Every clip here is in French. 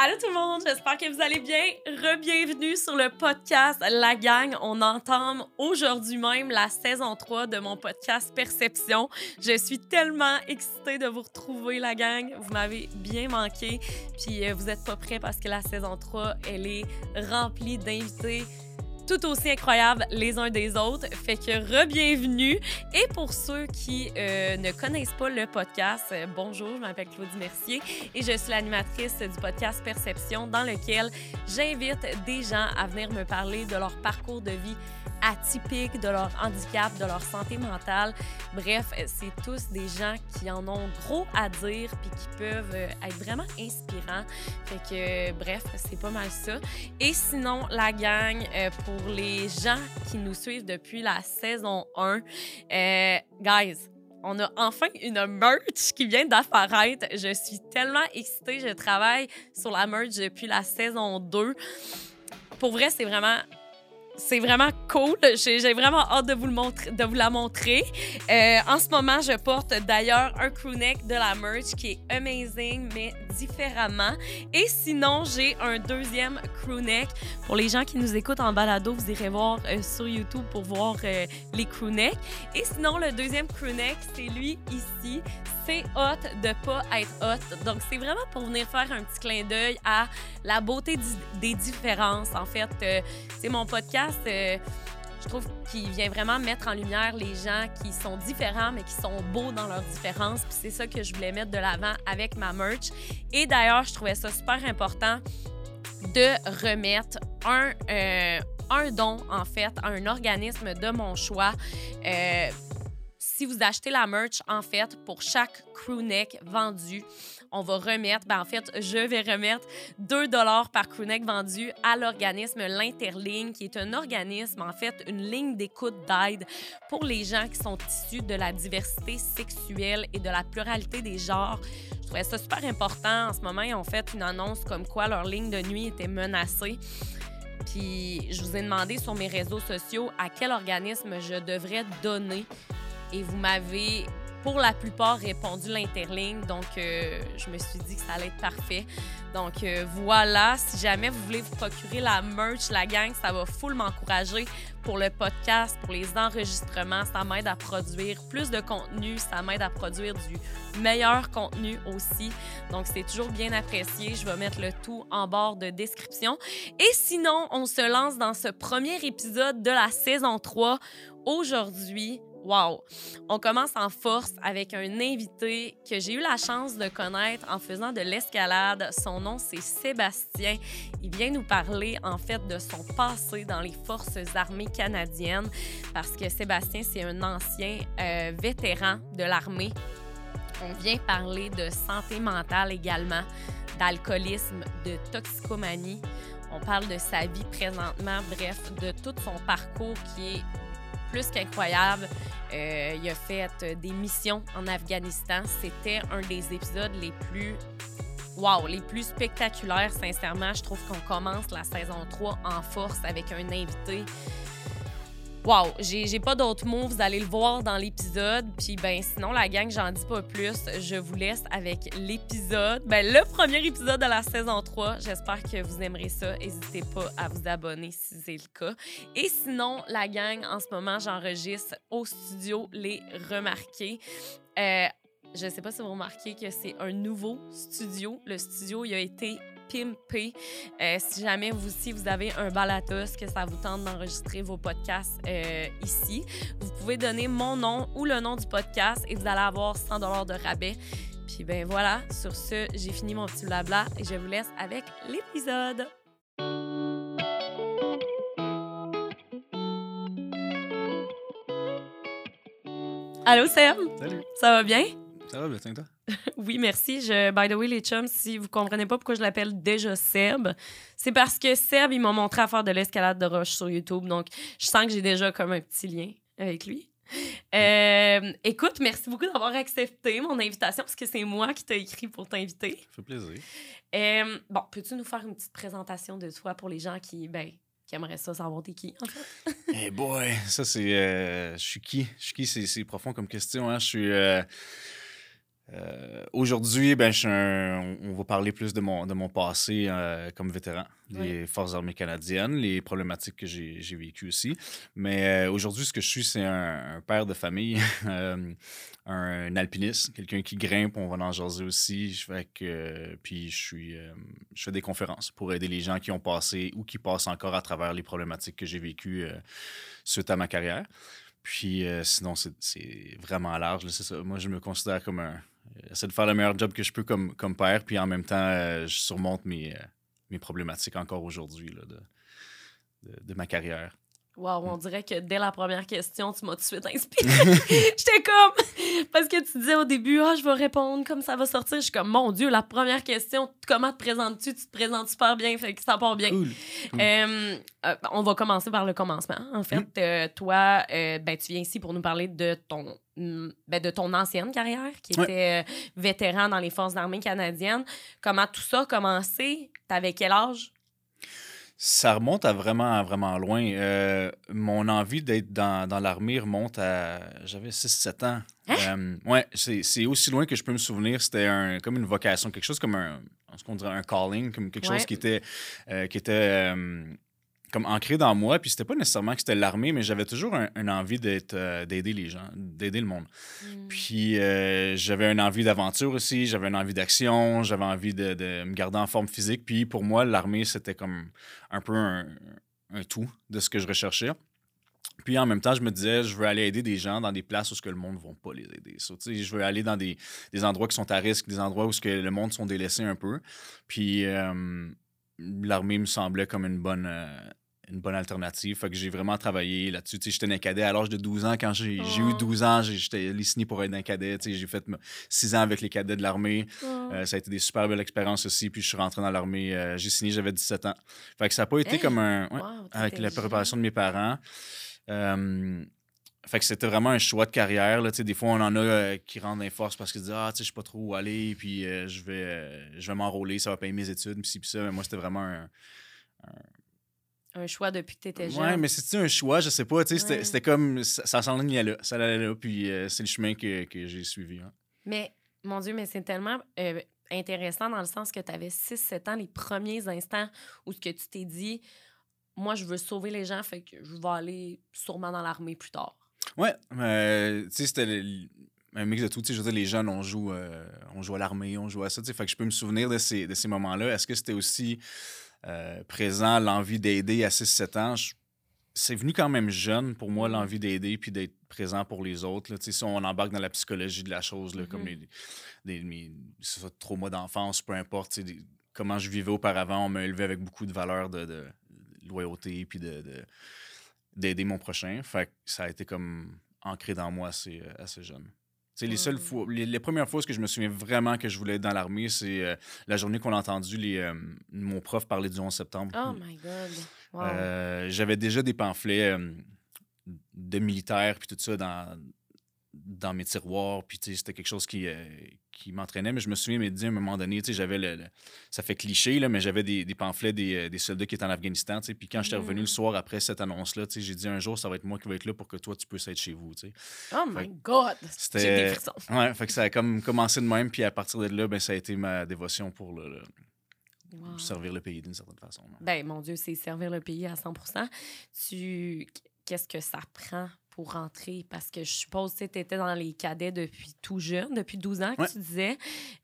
Allô tout le monde, j'espère que vous allez bien. Re-bienvenue sur le podcast La Gang. On entame aujourd'hui même la saison 3 de mon podcast Perception. Je suis tellement excitée de vous retrouver, la gang. Vous m'avez bien manqué. Puis euh, vous n'êtes pas prêts parce que la saison 3, elle est remplie d'invités tout aussi incroyables les uns des autres. Fait que re-bienvenue. Et pour ceux qui euh, ne connaissent pas le podcast, euh, bonjour, je m'appelle Claudie Mercier et je suis l'animatrice du podcast Perception dans lequel j'invite des gens à venir me parler de leur parcours de vie atypique, de leur handicap, de leur santé mentale. Bref, c'est tous des gens qui en ont gros à dire puis qui peuvent euh, être vraiment inspirants. Fait que, bref, c'est pas mal ça. Et sinon, la gang, pour pour les gens qui nous suivent depuis la saison 1. Euh, guys, on a enfin une merch qui vient d'apparaître. Je suis tellement excitée. Je travaille sur la merch depuis la saison 2. Pour vrai, c'est vraiment c'est vraiment cool. J'ai vraiment hâte de vous, le de vous la montrer. Euh, en ce moment, je porte d'ailleurs un crewneck de la merch qui est amazing, mais différemment. Et sinon, j'ai un deuxième crewneck. Pour les gens qui nous écoutent en balado, vous irez voir euh, sur YouTube pour voir euh, les crewnecks. Et sinon, le deuxième crewneck, c'est lui ici. C'est hot de pas être hot. Donc, c'est vraiment pour venir faire un petit clin d'œil à la beauté des différences. En fait, c'est mon podcast euh, je trouve qu'il vient vraiment mettre en lumière les gens qui sont différents, mais qui sont beaux dans leurs différences. Puis c'est ça que je voulais mettre de l'avant avec ma merch. Et d'ailleurs, je trouvais ça super important de remettre un, euh, un don, en fait, à un organisme de mon choix. Euh, si vous achetez la merch, en fait, pour chaque crew neck vendu, on va remettre, ben en fait, je vais remettre 2 dollars par crewneck vendu à l'organisme L'Interligne, qui est un organisme, en fait, une ligne d'écoute d'aide pour les gens qui sont issus de la diversité sexuelle et de la pluralité des genres. Je trouvais ça super important. En ce moment, ils ont fait une annonce comme quoi leur ligne de nuit était menacée. Puis je vous ai demandé sur mes réseaux sociaux à quel organisme je devrais donner. Et vous m'avez pour la plupart répondu l'interligne. Donc, euh, je me suis dit que ça allait être parfait. Donc, euh, voilà. Si jamais vous voulez vous procurer la merch, la gang, ça va full m'encourager pour le podcast, pour les enregistrements. Ça m'aide à produire plus de contenu. Ça m'aide à produire du meilleur contenu aussi. Donc, c'est toujours bien apprécié. Je vais mettre le tout en barre de description. Et sinon, on se lance dans ce premier épisode de la saison 3. Aujourd'hui, Wow! On commence en force avec un invité que j'ai eu la chance de connaître en faisant de l'escalade. Son nom, c'est Sébastien. Il vient nous parler en fait de son passé dans les forces armées canadiennes parce que Sébastien, c'est un ancien euh, vétéran de l'armée. On vient parler de santé mentale également, d'alcoolisme, de toxicomanie. On parle de sa vie présentement, bref, de tout son parcours qui est plus qu'incroyable. Euh, il a fait euh, des missions en Afghanistan. C'était un des épisodes les plus wow, les plus spectaculaires, sincèrement. Je trouve qu'on commence la saison 3 en force avec un invité Wow, j'ai pas d'autres mots, vous allez le voir dans l'épisode. Puis ben sinon la gang, j'en dis pas plus, je vous laisse avec l'épisode. Ben le premier épisode de la saison 3. J'espère que vous aimerez ça. N'hésitez pas à vous abonner si c'est le cas. Et sinon la gang, en ce moment, j'enregistre au studio Les Remarqués. Euh, je sais pas si vous remarquez que c'est un nouveau studio. Le studio, il a été pimpé. Euh, si jamais vous aussi vous avez un balatos, que ça vous tente d'enregistrer vos podcasts euh, ici, vous pouvez donner mon nom ou le nom du podcast et vous allez avoir 100 dollars de rabais. Puis ben voilà, sur ce, j'ai fini mon petit blabla et je vous laisse avec l'épisode. Allô Sam? Salut. Ça va bien? Ça va bien, toi? oui, merci. Je, by the way, les chums, si vous comprenez pas pourquoi je l'appelle déjà Seb, c'est parce que Seb, il m'a montré à faire de l'escalade de roche sur YouTube. Donc, je sens que j'ai déjà comme un petit lien avec lui. Euh, écoute, merci beaucoup d'avoir accepté mon invitation parce que c'est moi qui t'ai écrit pour t'inviter. Ça fait plaisir. Euh, bon, peux-tu nous faire une petite présentation de toi pour les gens qui, ben, qui aimeraient ça savoir t'es qui, en fait? hey boy, ça c'est. Euh, je suis qui? Je suis qui? C'est profond comme question. Hein? Je suis. Euh, aujourd'hui, ben, on va parler plus de mon, de mon passé euh, comme vétéran des Forces armées canadiennes, les problématiques que j'ai vécues aussi. Mais euh, aujourd'hui, ce que je suis, c'est un, père de famille, un, alpiniste, quelqu'un qui grimpe, on va en jaser aussi. Je fais que, puis je, suis, je fais des conférences pour aider les gens qui ont passé ou qui passent encore à travers les problématiques que j'ai vécues suite à ma carrière. Puis sinon, c'est vraiment large. C'est ça. Moi, je me considère comme un, J'essaie de faire le meilleur job que je peux comme, comme père, puis en même temps, euh, je surmonte mes, euh, mes problématiques encore aujourd'hui de, de, ma carrière. Wow, on dirait que dès la première question, tu m'as tout de suite inspiré. J'étais comme. Parce que tu disais au début, ah, je vais répondre comme ça va sortir. Je suis comme, mon Dieu, la première question, comment te présentes-tu? Tu te présentes super bien, fait que ça part bien. Euh, on va commencer par le commencement. En fait, toi, ben, tu viens ici pour nous parler de ton Mm, ben, de ton ancienne carrière, qui était euh, vétéran dans les Forces armées canadiennes. Comment tout ça a commencé? T'avais quel âge? Ça remonte à vraiment, vraiment loin. Euh, mon envie d'être dans, dans l'armée remonte à. J'avais 6-7 ans. Hein? Euh, ouais, c'est aussi loin que je peux me souvenir. C'était un, comme une vocation, quelque chose comme un. Ce qu'on dirait un calling, comme quelque chose qui était. qui était comme ancré dans moi. Puis c'était pas nécessairement que c'était l'armée, mais j'avais toujours un, envie d'être, euh, d'aider les gens, d'aider le monde. Hmm. Puis euh, j'avais une envie d'aventure aussi, j'avais une envie d'action, j'avais envie de, me garder en forme physique. Puis pour moi, l'armée, c'était comme un peu un, tout de ce que je recherchais. Puis en même temps, je me disais, je veux aller aider des gens dans des places où ce que le monde ne va pas les aider. je veux aller dans des, endroits qui sont à risque, des endroits où ce que le monde sont délaissés un peu. Puis euh, l'armée me semblait comme une bonne, une bonne alternative. Fait que j'ai vraiment travaillé là-dessus. J'étais un cadet à l'âge de 12 ans. Quand j'ai eu 12 ans, j'étais listené pour être un cadet. J'ai fait 6 ans avec les cadets de l'armée. Euh, ça a été des super belles expériences aussi. Puis je suis rentré dans l'armée. Euh, j'ai signé, j'avais 17 ans. Fait que ça n'a pas été comme un. avec la préparation de mes parents. Euh, fait que c'était vraiment un choix de carrière. Là. Des fois, on en a qui rentrent dans force parce qu'ils disent Ah, tu sais, je sais pas trop où aller, puis je vais, je vais m'enrôler, ça va payer mes études, puis ça. Mais moi, c'était vraiment un un choix depuis que tu étais jeune. Ouais, mais c'est un choix, je sais pas. C'était comme. Ça, ça s'enlignait là. Ça allait là, puis euh, c'est le chemin que, que j'ai suivi. Hein. Mais, mon Dieu, mais c'est tellement euh, intéressant dans le sens que tu avais 6-7 ans, les premiers instants où ce que tu t'es dit, moi, je veux sauver les gens, fait que je vais aller sûrement dans l'armée plus tard. Ouais, euh, tu sais, c'était un mix de tout. Je veux dire, les jeunes, on joue, on joue à l'armée, on joue à ça. Fait que je peux me souvenir de ces, de ces moments-là. Est-ce que c'était aussi euh, présent, l'envie d'aider à 6-7 ans, c'est venu quand même jeune pour moi, mm-hmm. l'envie d'aider puis d'être présent pour les autres. Là. Si on embarque dans la psychologie de la chose, là, comme mm-hmm. les, mes traumas d'enfance, peu importe, comment je vivais auparavant, on m'a élevé avec beaucoup de valeurs de, loyauté puis de, d'aider mon prochain. Fait ça a été comme ancré dans moi assez, euh, assez jeune. C'est les seules fois, les, premières fois que je me souviens vraiment que je voulais être dans l'armée, c'est euh, la journée qu'on a entendu les, euh, mon prof parler du 11 septembre. Oh my God. Euh, j'avais déjà des pamphlets de militaires puis tout ça dans, dans mes tiroirs. Puis, c'était quelque chose qui, qui m'entraînait. Mais je me souviens, mais dit à un moment donné, j'avais le, Ça fait cliché, là, mais j'avais des, des, pamphlets des, euh, des, soldats qui étaient en Afghanistan. Puis, quand j'étais revenu le soir après cette annonce-là, j'ai dit un jour, ça va être moi qui vais être là pour que toi, tu puisses être chez vous. Oh my God! C'était. Ouais, fait que ça a comme commencé de même. Puis, à partir de là, ben, ça a été ma dévotion pour le. servir le pays d'une certaine façon. Ben, mon Dieu, c'est servir le pays à 100 Tu... Qu'est-ce que ça prend pour rentrer? Parce que je suppose que tu étais dans les cadets depuis tout jeune, depuis 12 ans que tu disais.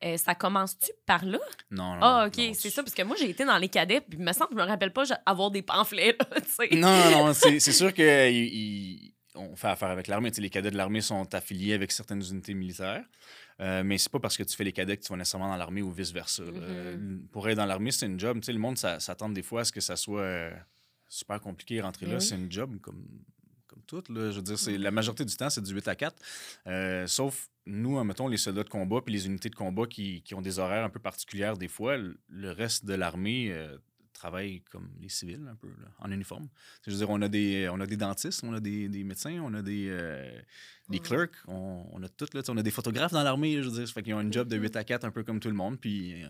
Euh, ça commence-tu par là? Non, non. Ah, OK, c'est ça. Parce que moi, j'ai été dans les cadets, puis il me semble que je me rappelle pas avoir des pamphlets. Là, non, non, non. c'est sûr qu'on fait affaire avec l'armée. Les cadets de l'armée sont affiliés avec certaines unités militaires. Euh, mais c'est pas parce que tu fais les cadets que tu vas nécessairement dans l'armée ou vice-versa. Mm-hmm. Pour être dans l'armée, c'est une job. le monde s'attend des fois à ce que ça soit euh, super compliqué rentrer ben là. C'est une job comme toutes. Je veux dire, c'est, la majorité du temps, c'est du 8 à 4. Euh, sauf nous, mettons, les soldats de combat puis les unités de combat qui, qui, ont des horaires un peu particulières des fois. Le reste de l'armée euh, travaille comme les civils, un peu, en uniforme. Je veux dire, on a des, on a des dentistes, on a des, des médecins, on a des, euh, des clerks, on, on, a tout. Là, on a des photographes dans l'armée, je veux dire. Ça fait qu'ils ont un job de 8 à 4 un peu comme tout le monde. Puis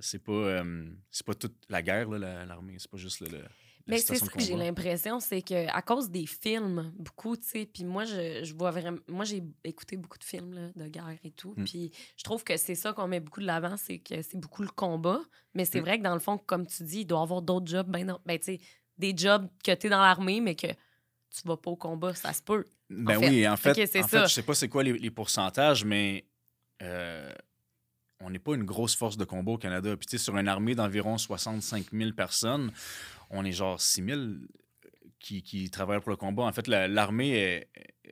c'est pas, c'est pas toute la guerre, l'armée. C'est pas juste le Mais c'est ça que j'ai l'impression, c'est que à cause des films, beaucoup, tu sais, puis moi, je, je, vois vraiment... Moi, j'ai écouté beaucoup de films là, de guerre et tout, mm. puis je trouve que c'est ça qu'on met beaucoup de l'avant, c'est que c'est beaucoup le combat, mais c'est mm. vrai que dans le fond, comme tu dis, il doit y avoir d'autres jobs, ben non, ben tu sais, des jobs que tu es dans l'armée, mais que tu vas pas au combat, ça se peut. Ben oui, en fait, en fait je sais pas c'est quoi les, pourcentages, mais euh, on n'est pas une grosse force de combat au Canada. Puis, tu sais, sur une armée d'environ 65 000 personnes, on est genre 6 000 qui, qui travaillent pour le combat. En fait, l'armée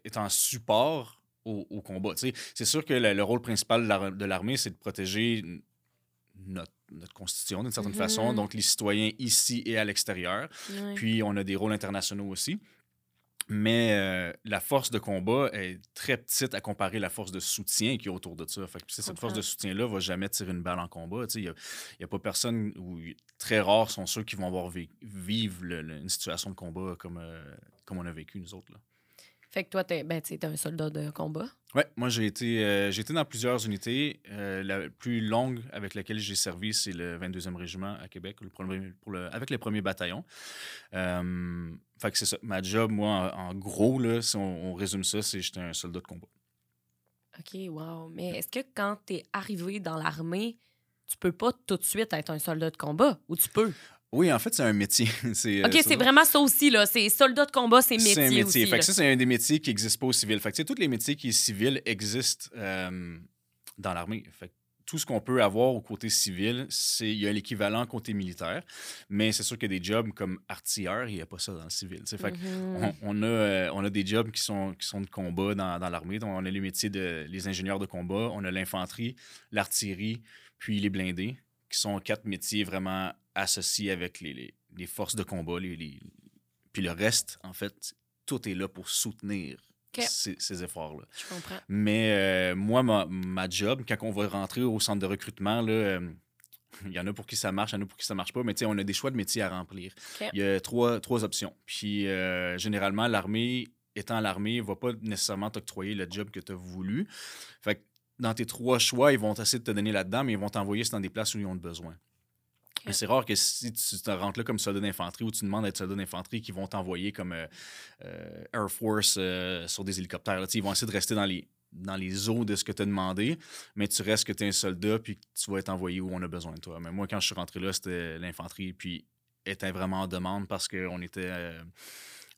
est, en support au, combat. Tu sais, c'est sûr que le, rôle principal de l'armée, c'est de protéger notre, constitution d'une certaine façon, mm-hmm. donc les citoyens ici et à l'extérieur. Puis, on a des rôles internationaux aussi. Mais euh, la force de combat est très petite à comparer la force de soutien qui est autour de ça. Fait que, cette force de soutien-là va jamais tirer une balle en combat. Il n'y a, pas personne, ou très rares sont ceux qui vont avoir vivre une situation de combat comme, euh, comme on a vécu nous autres. Là. Fait que toi, tu es, ben, un soldat de combat. Oui, moi, j'ai été, euh, été dans plusieurs unités. la plus longue avec laquelle j'ai servi, c'est le 22e régiment à Québec, le premier, pour le, avec les premiers bataillons. Fait que c'est ça. Ma job, moi, en, gros, là, si on, résume ça, c'est j'étais un soldat de combat. OK, wow. Mais est-ce que quand tu es arrivé dans l'armée, tu peux pas tout de suite être un soldat de combat? Ou tu peux? Oui, en fait, c'est un métier. Euh, OK, c'est vraiment ça aussi, là. C'est soldat de combat, c'est métier. C'est un métier. fait que ça, c'est un des métiers qui n'existent pas au civil. Fait que, tous les métiers qui sont civils existent euh, dans l'armée. Fait tout ce qu'on peut avoir au côté civil, c'est il y a l'équivalent côté militaire, mais c'est sûr qu'il y a des jobs comme artilleur, il n'y a pas ça dans le civil. Fait mm-hmm. on, a, euh, on a des jobs qui sont, qui sont de combat dans, dans l'armée. On a les métiers de les ingénieurs de combat, on a l'infanterie, l'artillerie, puis les blindés, qui sont quatre métiers vraiment associés avec les, les, forces de combat. Les, Puis le reste, en fait, tout est là pour soutenir ces, efforts-là. Je comprends. Mais euh, moi, ma, ma, job, quand on va rentrer au centre de recrutement, là, euh, il y en a pour qui ça marche, il y en a pour qui ça marche pas, mais on a des choix de métiers à remplir. Il y a trois, trois options. Puis euh, généralement, l'armée, étant l'armée, ne va pas nécessairement t'octroyer le job que tu as voulu. Fait que dans tes trois choix, ils vont essayer de te donner là-dedans, mais ils vont t'envoyer dans des places où ils ont besoin. Mais c'est rare que si tu te rentres là comme soldat d'infanterie ou tu demandes d'être soldat d'infanterie qu'ils vont t'envoyer comme euh, euh, Air Force euh, sur des hélicoptères. ils vont essayer de rester dans les, dans les eaux de ce que tu as demandé, mais tu restes que tu es un soldat puis tu vas être envoyé où on a besoin de toi. Mais moi, quand je suis rentré là, c'était l'infanterie, puis était vraiment en demande parce qu'on était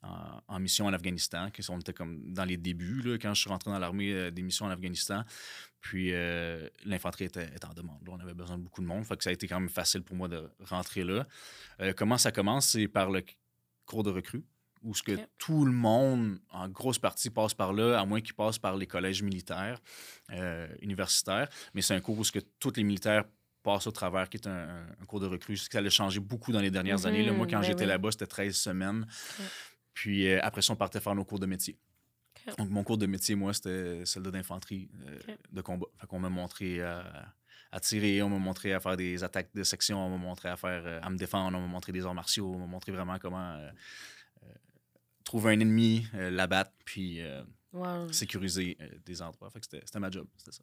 en, mission en Afghanistan, qui on était comme dans les débuts, là, quand je suis rentré dans l'armée des missions en Afghanistan. Puis euh, l'infanterie était, en demande. on avait besoin de beaucoup de monde. Fait que ça a été quand même facile pour moi de rentrer là. Euh, comment ça commence? C'est par le cours de recrue, où ce que tout le monde, en grosse partie, passe par là, à moins qu'ils passent par les collèges militaires, euh, universitaires. Mais c'est un cours où ce que tous les militaires passent au travers, qui est un, cours de recrue. Ça a changé beaucoup dans les dernières années. Là. Moi, quand ben j'étais là-bas, c'était 13 semaines. Puis après ça, on partait faire nos cours de métier. Donc, mon cours de métier, moi, c'était soldat d'infanterie euh, de combat. Fait qu'on m'a montré à, tirer, on m'a montré à faire des attaques de section, on m'a montré à faire euh, à me défendre, on m'a montré des arts martiaux, on m'a montré vraiment comment euh, trouver un ennemi, l'abattre, puis sécuriser des endroits. Fait que c'était ma job, c'était ça.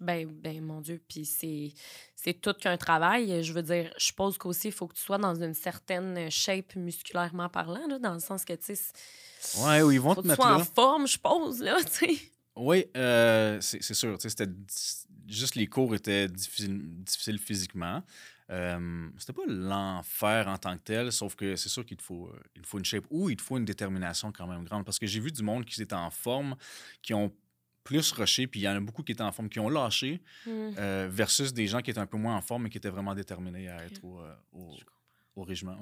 Ben, ben, mon Dieu, puis c'est tout qu'un travail. Je veux dire, je suppose qu'aussi, il faut que tu sois dans une certaine shape musculairement parlant, là, dans le sens que, tu sais, Ouais, oui, ils vont te mettre là. en forme, je suppose, là, tu sais. Oui, euh, c'est sûr. C'était juste les cours étaient difficiles, physiquement. Euh, c'était pas l'enfer en tant que tel, sauf que c'est sûr qu'il te faut, euh, il faut une shape ou il te faut une détermination quand même grande. Parce que j'ai vu du monde qui était en forme, qui ont plus rushé, puis il y en a beaucoup qui étaient en forme, qui ont lâché, hmm. euh, versus des gens qui étaient un peu moins en forme, mais qui étaient vraiment déterminés à être au, au, régiment.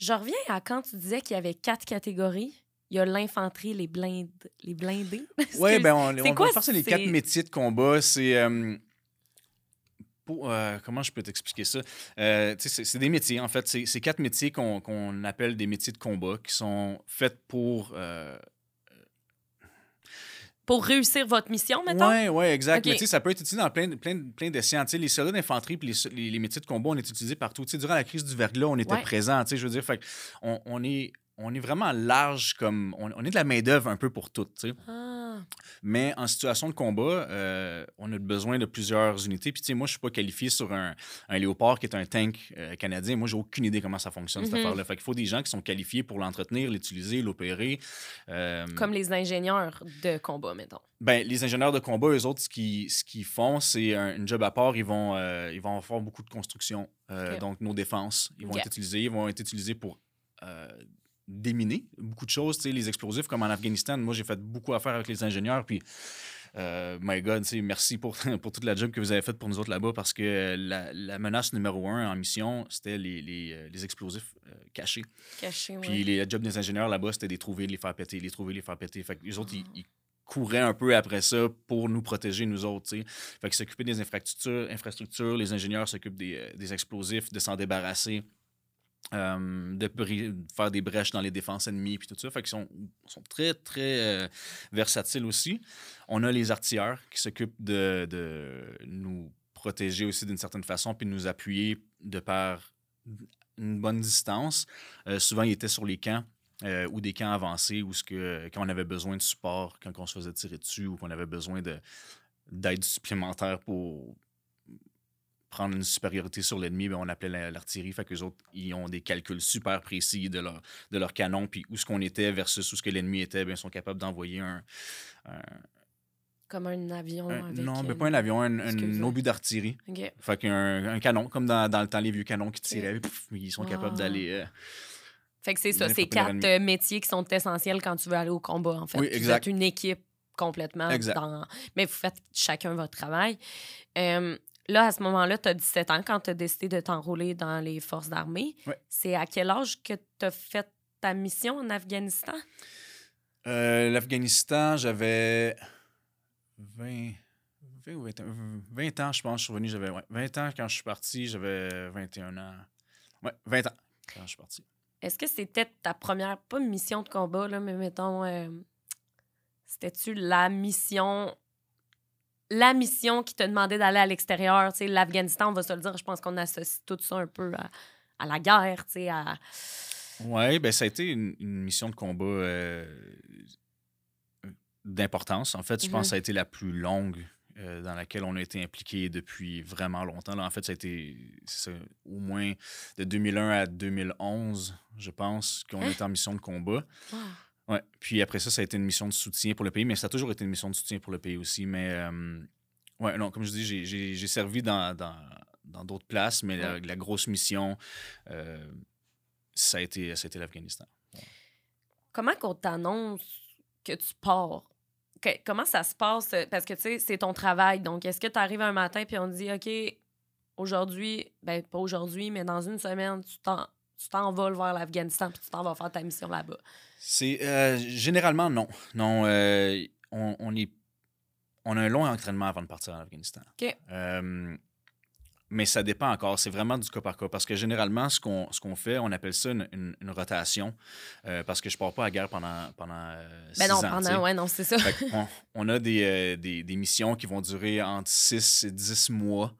Je reviens à quand tu disais qu'il y avait quatre catégories. Il y a l'infanterie, les, blind... les blindés. Oui, ben on, on va faire les quatre métiers de combat. C'est. Euh, euh, comment je peux t'expliquer ça? Euh, c'est des métiers, en fait. C'est quatre métiers qu'on appelle des métiers de combat qui sont faits pour pour réussir votre mission, maintenant? Oui, oui, exact. Mais ça peut être utilisé dans plein, plein, plein de sciences. les soldats d'infanterie et les, les, métiers de combat, on est utilisés partout. durant la crise du verglas, on était présents. Je veux dire, fait, on, on, est, on est vraiment large comme. On, est de la main-d'œuvre un peu pour tout. Ah. Mais en situation de combat, euh, on a besoin de plusieurs unités. Puis, tu sais, moi, je suis pas qualifié sur un, un Léopard qui est un tank euh, canadien. Moi, j'ai aucune idée comment ça fonctionne, cette Mhm. affaire-là. Fait qu'il faut des gens qui sont qualifiés pour l'entretenir, l'utiliser, l'opérer. Euh, Comme les ingénieurs de combat, mettons. ben, les ingénieurs de combat, eux autres, ce qu'ils ce qu'ils font, c'est un, une job à part. Ils vont, ils vont faire beaucoup de construction. Donc, nos défenses, ils vont être utilisés. Ils vont être utilisés pour déminer beaucoup de choses. Tu sais, les explosifs, comme en Afghanistan, moi, j'ai fait beaucoup affaire avec les ingénieurs. Puis, euh, my God, tu sais, merci pour, pour toute la job que vous avez faite pour nous autres là-bas parce que la, la menace numéro un en mission, c'était les, les, euh, les explosifs euh, cachés. Cachés, Puis ouais. les le job des ingénieurs là-bas, c'était de les trouver, de les faire péter, les trouver, les faire péter. Fait que les autres, ils, Ah. ils couraient un peu après ça pour nous protéger, nous autres. tu sais. Fait qu'ils s'occupaient des infrastructures, infrastructures les ingénieurs s'occupent des, euh, des explosifs, de s'en débarrasser. Euh, de, faire des brèches dans les défenses ennemies puis tout ça. Fait qu'ils sont, sont très, très euh, versatiles aussi. On a les artilleurs qui s'occupent de, de nous protéger aussi d'une certaine façon puis de nous appuyer de par une bonne distance. Euh, souvent, ils étaient sur les camps euh, ou des camps avancés où quand on avait besoin de support, quand on se faisait tirer dessus ou qu'on avait besoin de, d'aide supplémentaire pour prendre une supériorité sur l'ennemi, ben, on appelait la- l'artillerie. Fait qu'eux autres, ils ont des calculs super précis de leur, de leur canon, puis où ce qu'on était versus où ce que l'ennemi était, ben, ils sont capables d'envoyer un... un- Comme un avion un- avec... non, euh, mais pas un avion, un, obus d'artillerie. Fait qu'un un canon, comme dans, dans le temps, les vieux canons qui tiraient, ils sont capables Ah. d'aller... euh, Fait que c'est ça, Bien leur quatre métiers qui sont essentiels quand tu veux aller au combat, en fait. Oui, Vous exact. êtes une équipe complètement. Exact. Dans... Mais vous faites chacun votre travail. Euh, là, à ce moment-là, tu as 17 ans quand tu as décidé de t'enrôler dans les forces d'armée. Ouais. C'est à quel âge que tu as fait ta mission en Afghanistan? Euh, L'Afghanistan, j'avais 20, 20 ou 21, 20 ans, je pense. Je suis revenu, j'avais ouais, 20 ans quand je suis parti, j'avais 21 ans. Ouais, 20 ans quand je suis parti. Est-ce que c'était ta première, pas mission de combat, là, mais mettons, euh, c'était-tu la mission, la mission qui te demandait d'aller à l'extérieur? Tu sais, l'Afghanistan, on va se le dire, je pense qu'on associe tout ça un peu à, à la guerre, tu sais, à... Ouais, ben ça a été une, une mission de combat euh, d'importance. En fait, je pense Mhm. que ça a été la plus longue euh, dans laquelle on a été impliqué depuis vraiment longtemps. Là, en fait, ça a été ça, au moins de 2001 à 2011, je pense, qu'on Hein? était en mission de combat. Wow. Ouais. Puis après ça, ça a été une mission de soutien pour le pays, mais ça a toujours été une mission de soutien pour le pays aussi. Mais euh, ouais, non, comme je dis, j'ai- servi dans dans dans d'autres places, mais la, Ouais. la grosse mission, euh, ça a été, ça a été l'Afghanistan. Comment qu'on t'annonce que tu pars? Que- comment ça se passe? Parce que, tu sais, c'est ton travail. Donc, est-ce que tu arrives un matin puis on te dit, OK, aujourd'hui, ben pas aujourd'hui, mais dans une semaine, tu t'en- tu t'envoles vers l'Afghanistan puis tu t'en vas faire ta mission là-bas? C'est euh, généralement non. Non, euh, on, on est, on a un long entraînement avant de partir en Afghanistan. OK. Euh, mais ça dépend encore. C'est vraiment du cas par cas. Parce que généralement, ce qu'on ce qu'on fait, on appelle ça une, une- une rotation. euh, parce que je pars pas à la guerre pendant, pendant euh, Ben six non, ans, pendant, ouais, non, c'est ça. On a des, euh, des, des missions qui vont durer entre 6 et 10 mois,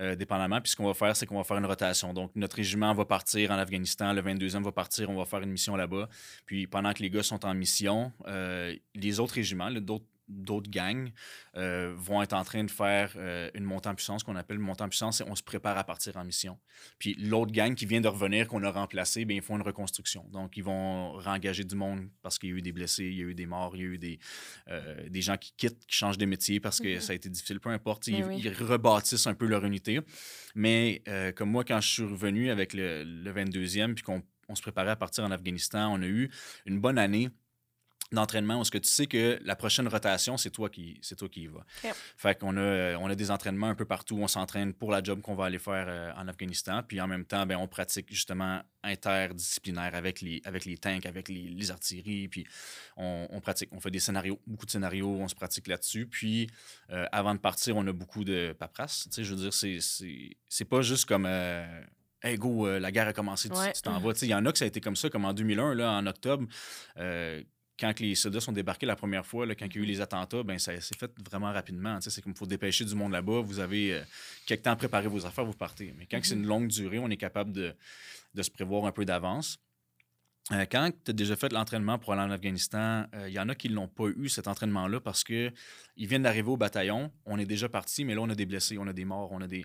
euh, dépendamment. Puis ce qu'on va faire, c'est qu'on va faire une rotation. Donc, notre régiment va partir en Afghanistan, le 22e va partir, on va faire une mission là-bas. Puis pendant que les gars sont en mission, euh, les autres régiments, d'autres d'autres gangs euh, vont être en train de faire euh, une montée en puissance qu'on appelle une montée en puissance et on se prépare à partir en mission. Puis l'autre gang qui vient de revenir, qu'on a remplacé, bien, ils font une reconstruction. Donc, ils vont réengager du monde parce qu'il y a eu des blessés, il y a eu des morts, il y a eu des, euh, des gens qui quittent, qui changent de métier parce que Mhm. ça a été difficile. Peu importe, Ben ils, oui. ils rebâtissent un peu leur unité. Mais comme moi, quand je suis revenu avec le, le 22e, puis qu'on on se préparait à partir en Afghanistan, on a eu une bonne année d'entraînement où ce que tu sais que la prochaine rotation, c'est toi qui c'est toi qui y vas. Fait qu'on a, on a des entraînements un peu partout. On s'entraîne pour la job qu'on va aller faire euh, en Afghanistan. Puis en même temps, ben, on pratique justement interdisciplinaire avec les, avec les tanks, avec les, les artilleries. Puis on, on pratique, on fait des scénarios, beaucoup de scénarios, on se pratique là-dessus. Puis euh, avant de partir, on a beaucoup de paperasse. Tu sais, je veux dire, c'est, c'est, c'est pas juste comme. euh, Hey go, euh, la guerre a commencé, tu- Ouais. t'en vas. Il y en a que ça a été comme ça, comme en 2001, là, en octobre. euh, quand les soldats sont débarqués la première fois, là, quand il y a eu les attentats, ben, ça s'est fait vraiment rapidement. C'est comme il faut dépêcher du monde là-bas. Vous avez euh, quelque temps à préparer vos affaires, vous partez. Mais quand c'est une longue durée, on est capable de, de se prévoir un peu d'avance. euh, quand tu as déjà fait l'entraînement pour aller en Afghanistan, euh, il y en a qui ne l'ont pas eu, cet entraînement-là, parce qu'ils viennent d'arriver au bataillon. On est déjà parti, mais là, on a des blessés, on a des morts, on a des.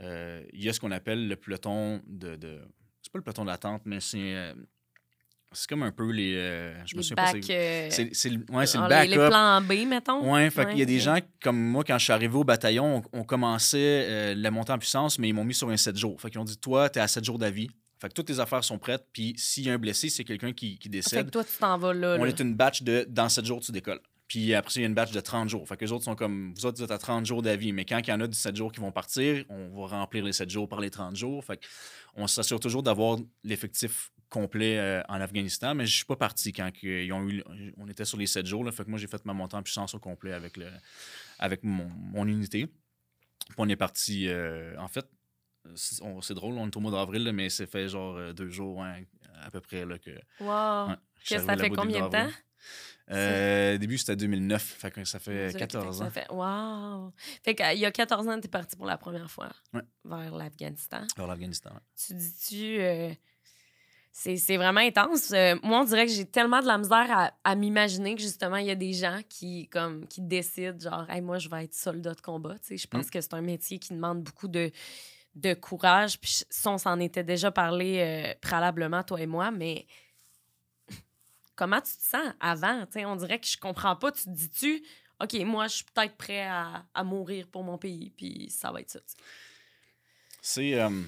Euh, il y a ce qu'on appelle le peloton de. de... C'est pas le peloton d'attente, mais c'est. C'est comme un peu les. je me souviens pas. C'est, c'est, le, ouais, c'est le backup. Les, plans B, mettons. Ouais, fait qu'il y a des gens comme moi, quand je suis arrivé au bataillon, on, commençait la montée en puissance, mais ils m'ont mis sur un 7 jours. Fait qu'ils ont dit Toi, tu es à 7 jours d'avis. Fait que toutes tes affaires sont prêtes, puis s'il y a un blessé, c'est quelqu'un qui, qui, décède. Fait que toi, tu t'en vas là. On est une batch de dans 7 jours, tu décolles. Puis après il y a une batch de 30 jours. Fait que les autres sont comme, vous autres, vous êtes à 30 jours d'avis. Mais quand il y en a 17 jours qui vont partir, on va remplir les 7 jours par les 30 jours. Fait on s'assure toujours d'avoir l'effectif complet euh, en Afghanistan. Mais je suis pas parti quand ils ont eu, on était sur les 7 jours. Là, fait que moi, j'ai fait ma montée en puissance au complet avec, le, avec mon, mon unité. Puis on est parti, euh, en fait, c'est drôle, on est au mois d'avril, mais c'est fait genre euh, deux jours à peu près. Là, que, wow! que ça fait combien de temps? Euh, début, c'était 2009. Fait que ça fait 14 ans. Ça fait, wow! Fait qu'il y a 14 ans, tu es parti pour la première fois vers l'Afghanistan. Vers l'Afghanistan, oui. Tu dis-tu. Euh, c'est vraiment intense. moi, on dirait que j'ai tellement de la misère à, m'imaginer que justement, il y a des gens qui, comme, qui décident, genre, hey, moi, je vais être soldat de combat. Je pense mm. que c'est un métier qui demande beaucoup de de courage. Puis ça, on s'en était déjà parlé euh, préalablement, toi et moi, mais comment tu te sens avant? on dirait que je comprends pas. Tu te dis-tu, OK, moi, je suis peut-être prêt à, mourir pour mon pays, puis ça va être ça. C'est. Euh,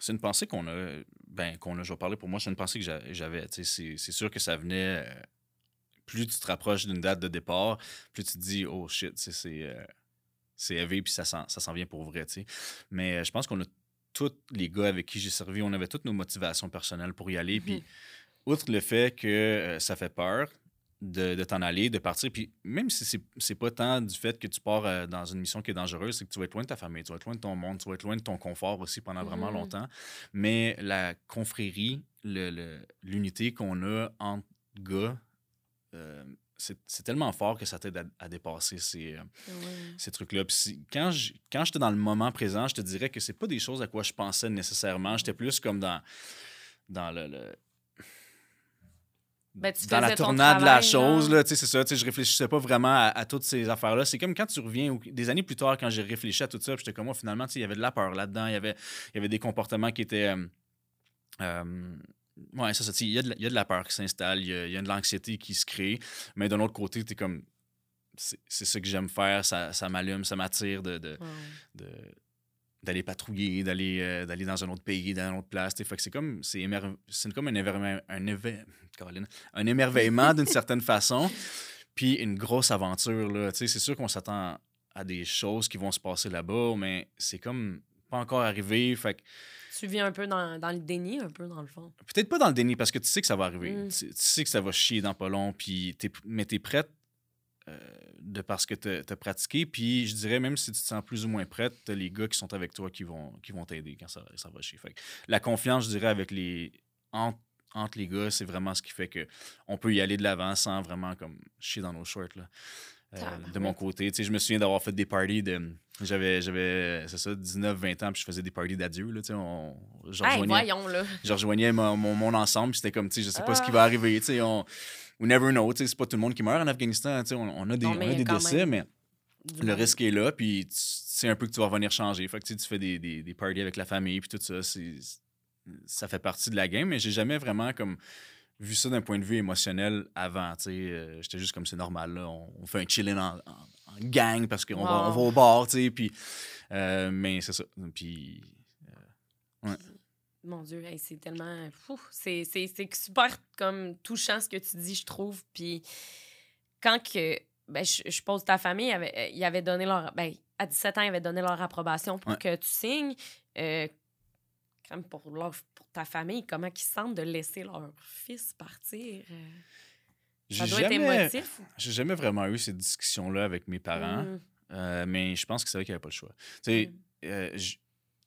c'est une pensée qu'on a. Ben, qu'on a, je vais parler pour moi, c'est une pensée que j'avais. C'est sûr que ça venait. Euh, plus tu te rapproches d'une date de départ, plus tu te dis, oh shit, c'est c'est élevé, puis ça s'en vient pour vrai, tu sais. Mais euh, je pense qu'on a tous les gars avec qui j'ai servi, on avait toutes nos motivations personnelles pour y aller. Puis, mhm. outre le fait que euh, ça fait peur de, t'en aller, de partir, puis même si c'est pas tant du fait que tu pars euh, dans une mission qui est dangereuse, c'est que tu vas être loin de ta famille, tu vas être loin de ton monde, tu vas être loin de ton confort aussi pendant vraiment mhm. longtemps. Mais la confrérie, l'unité qu'on a entre gars, c'est tellement fort que ça t'aide à, dépasser ces, euh, ces trucs-là. quand j'étais dans le moment présent, je te dirais que c'est pas des choses à quoi je pensais nécessairement. J'étais plus comme dans, dans le, ben, dans la tournade de la chose, là, c'est ça, je réfléchissais pas vraiment à, toutes ces affaires-là. C'est comme quand tu reviens, des années plus tard, quand j'ai réfléchi à tout ça, j'étais comme moi, finalement, il y avait de la peur là-dedans, il y avait, y avait des comportements qui étaient... Euh, euh, oui, ça, ça. Il y, a de, y a de la peur qui s'installe, il y, a de l'anxiété qui se crée. Mais d'un autre côté, tu es comme. C'est ça que j'aime faire, ça, ça m'allume, ça m'attire de, de, d'aller patrouiller, d'aller euh, d'aller dans un autre pays, dans une autre place. Fait que c'est comme, c'est, c'est comme un, émerveillement, un, un émerveillement d'une certaine façon, puis une grosse aventure. Là. C'est sûr qu'on s'attend à des choses qui vont se passer là-bas, mais c'est comme pas encore arrivé. Fait que tu vis un peu dans, dans, le déni, un peu dans le fond. Peut-être pas dans le déni parce que tu sais que ça va arriver. Mm. Tu, sais que ça va chier dans pas long, puis mais tu es prête de parce que tu as, pratiqué. Puis je dirais, même si tu te sens plus ou moins prête, tu les gars qui sont avec toi qui vont qui vont t'aider quand ça, ça, va chier. Fait la confiance, je dirais, avec les. Entre, entre les gars, c'est vraiment ce qui fait que on peut y aller de l'avant sans vraiment comme chier dans nos shorts. Là. Euh, de mon côté. je me souviens d'avoir fait des parties de. J'avais, j'avais c'est ça, 19-20 ans, puis je faisais des parties d'adieu. Là, on, je, rejoignais, voyons, là. je rejoignais mon, mon, ensemble, puis c'était comme, je sais pas ce qui va ah. arriver. On, we never know. C'est pas tout le monde qui meurt en Afghanistan. On, on a des, on a des décès, mais le risque est là, puis c'est un peu que tu vas venir changer. Fait que tu fais des, des, des parties avec la famille, puis tout ça. Ça fait partie de la game, mais j'ai jamais vraiment comme vu ça d'un point de vue émotionnel avant. Euh, J'étais juste comme c'est normal. Là, on, fait un chilling en, gang parce qu'on va, on va au bar. Puis, euh, mais c'est ça. Puis, euh, ouais. Mon Dieu, c'est tellement. C'est super comme touchant ce que tu dis, je trouve. Puis quand que. Ben, je, pose ta famille, il avait, il avait donné leur. Ben, à 17 ans, ils avaient donné leur approbation pour que tu signes. comme pour leur, ta famille, comment ils sentent de laisser leur fils partir? Euh? Ça doit être émotif. J'ai jamais vraiment eu ces discussions-là avec mes parents, mm. euh, mais je pense que c'est vrai qu'il n'y avait pas le choix. Mm. Euh,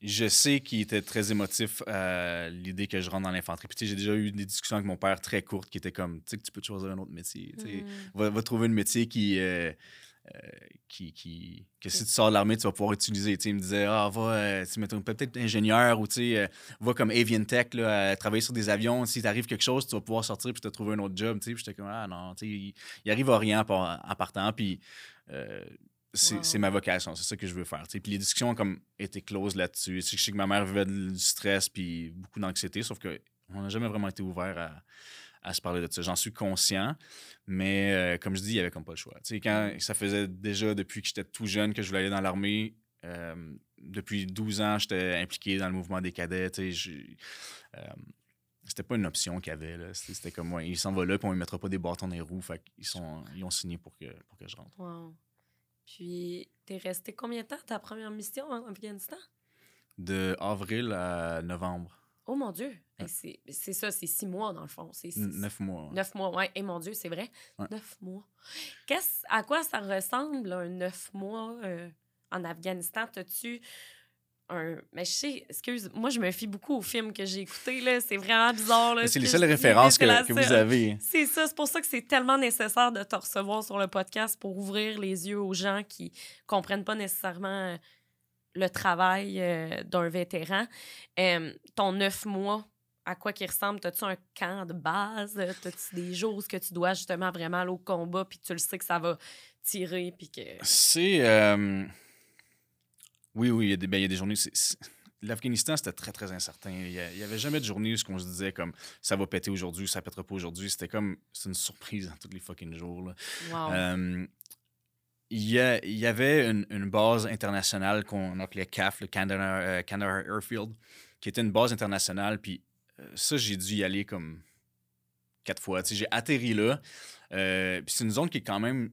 je, sais qu'il était très émotif à l'idée que je rentre dans l'infanterie. Puis j'ai déjà eu des discussions avec mon père très courtes qui étaient comme, tu sais, que tu peux choisir un autre métier. Mm. Va, va, trouver un métier qui qui, qui, que si tu sors de l'armée, tu vas pouvoir utiliser. il me disait, ah, va, tu peut-être ingénieur ou va comme Avian Tech, là, travailler sur des avions. Si t'arrive quelque chose, tu vas pouvoir sortir puis te trouver un autre job. Puis j'étais comme, ah non, il, il arrive à rien en partant. Puis c'est ma vocation, c'est ça que je veux faire. Puis les discussions ont comme été closes là-dessus. Je sais que ma mère vivait du stress puis beaucoup d'anxiété, sauf qu'on n'a jamais vraiment été ouvert à, à, se parler de ça. J'en suis conscient, mais euh, comme je dis, il n'y avait comme pas le choix. quand ça faisait déjà depuis que j'étais tout jeune que je voulais aller dans l'armée, euh, depuis 12 ans, j'étais impliqué dans le mouvement des cadets. Euh, c'était pas une option qu'il y avait. C'était comme, moi, il s'en va là, puis on ne mettra pas des bâtons dans les roues. Fait ils, sont, ils ont signé pour que, pour que je rentre. Puis, t'es resté combien de temps ta première mission en Afghanistan? De avril à novembre. Oh mon Dieu! C'est ça, c'est six mois dans le fond. C'est neuf mois. Neuf mois, oui. Et mon Dieu, c'est vrai. Neuf mois. Qu'est-ce, à quoi ça ressemble un neuf mois euh, en Afghanistan? T'as-tu mais je sais, excuse, moi, je me fie beaucoup aux films que j'ai écoutés, là. C'est vraiment bizarre, C'est les seules références que, que, vous avez. C'est ça. C'est pour ça que c'est tellement nécessaire de te recevoir sur le podcast pour ouvrir les yeux aux gens qui comprennent pas nécessairement euh, le travail euh, d'un vétéran. ton neuf mois, à quoi qu'il ressemble? As-tu un camp de base? As-tu des jours où que tu dois justement vraiment aller au combat puis tu le sais que ça va tirer puis que... C'est... Oui, oui, il y a des, ben, il y a des journées. L'Afghanistan, c'était très, très incertain. Il n'y avait jamais de journée où on se disait comme ça va péter aujourd'hui, ça pètera pas aujourd'hui. C'était comme c'est une surprise dans tous les fucking jours. il, y il y avait une, base internationale qu'on appelait CAF, le Kandahar, euh, Airfield, qui était une base internationale. Puis euh, ça, j'ai dû y aller comme quatre fois. J'ai atterri là. Euh, puis c'est une zone qui est quand même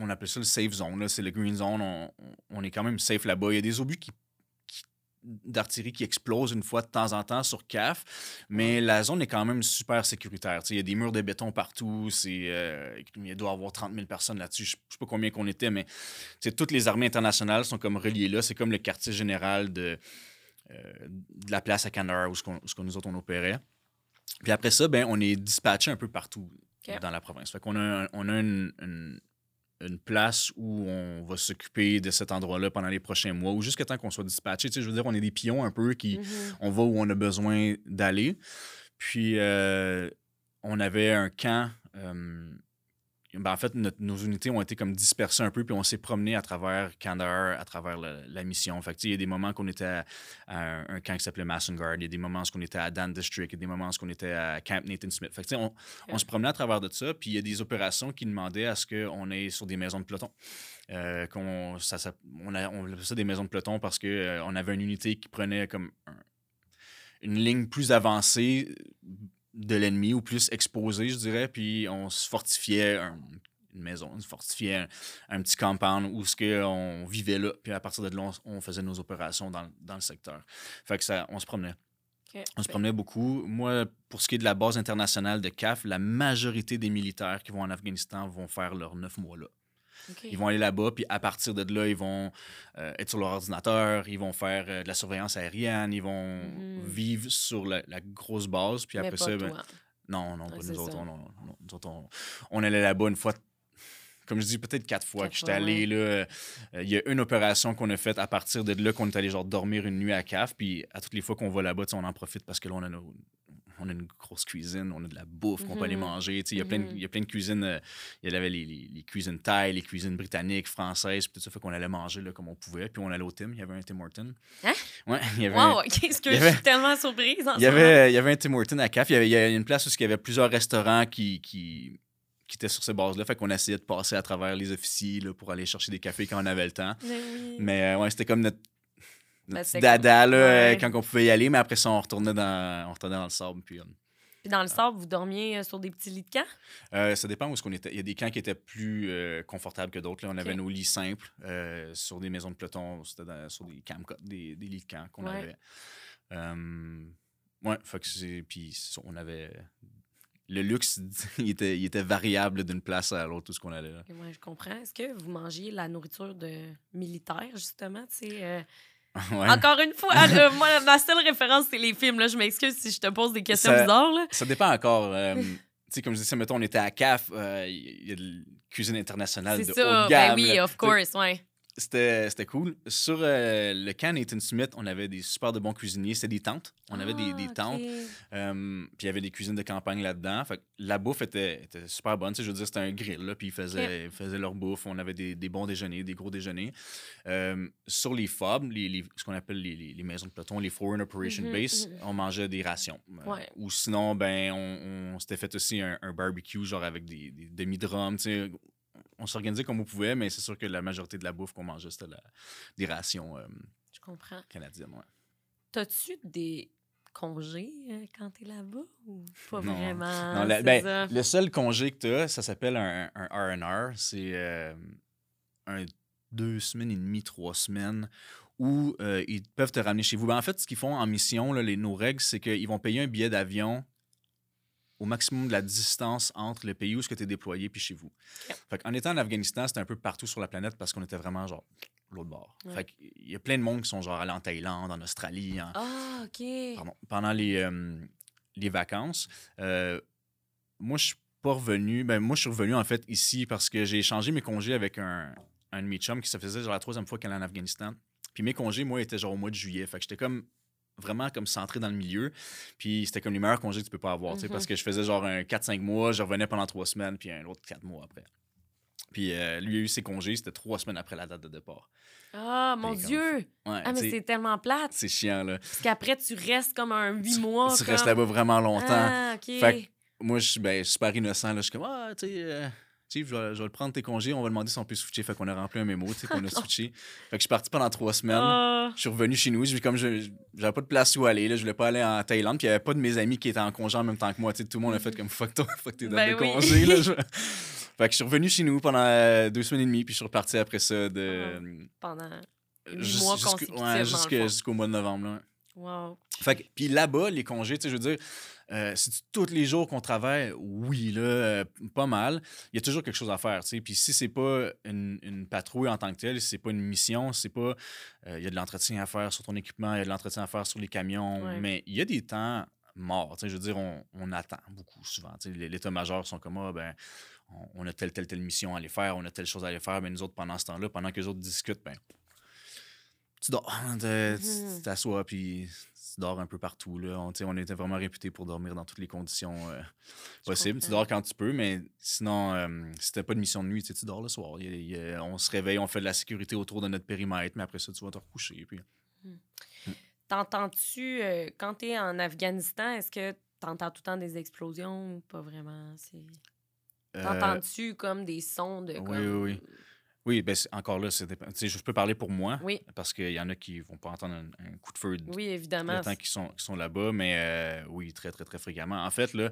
on appelle ça le safe zone. C'est le green zone. On, est quand même safe là-bas. Il y a des obus qui, d'artillerie qui explosent une fois de temps en temps sur CAF, mais la zone est quand même super sécuritaire. il y a des murs de béton partout. Euh, il doit y avoir 30 000 personnes là-dessus. Je ne sais pas combien qu'on était, mais toutes les armées internationales sont comme reliées là. C'est comme le quartier général de, euh, de la place à Kandahar où, ce nous autres on opérait. Puis après ça, ben, on est dispatché un peu partout dans la province. Fait qu'on a, on a une une place où on va s'occuper de cet endroit-là pendant les prochains mois ou jusqu'à temps qu'on soit dispatché. Tu sais, je veux dire, on est des pions un peu qui, mm-hmm. on va où on a besoin d'aller. Puis, euh, on avait un camp euh, ben, en fait, nos unités ont été comme dispersées un peu, puis on s'est promené à travers Kandahar, à travers la mission. Fait il y a des moments qu'on était à, un, camp qui s'appelait Mason Guard, il y a des moments où on était à Dan District, il y a des moments où on était à Camp Nathan Smith. Fait on, on, se promenait à travers de ça, puis il y a des opérations qui demandaient à ce qu'on aille sur des maisons de peloton. Euh, qu'on, ça, on, a, on appelait ça des maisons de peloton parce qu'on euh, on avait une unité qui prenait comme une ligne plus avancée de l'ennemi ou plus exposé, je dirais. Puis on se fortifiait une maison, on se fortifiait un, petit compound où ce que on vivait là. Puis à partir de là, on, faisait nos opérations dans, dans, le secteur. Fait que ça, on se promenait. On se promenait beaucoup. Moi, pour ce qui est de la base internationale de CAF, la majorité des militaires qui vont en Afghanistan vont faire leurs neuf mois là. Ils vont aller là-bas, puis à partir de là, ils vont euh, être sur leur ordinateur, ils vont faire euh, de la surveillance aérienne, ils vont mm. vivre sur la, grosse base, puis après ça, ben, non, non, pas nous autres. On, on, allait là-bas une fois comme je dis, peut-être quatre fois que j'étais allé là. Euh, il y a une opération qu'on a faite à partir de là qu'on est allé genre dormir une nuit à CAF. Puis à toutes les fois qu'on va là-bas, on en profite parce que là, on a nos, on a une grosse cuisine, on a de la bouffe qu'on peut aller mhm. manger. Il y, a plein de, mhm. y a plein de cuisines. Euh, il y avait les, les, cuisines thaï, les cuisines britanniques, françaises, puis tout ça fait qu'on allait manger là, comme on pouvait. Puis on allait au Tim, il y avait un Tim Horton. Hein? Ouais, il y avait. Wow, qu'est-ce que je suis tellement surprise. il, y avait, il y avait un Tim Horton à CAF. Il y avait, il y avait une place où il y avait plusieurs restaurants qui, qui qui étaient sur ces bases-là. Fait qu'on essayait de passer à travers les officiers là, pour aller chercher des cafés quand on avait le temps. Mais, euh, ouais, c'était comme notre ben, dada là, euh, quand on pouvait y aller, mais après ça, on retournait dans, on retournait dans le sable. Puis, puis dans le sable, vous dormiez euh, sur des petits lits de camp? Euh, ça dépend où est-ce qu'on était. Il y a des camps qui étaient plus euh, confortables que d'autres. On avait nos lits simples sur des maisons de peloton, c'était sur des, camp, des, des, lits de camp qu'on avait. ouais, fait que Puis on avait. Le luxe, il était, il était variable d'une place à l'autre, tout ce qu'on allait là. je comprends. Est-ce que vous mangiez la nourriture de militaire, justement? Tu Encore une fois, moi, ma seule référence, c'est les films. Là. Je m'excuse si je te pose des questions bizarres. Là. Ça dépend encore. Euh, sais, comme je disais, mettons, on était à CAF, euh, il y a de la cuisine internationale de C'est haut ça. de Ben gamme. oui, là. of course, ouais. C'était cool. Sur euh, le camp Nathan Smith, on avait des super de bons cuisiniers. C'était des tentes. On avait des, des Ah, tentes. Euh, puis il y avait des cuisines de campagne là-dedans. La bouffe était, était super bonne. Tu sais, je veux dire, c'était un grill. Là, puis ils faisaient, faisaient leur bouffe. On avait des, des bons déjeuners, des gros déjeuners. Euh, sur les FOB, les, les- ce qu'on appelle les, maisons de peloton, les Foreign Operation Mhm, Base, mhm. on mangeait des rations. Euh. Ou sinon, ben, on, on s'était fait aussi un, un barbecue, genre avec des, des demi-drums. On s'organisait comme on pouvait, mais c'est sûr que la majorité de la bouffe qu'on mangeait, c'était la- des rations euh, Je comprends. canadiennes. ouais. T'as-tu des congés euh, quand t'es là-bas ou pas Non. vraiment? Non, la- c'est ben, ça? Le seul congé que tu as, ça s'appelle un, un R&R. C'est euh, un deux semaines et demie, trois semaines où ils peuvent te ramener chez vous. Ben, en fait, ce qu'ils font en mission, là, les, nos règles, c'est qu'ils vont payer un billet d'avion au maximum de la distance entre le pays où tu es déployé puis chez vous. Fait en étant en Afghanistan, c'était un peu partout sur la planète parce qu'on était vraiment genre l'autre bord. Ouais. Fait il y a plein de monde qui sont genre allés en Thaïlande, en Australie, en, Ah, OK. pardon, pendant les, euh, les vacances. Euh, moi, je suis pas revenu. Ben, moi, je suis revenu en fait ici parce que j'ai échangé mes congés avec un, un de mes chums qui se faisait genre la troisième fois qu'elle allait en Afghanistan. Puis mes congés, moi, étaient genre au mois de juillet. Fait que j'étais comme vraiment comme centré dans le milieu. Puis c'était comme les meilleurs congés que tu peux pas avoir, parce que je faisais genre un 4-5 mois, je revenais pendant trois semaines, puis un autre 4 mois après. Puis euh, lui a eu ses congés, c'était trois semaines après la date de départ. Ah, mon Puis comme- Dieu! Ouais, Ah, mais c'est tellement plate. c'est chiant, là. Parce qu'après, tu restes comme un huit mois. Tu comme... restes là-bas vraiment longtemps. Ah, OK. Fait moi, je suis ben, super innocent. Là. Je suis comme, ah, tu sais, euh, Chief, je vais, je vais le prendre tes congés. On va demander si on peut switcher. Fait qu'on a rempli un mémo, tu sais, qu'on a switché. Fait que je suis parti pendant trois semaines. Ah, Je suis revenu chez nous. Comme je j'avais pas de place où aller, là, je voulais pas aller en Thaïlande. Puis il y avait pas de mes amis qui étaient en congé en même temps que moi. Tu sais, tout le monde a fait comme fuck toi, fuck tes dates Ben de oui. congé. Là, Je- Fait que je suis revenu chez nous pendant euh, deux semaines et demie. Puis je suis reparti après ça de. pendant... Huit jus- mois jusqu'au- ouais, mois de novembre. là. Wow. Fait que, puis là-bas, les congés, tu sais, je veux dire, euh, c'est tous les jours qu'on travaille, oui, là, euh, pas mal. Il y a toujours quelque chose à faire, tu sais. Puis si c'est pas une, une patrouille en tant que telle, si c'est pas une mission, si c'est pas. euh, Il y a de l'entretien à faire sur ton équipement, il y a de l'entretien à faire sur les camions, Ouais. mais il y a des temps morts. Je veux dire, on, on attend beaucoup souvent. L'état-major sont comme, ah, ben, on, on a telle, telle, telle mission à aller faire, on a telle chose à aller faire, mais nous autres, pendant ce temps-là, pendant que les autres discutent, ben, tu dors, Mhm. tu t'assois, puis tu dors un peu partout. Là. On, tu était vraiment réputé pour dormir dans toutes les conditions euh, possibles. Tu dors quand tu peux, mais sinon, euh, si t'as pas de mission de nuit, tu tu dors le soir. Il il on se réveille, on fait de la sécurité autour de notre périmètre, mais après ça, tu vas te recoucher. Puis... T'entends-tu, euh, quand t'es en Afghanistan, est-ce que t'entends tout le temps des explosions ou pas vraiment? Euh, T'entends-tu comme des sons de... oui, comme- oui, oui. oui, ben, c'est- encore là, je peux parler pour moi, Oui, parce qu'il y en a qui vont pas entendre un, un coup de feu oui, évidemment. le temps qu'ils sont, sont là-bas, mais euh, oui, très, très, très fréquemment. En fait, là,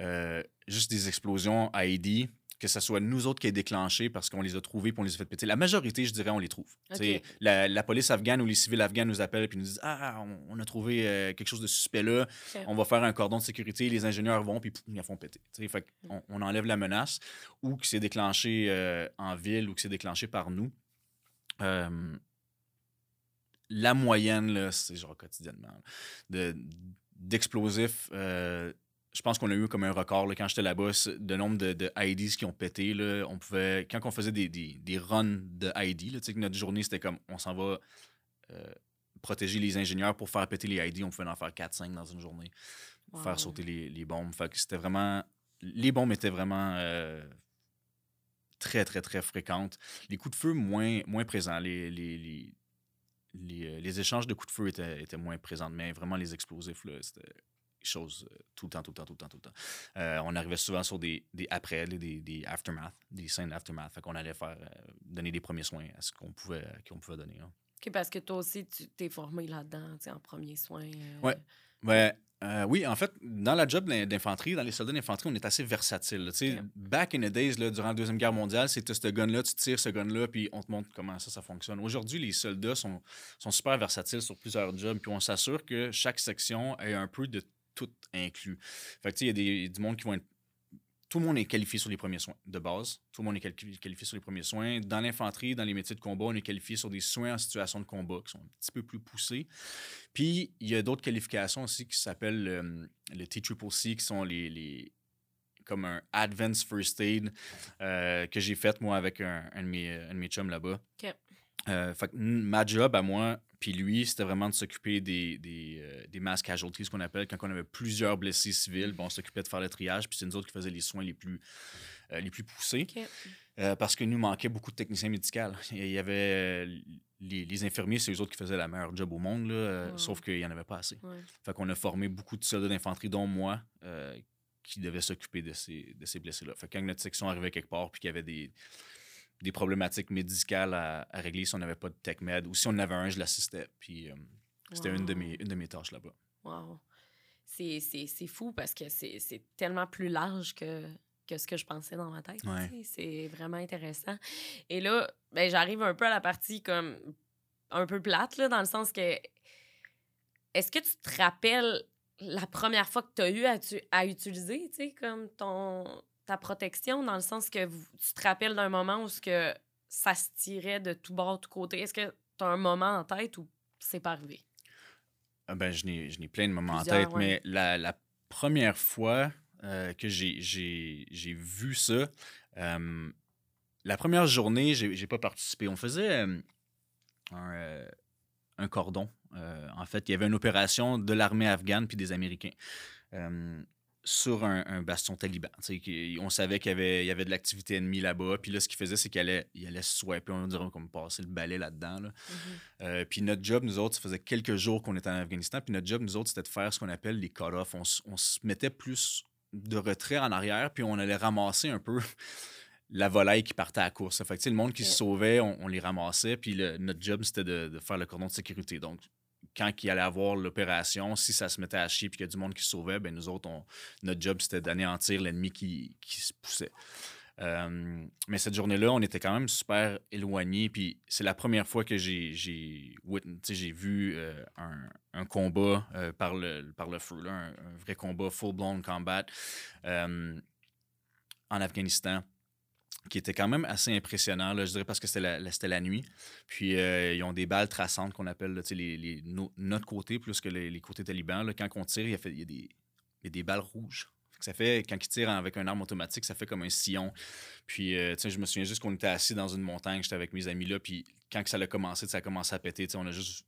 euh, juste des explosions à Haïti, que ce soit nous autres qui ait déclenché parce qu'on les a trouvés puis on les a fait péter. La majorité, je dirais, on les trouve. Ok. Tu sais, La, la police afghane ou les civils afghans nous appellent puis nous disent Ah, on, on a trouvé euh, quelque chose de suspect là, on va faire un cordon de sécurité, les ingénieurs vont puis ils la font péter. Fait on, on enlève la menace ou que c'est déclenché euh, en ville ou que c'est déclenché par nous. Euh, la moyenne, c'est genre quotidiennement, de, d'explosifs. Je pense qu'on a eu comme un record là, quand j'étais là-bas, de nombre de, de IDs qui ont pété. Là, on pouvait, quand on faisait des, des, des runs de ID, là, que notre journée, c'était comme on s'en va euh, protéger les ingénieurs pour faire péter les ID. On pouvait en faire 4-5 dans une journée, pour Wow. faire sauter les, les bombes. Fait que c'était vraiment. Les bombes étaient vraiment euh, très, très, très fréquentes. Les coups de feu, moins, moins présents. Les, les, les, les, euh, échanges de coups de feu étaient, étaient moins présents, mais vraiment les explosifs, c'était choses euh, tout le temps, tout le temps, tout le temps, tout le temps. Euh, on arrivait souvent sur des, des après, des, des aftermath, des scènes d'aftermath. Fait qu'on allait faire, euh, donner des premiers soins à ce qu'on pouvait, qu'on pouvait donner. hein. OK, parce que toi aussi, tu t'es formé là-dedans, en premiers soins. Ouais. Euh, oui, en fait, dans la job d'in- d'infanterie, dans les soldats d'infanterie, on est assez versatile. là. Tu sais, Ok. Back in the days, là, durant la Deuxième Guerre mondiale, c'était ce gun-là, tu tires ce gun-là, puis on te montre comment ça, ça fonctionne. Aujourd'hui, les soldats sont, sont super versatiles sur plusieurs jobs, puis on s'assure que chaque section ait un peu de tout inclus. Fait que, tu sais, il y a des, du monde qui vont être tout le monde est qualifié sur les premiers soins de base. Tout le monde est quali- qualifié sur les premiers soins. Dans l'infanterie, dans les métiers de combat, on est qualifié sur des soins en situation de combat qui sont un petit peu plus poussés. Puis, il y a d'autres qualifications aussi qui s'appellent euh, le T-Triple-C, qui sont les, les comme un advanced first aid euh, que j'ai fait, moi, avec un, un de, mes, un de mes chums là-bas. OK. Euh, fait ma job à moi, puis lui, c'était vraiment de s'occuper des, des, euh, des mass casualties, ce qu'on appelle, quand on avait plusieurs blessés civils, bon, on s'occupait de faire le triage, puis c'est nous autres qui faisions les soins les plus, euh, les plus poussés. Euh, parce que nous manquait beaucoup de techniciens médicaux. Il y avait les, les infirmiers, c'est eux autres qui faisaient la meilleure job au monde, là, sauf qu'il n'y en avait pas assez. Ouais. Fait qu'on a formé beaucoup de soldats d'infanterie, dont moi, qui devaient s'occuper de ces, de ces blessés-là. Fait que quand notre section arrivait quelque part puis qu'il y avait des, des problématiques médicales à, à régler, si on n'avait pas de tech med ou si on en avait un, je l'assistais. Puis euh, c'était une, de mes, une de mes tâches là-bas. Wow. C'est, fou parce que c'est, c'est tellement plus large que, que ce que je pensais dans ma tête. Ouais. tu sais. C'est vraiment intéressant. Et là, ben, j'arrive un peu à la partie comme un peu plate, là, dans le sens que est-ce que tu te rappelles la première fois que tu as eu à, tu- à utiliser, tu sais, comme ton, ta protection, dans le sens que vous- tu te rappelles d'un moment où ce que ça se tirait de tout bord, tout côté? Est-ce que tu as un moment en tête où c'est pas arrivé? Ah ben, je n'ai je n'ai plein de moments Plusieurs, en tête, ouais. mais la, la première fois euh, que j'ai- j'ai j'ai vu ça, euh, la première journée, j'ai pas participé. On faisait euh, un, un cordon. En fait, il y avait une opération de l'armée afghane puis des Américains sur un, un bastion taliban. On savait qu'il y avait, il y avait de l'activité ennemie là-bas. Puis là, ce qu'il faisait, c'est qu'il allait, il allait swiper, on dirait comme passer le balai là-dedans. là. Euh, puis notre job, nous autres, ça faisait quelques jours qu'on était en Afghanistan. Puis notre job, nous autres, c'était de faire ce qu'on appelle les cut-offs. On, se mettait plus de retrait en arrière, puis on allait ramasser un peu la volaille qui partait à la course. Fait que, le monde qui se sauvait, on, on les ramassait. Puis le- notre job, c'était de, de faire le cordon de sécurité. Donc, quand il allait avoir l'opération, si ça se mettait à chier puis qu'il y a du monde qui se sauvait, ben nous autres, notre job, c'était d'anéantir l'ennemi qui, qui se poussait. Euh, mais cette journée-là, on était quand même super éloignés. Puis c'est la première fois que j'ai vu euh, un, combat euh, par, le, par le feu, là, un, vrai combat, full-blown combat en Afghanistan qui était quand même assez impressionnant, je dirais, parce que c'était la, nuit. Puis, euh, ils ont des balles traçantes qu'on appelle notre côté plus que les, côtés talibans. Là, quand on tire, il y a, fait- il y a des, il y a des balles rouges. Ça fait, quand ils tirent avec un arme automatique, ça fait comme un sillon. Puis, euh, je me souviens juste qu'on était assis dans une montagne, j'étais avec mes amis là, puis quand ça a commencé, ça a commencé à péter, on a juste.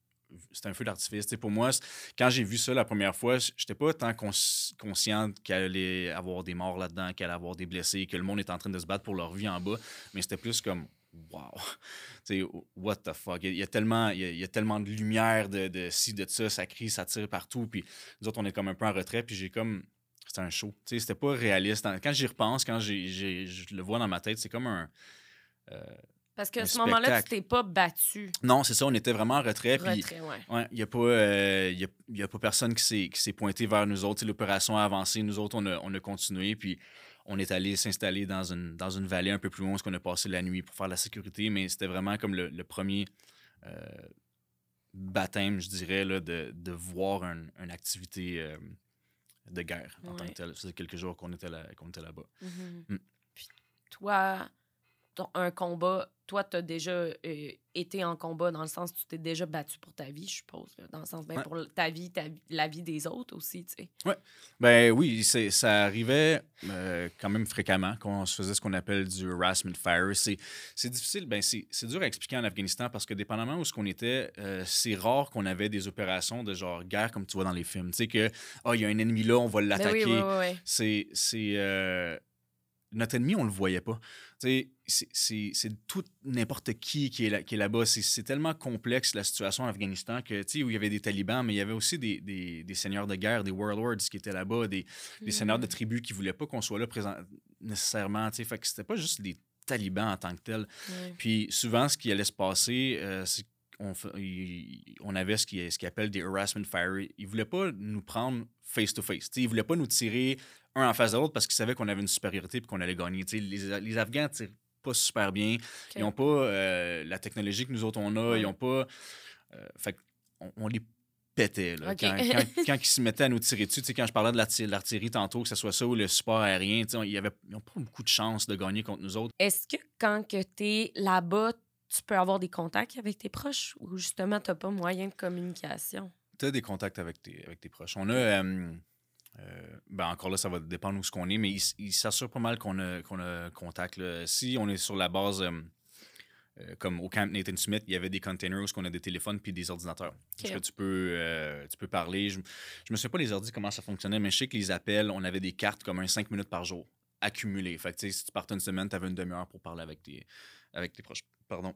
C'était un feu d'artifice. Pour moi, quand j'ai vu ça la première fois, j'étais pas tant cons- conscient qu'il allait avoir des morts là-dedans, qu'il allait avoir des blessés, que le monde était en train de se battre pour leur vie en bas, mais c'était plus comme wow. Tu sais, what the fuck? Il y a, tellement, il y a, tellement de lumière, de, de ci, de ça, ça crie, ça tire partout. Puis nous autres, on est comme un peu en retrait, puis j'ai comme. C'était un show. C'était pas réaliste. Quand j'y repense, quand je le vois dans ma tête, c'est comme un. euh, Parce qu'à Un ce moment-là, tu t'es pas battu. Non, c'est ça, on était vraiment en retrait. Puis Retrait, ouais. Ouais, il n'y a, pas, euh, y a, y a pas personne qui s'est pointé vers nous autres. L'opération a avancé. Nous autres, on a, on a continué. Puis on est allé s'installer dans une, dans une vallée un peu plus loin où on a passé la nuit pour faire la sécurité. Mais c'était vraiment comme le, le premier euh, baptême, je dirais, là, de, de voir un- une activité euh, de guerre en tant Ouais. que telle. Ça faisait quelques jours qu'on était, là, qu'on était là-bas. Mhm. Mm. Puis toi, un combat, toi, tu as déjà euh, été en combat dans le sens tu t'es déjà battu pour ta vie, je suppose. là, dans le sens, ben, Ouais. pour ta vie, ta la vie des autres aussi, tu sais. Ben oui, c'est- ça arrivait euh, quand même fréquemment qu'on se faisait ce qu'on appelle du harassment fire. C'est difficile, ben c'est c'est dur à expliquer en Afghanistan parce que dépendamment où ce qu'on était, euh, c'est rare qu'on avait des opérations de genre guerre comme tu vois dans les films. Tu sais que, ah, il y a un ennemi là, on va Ben l'attaquer. oui. C'est. c'est, notre ennemi, on le voyait pas. C'est- c'est c'est tout n'importe qui qui est, là, qui est là-bas. C'est- C'est tellement complexe la situation en Afghanistan que, tu sais, où il y avait des talibans, mais il y avait aussi des, des- des seigneurs de guerre, des warlords qui étaient là-bas, des, des seigneurs de Mhm. tribus qui voulaient pas qu'on soit là présent nécessairement. Tu sais, fait que c'était pas juste des talibans en tant que tels. Puis souvent, ce qui allait se passer, euh, c'est il- on avait ce qui, ce des harassment fire. Ils voulaient pas nous prendre face-to-face. Sais, Ils voulaient pas nous tirer un en face de l'autre parce qu'ils savaient qu'on avait une supériorité et qu'on allait gagner. Les, les Afghans tirent pas super bien. Ils n'ont pas euh, la technologie que nous autres, on a. Ouais. Ils n'ont pas... euh, fait qu'on on les pétait. Là, quand, quand- quand ils se mettaient à nous tirer dessus, tu sais, quand je parlais de l'arti- l'artillerie tantôt, que ce soit ça ou le support aérien, sais, ils n'ont pas beaucoup de chances de gagner contre nous autres. Est-ce que quand que tu es là-bas, tu peux avoir des contacts avec tes proches ou justement, tu pas moyen de communication? Tu as des contacts avec tes, avec tes proches. On a, euh, euh, ben encore là, ça va dépendre où ce qu'on est, mais il, s'assure pas mal qu'on a, qu'on a contact. Si on est sur la base, euh, euh, comme au camp Nathan Smith, il y avait des containers où on a des téléphones puis des ordinateurs. Parce que tu peux, tu peux parler? Je, je me souviens pas les ordi comment ça fonctionnait, mais je sais que les appels, on avait des cartes comme un 5 minutes par jour accumulées. Fait que si tu partais une semaine, tu avais une demi-heure pour parler avec tes, avec tes proches. Pardon.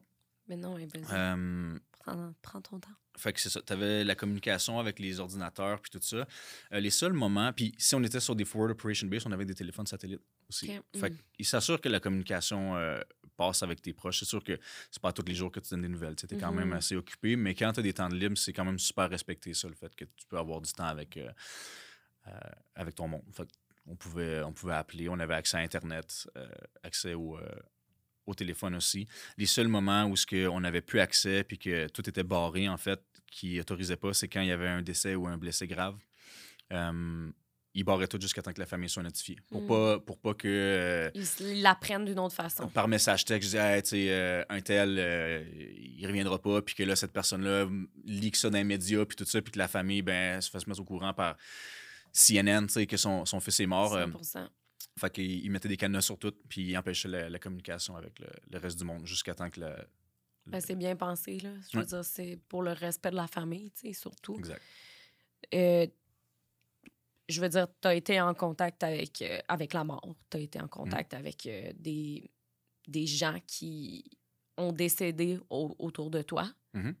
Mais non, euh, prends, ton temps. Fait que c'est ça. Tu avais la communication avec les ordinateurs puis tout ça. Euh, les seuls moments, puis si on était sur des Forward Operation Base, on avait des téléphones satellites aussi. Fait mm. il s'assure que la communication euh, passe avec tes proches. C'est sûr que c'est pas tous les jours que tu donnes des nouvelles. Tu es quand même mm-hmm. assez occupé, mais quand tu as des temps de libre, c'est quand même super respecté ça, le fait que tu peux avoir du temps avec, avec ton monde. Fait on pouvait, on pouvait appeler, on avait accès à Internet, accès au, au téléphone aussi. Les seuls moments où ce on n'avait plus accès puis que tout était barré, en fait, qui n'autorisait pas, c'est quand il y avait un décès ou un blessé grave. Euh, ils barraient tout jusqu'à temps que la famille soit notifiée. Pour, mm. pas, pour pas que. Euh, ils l'apprennent d'une autre façon. Par message texte, je dis, euh, un tel, euh, il reviendra pas, puis que là, cette personne-là lit ça dans les médias, puis tout ça, puis que la famille, ben, se fasse mettre au courant par CNN, tu sais, que son, son, fils est mort. 100%. Fait qu'il mettait des cadenas sur tout, puis il empêchait la, communication avec le, reste du monde jusqu'à temps que la. Ben, c'est bien pensé, là. Je veux dire, c'est pour le respect de la famille, tu sais, surtout. Exact. Euh, je veux dire, tu as été en contact avec, euh, avec la mort. Tu as été en contact avec euh, des, des gens qui ont décédé autour de toi. Mm-hmm.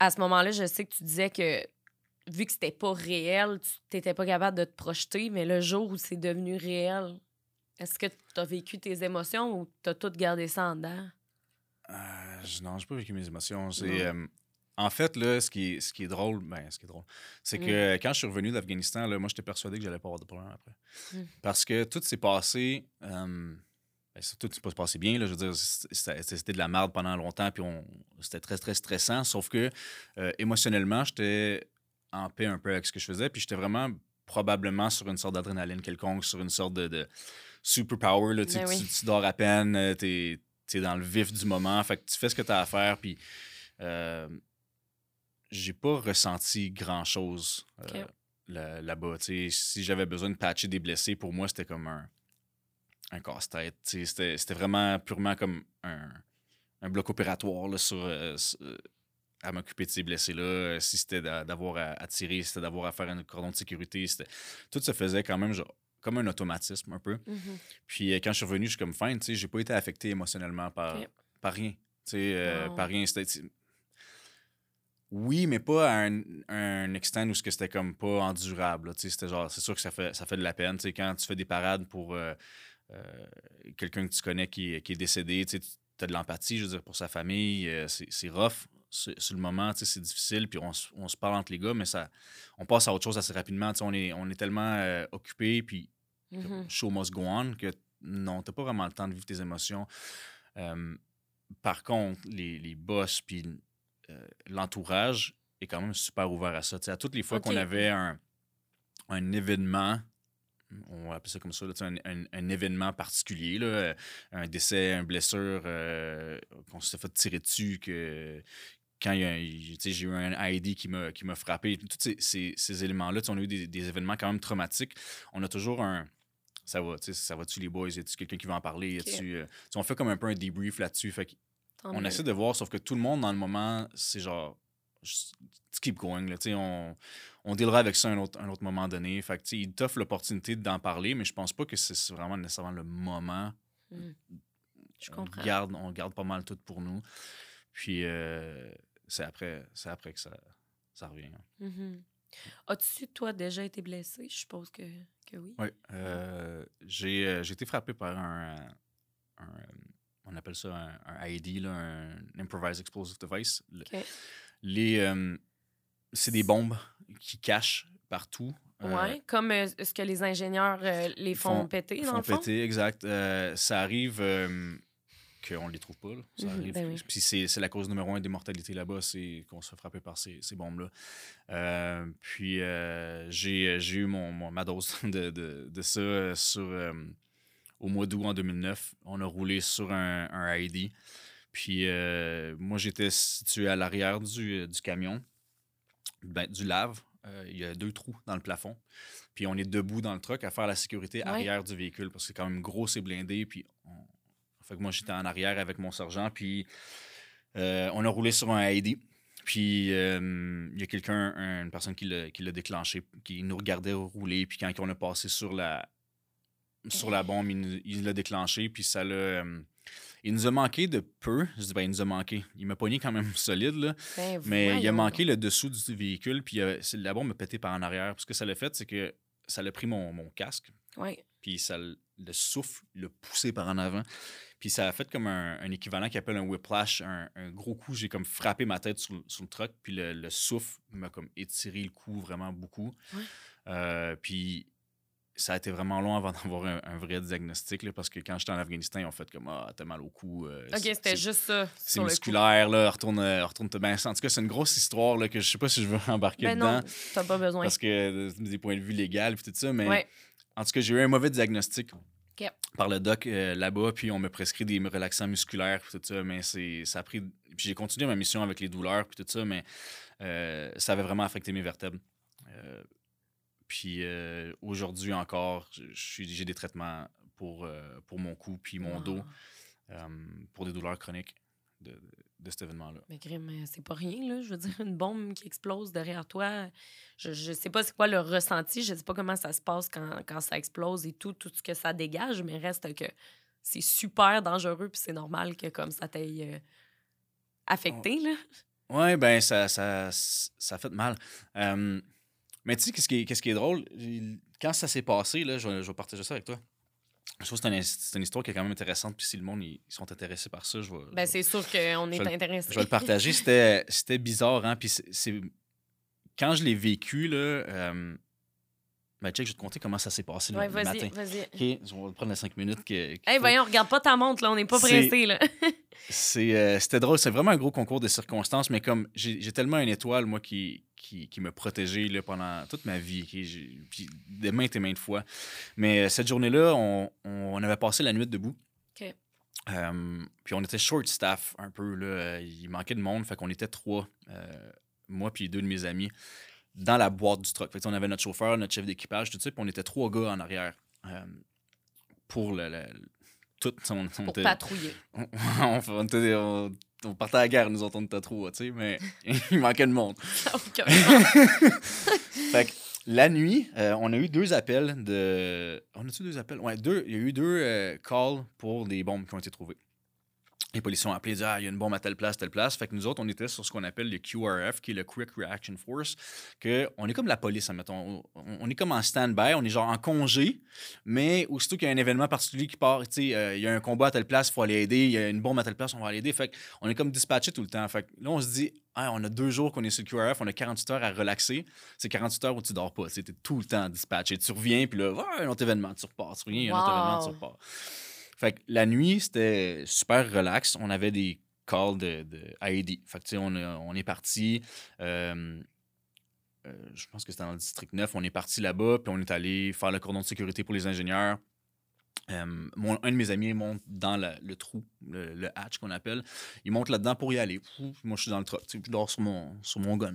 À ce moment-là, je sais que tu disais que vu que c'était pas réel, tu n'étais pas capable de te projeter, mais le jour où c'est devenu réel, est-ce que tu as vécu tes émotions ou tu as tout gardé ça en dedans? Euh, non, j'ai pas vécu mes émotions. Euh, en fait, là, ce qui est, ce qui est drôle, ben, ce qui est drôle, c'est que quand je suis revenu d'Afghanistan, moi, j'étais persuadé que j'allais pas avoir de problème après. Hmm. Parce que tout s'est passé. Euh, ben, tout s'est pas passé bien. Là, je veux dire, c'était de la merde pendant longtemps, puis c'était très, très stressant. Sauf que euh, émotionnellement, j'étais en paix un peu avec ce que je faisais. Puis j'étais vraiment probablement sur une sorte d'adrénaline quelconque, sur une sorte de, de superpower. Là, ben tu, dors à peine, euh, tu es, dans le vif du moment. Fait que tu fais ce que tu as à faire. Puis euh, j'ai pas ressenti grand-chose euh, là-bas. si j'avais besoin de patcher des blessés, pour moi, c'était comme un, un casse-tête. C'était vraiment purement comme un, un bloc opératoire là, sur, euh, à m'occuper de ces blessés-là, euh, si c'était d'avoir à, tirer, si c'était d'avoir à faire un cordon de sécurité. Tout se faisait quand même genre, comme un automatisme un peu. Mm-hmm. Puis euh, quand je suis revenu, je suis comme fin, tu sais, j'ai pas été affecté émotionnellement par, par rien. Tu sais, euh, par rien. Oui, mais pas à un, un extent où c'était comme pas endurable. C'était genre, c'est sûr que ça fait, ça fait de la peine. Tu sais, quand tu fais des parades pour quelqu'un que tu connais qui, qui est décédé, tu as de l'empathie, je veux dire, pour sa famille. c'est rough sur, le moment, c'est difficile, puis on, se parle entre les gars, mais ça, on passe à autre chose assez rapidement. On est, on est tellement euh, occupé, puis mm-hmm. show must go on, que non, t'as pas vraiment le temps de vivre tes émotions. par contre, les, les boss, puis euh, l'entourage est quand même super ouvert à ça. à toutes les fois qu'on avait un, un événement on va appeler ça comme ça, un, événement particulier, là, un décès, une blessure, euh, qu'on s'est fait tirer dessus, que, quand j'ai eu un ID qui m'a frappé, tous ces, ces, éléments-là, on a eu des, événements quand même traumatiques. On a toujours un. Ça va, ça va-tu les boys? Y a-tu quelqu'un qui va en parler? Euh, on fait comme un peu un debrief là-dessus. on essaie de voir, sauf que tout le monde dans le moment, c'est genre. Keep going. Là, on, on dealera avec ça à un autre, un autre moment donné. Fait que, il t'offre l'opportunité d'en parler, mais je pense pas que c'est vraiment nécessairement le moment. Hmm. Je comprends. On garde, on garde pas mal tout pour nous. Puis euh, c'est après, après que ça, ça revient. Hein. Mm-hmm. As-tu, toi, déjà été blessé? Je suppose que, que oui. Oui. Euh, j'ai, été frappé par un, On appelle ça un, IED, là, un Improvised Explosive Device. Les, euh, c'est des bombes qui cachent partout. oui, comme ce que les ingénieurs les font, péter, dans font le fond. péter, exact. ça arrive qu'on ne les trouve pas. Ça mhm, arrive. Ben puis c'est la cause numéro un des mortalités là-bas, c'est qu'on se fait frapper par ces, ces bombes-là. Euh, puis euh, j'ai eu mon, ma dose de, de, de ça euh, sur, au mois d'août en 2009. On a roulé sur un, un ID. Puis moi, j'étais situé à l'arrière du, du, camion, ben, du lave. euh, il y a deux trous dans le plafond. Puis on est debout dans le truck à faire la sécurité Ouais. arrière du véhicule parce que c'est quand même gros, c'est blindé. Puis on- fait que moi, j'étais en arrière avec mon sergent. Puis euh, on a roulé sur un ID. Puis euh, il y a quelqu'un, un- une personne qui l'a déclenché, qui nous regardait rouler. Puis quand on a passé sur la, sur la bombe, il l'a déclenché. Puis ça l'a. Il nous a manqué de peu. Je dis, ben, il nous a manqué. Il m'a pogné quand même solide, là. Ben, Mais il a manqué le dessous du véhicule, puis euh, la bombe a pété par en arrière. Puis Ce que ça l'a fait, c'est que ça l'a pris mon, mon casque, Ouais. puis ça le souffle l'a poussé par en avant. Puis ça a fait comme un, un équivalent qui appelle un whiplash, un, un gros coup. J'ai comme frappé ma tête sur, le- sur le truck, puis le, le souffle m'a comme étiré le cou vraiment beaucoup. Euh, puis ça a été vraiment long avant d'avoir un, un vrai diagnostic, là, parce que quand j'étais en Afghanistan, ils ont fait comme Ah, t'as mal au cou. euh, Ok, c'est- c'était juste ça. c'est musculaire, là, retourne, euh, retourne ben, En tout cas, c'est une grosse histoire là, que je sais pas si je veux embarquer Ben dedans non, t'as pas besoin. parce que euh, des points de vue légal et tout ça, mais Ouais. en tout cas, j'ai eu un mauvais diagnostic par le doc euh, là-bas, puis on m'a prescrit des relaxants musculaires puis tout ça, mais c'est ça a pris puis j'ai continué ma mission avec les douleurs puis tout ça, mais euh, ça avait vraiment affecté mes vertèbres. Puis euh, aujourd'hui encore, j'ai des traitements pour, euh, pour mon cou puis mon Wow. dos euh, pour des douleurs chroniques de, de cet événement-là. Mais euh, c'est pas rien, là. Je veux dire, une bombe qui explose derrière toi. Je, je sais pas c'est quoi le ressenti. Je sais pas comment ça se passe quand, quand ça explose et tout, tout ce que ça dégage, mais reste que c'est super dangereux puis c'est normal que comme ça t'aille euh, affecté, là. Ouais, ben ça, ça, ça fait mal. Euh, mais tu sais, qu'est-ce qui, est- qu'est-ce qui est drôle? Quand ça s'est passé, là, je, vais- je vais partager ça avec toi. Je trouve que c'est une, histoire qui est quand même intéressante. Puis si le monde ils, sont intéressés par ça, je vais, Ben, c'est sûr qu'on est intéressé. je vais le partager. C'était, bizarre, hein? Puis c'est- quand je l'ai vécu, là, euh, ben, check, je vais te conter comment ça s'est passé le, Ouais, le vas-y, matin. vas-y. OK, on va prendre les cinq minutes. Que, qu'il Hey, voyons, regarde pas ta montre, là. On n'est pas pressé, là. C'est, euh, c'était drôle. C'est vraiment un gros concours de circonstances, mais comme j'ai, tellement une étoile, moi, qui, qui, qui m'a protégé là, pendant toute ma vie? J'ai- puis de maintes et maintes fois. Mais euh, cette journée-là, on, on avait passé la nuit debout. OK. Euh, puis on était short staff un peu. Là. Il manquait de monde, fait qu'on était trois, moi puis deux de mes amis, dans la boîte du truck. Fait que, on avait notre chauffeur, notre chef d'équipage, tout ça, puis on était trois gars en arrière euh, pour le, le- tout. On, on Pour était- patrouiller. on, partait à la guerre, nous autres, on était trop, tu sais, mais il manquait de monde. OK. Fait que la nuit, euh, on a eu deux appels de. On a-tu deux appels? Ouais, deux. Il y a eu deux euh, calls pour des bombes qui ont été trouvées. Les policiers ont appelé, ils disaient, ah, il y a une bombe à telle place, telle place. Fait que nous autres, on était sur ce qu'on appelle le QRF, qui est le Quick Reaction Force, que on est comme la police, admettons. On, on est comme en stand-by, on est genre en congé, mais aussitôt qu'il y a un événement particulier qui part, tu sais, euh, il y a un combat à telle place, il faut aller aider, il y a une bombe à telle place, on va aller aider. Fait on est comme dispatché tout le temps. Fait que là, on se dit, Ah, on a deux jours qu'on est sur le QRF, on a 48 heures à relaxer. C'est 48 heures où tu dors pas. Tu es tout le temps dispatché. Tu reviens, puis là, ouais, un autre événement, tu repars. Tu reviens, il y a un autre Wow. événement, tu repars. Fait que la nuit, c'était super relax. On avait des calls de, de AED. Fait que, tu sais, on, a- on est parti. euh, euh, je pense que c'était dans le district 9. On est parti là-bas, puis on est allé faire le cordon de sécurité pour les ingénieurs. Euh, mon- un de mes amis monte dans la- le trou, le, le hatch qu'on appelle. Il monte là-dedans pour y aller. Pouf, Moi, je suis dans le truck. tu sais, Je dors sur mon, sur mon gun.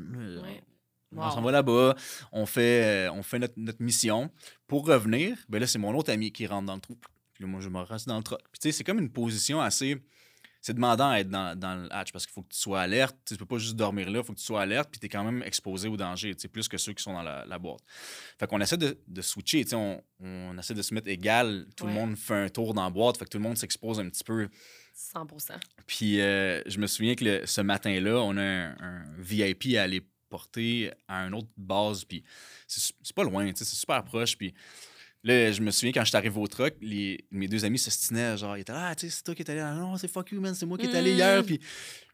On s'en va là-bas, on fait, on fait notre, notre mission. Pour revenir, ben là, c'est mon autre ami qui rentre dans le trou. Puis là, moi, je me reste dans le truck. Puis tu sais, c'est comme une position assez. C'est demandant à être dans, dans le hatch parce qu'il faut que tu sois alerte. Tu peux pas juste dormir là, il faut que tu sois alerte, puis tu es quand même exposé au danger, tu sais, plus que ceux qui sont dans la, la boîte. Fait qu'on essaie de, de switcher, tu sais, on, on essaie de se mettre égal. Tout le monde fait un tour dans la boîte, fait que tout le monde s'expose un petit peu. 100% Puis euh, je me souviens que le- ce matin-là, on a un, un VIP à aller porter à une autre base. Puis c'est pas loin, tu sais, c'est super proche. Puis là, je me souviens quand je suis arrivé au truck, les, mes deux amis s'ostinaient. Genre, ils étaient là, ah, tu sais, c'est toi qui es allé. Ah, Non, c'est fuck you, man, c'est moi qui est allé Mm. hier. Puis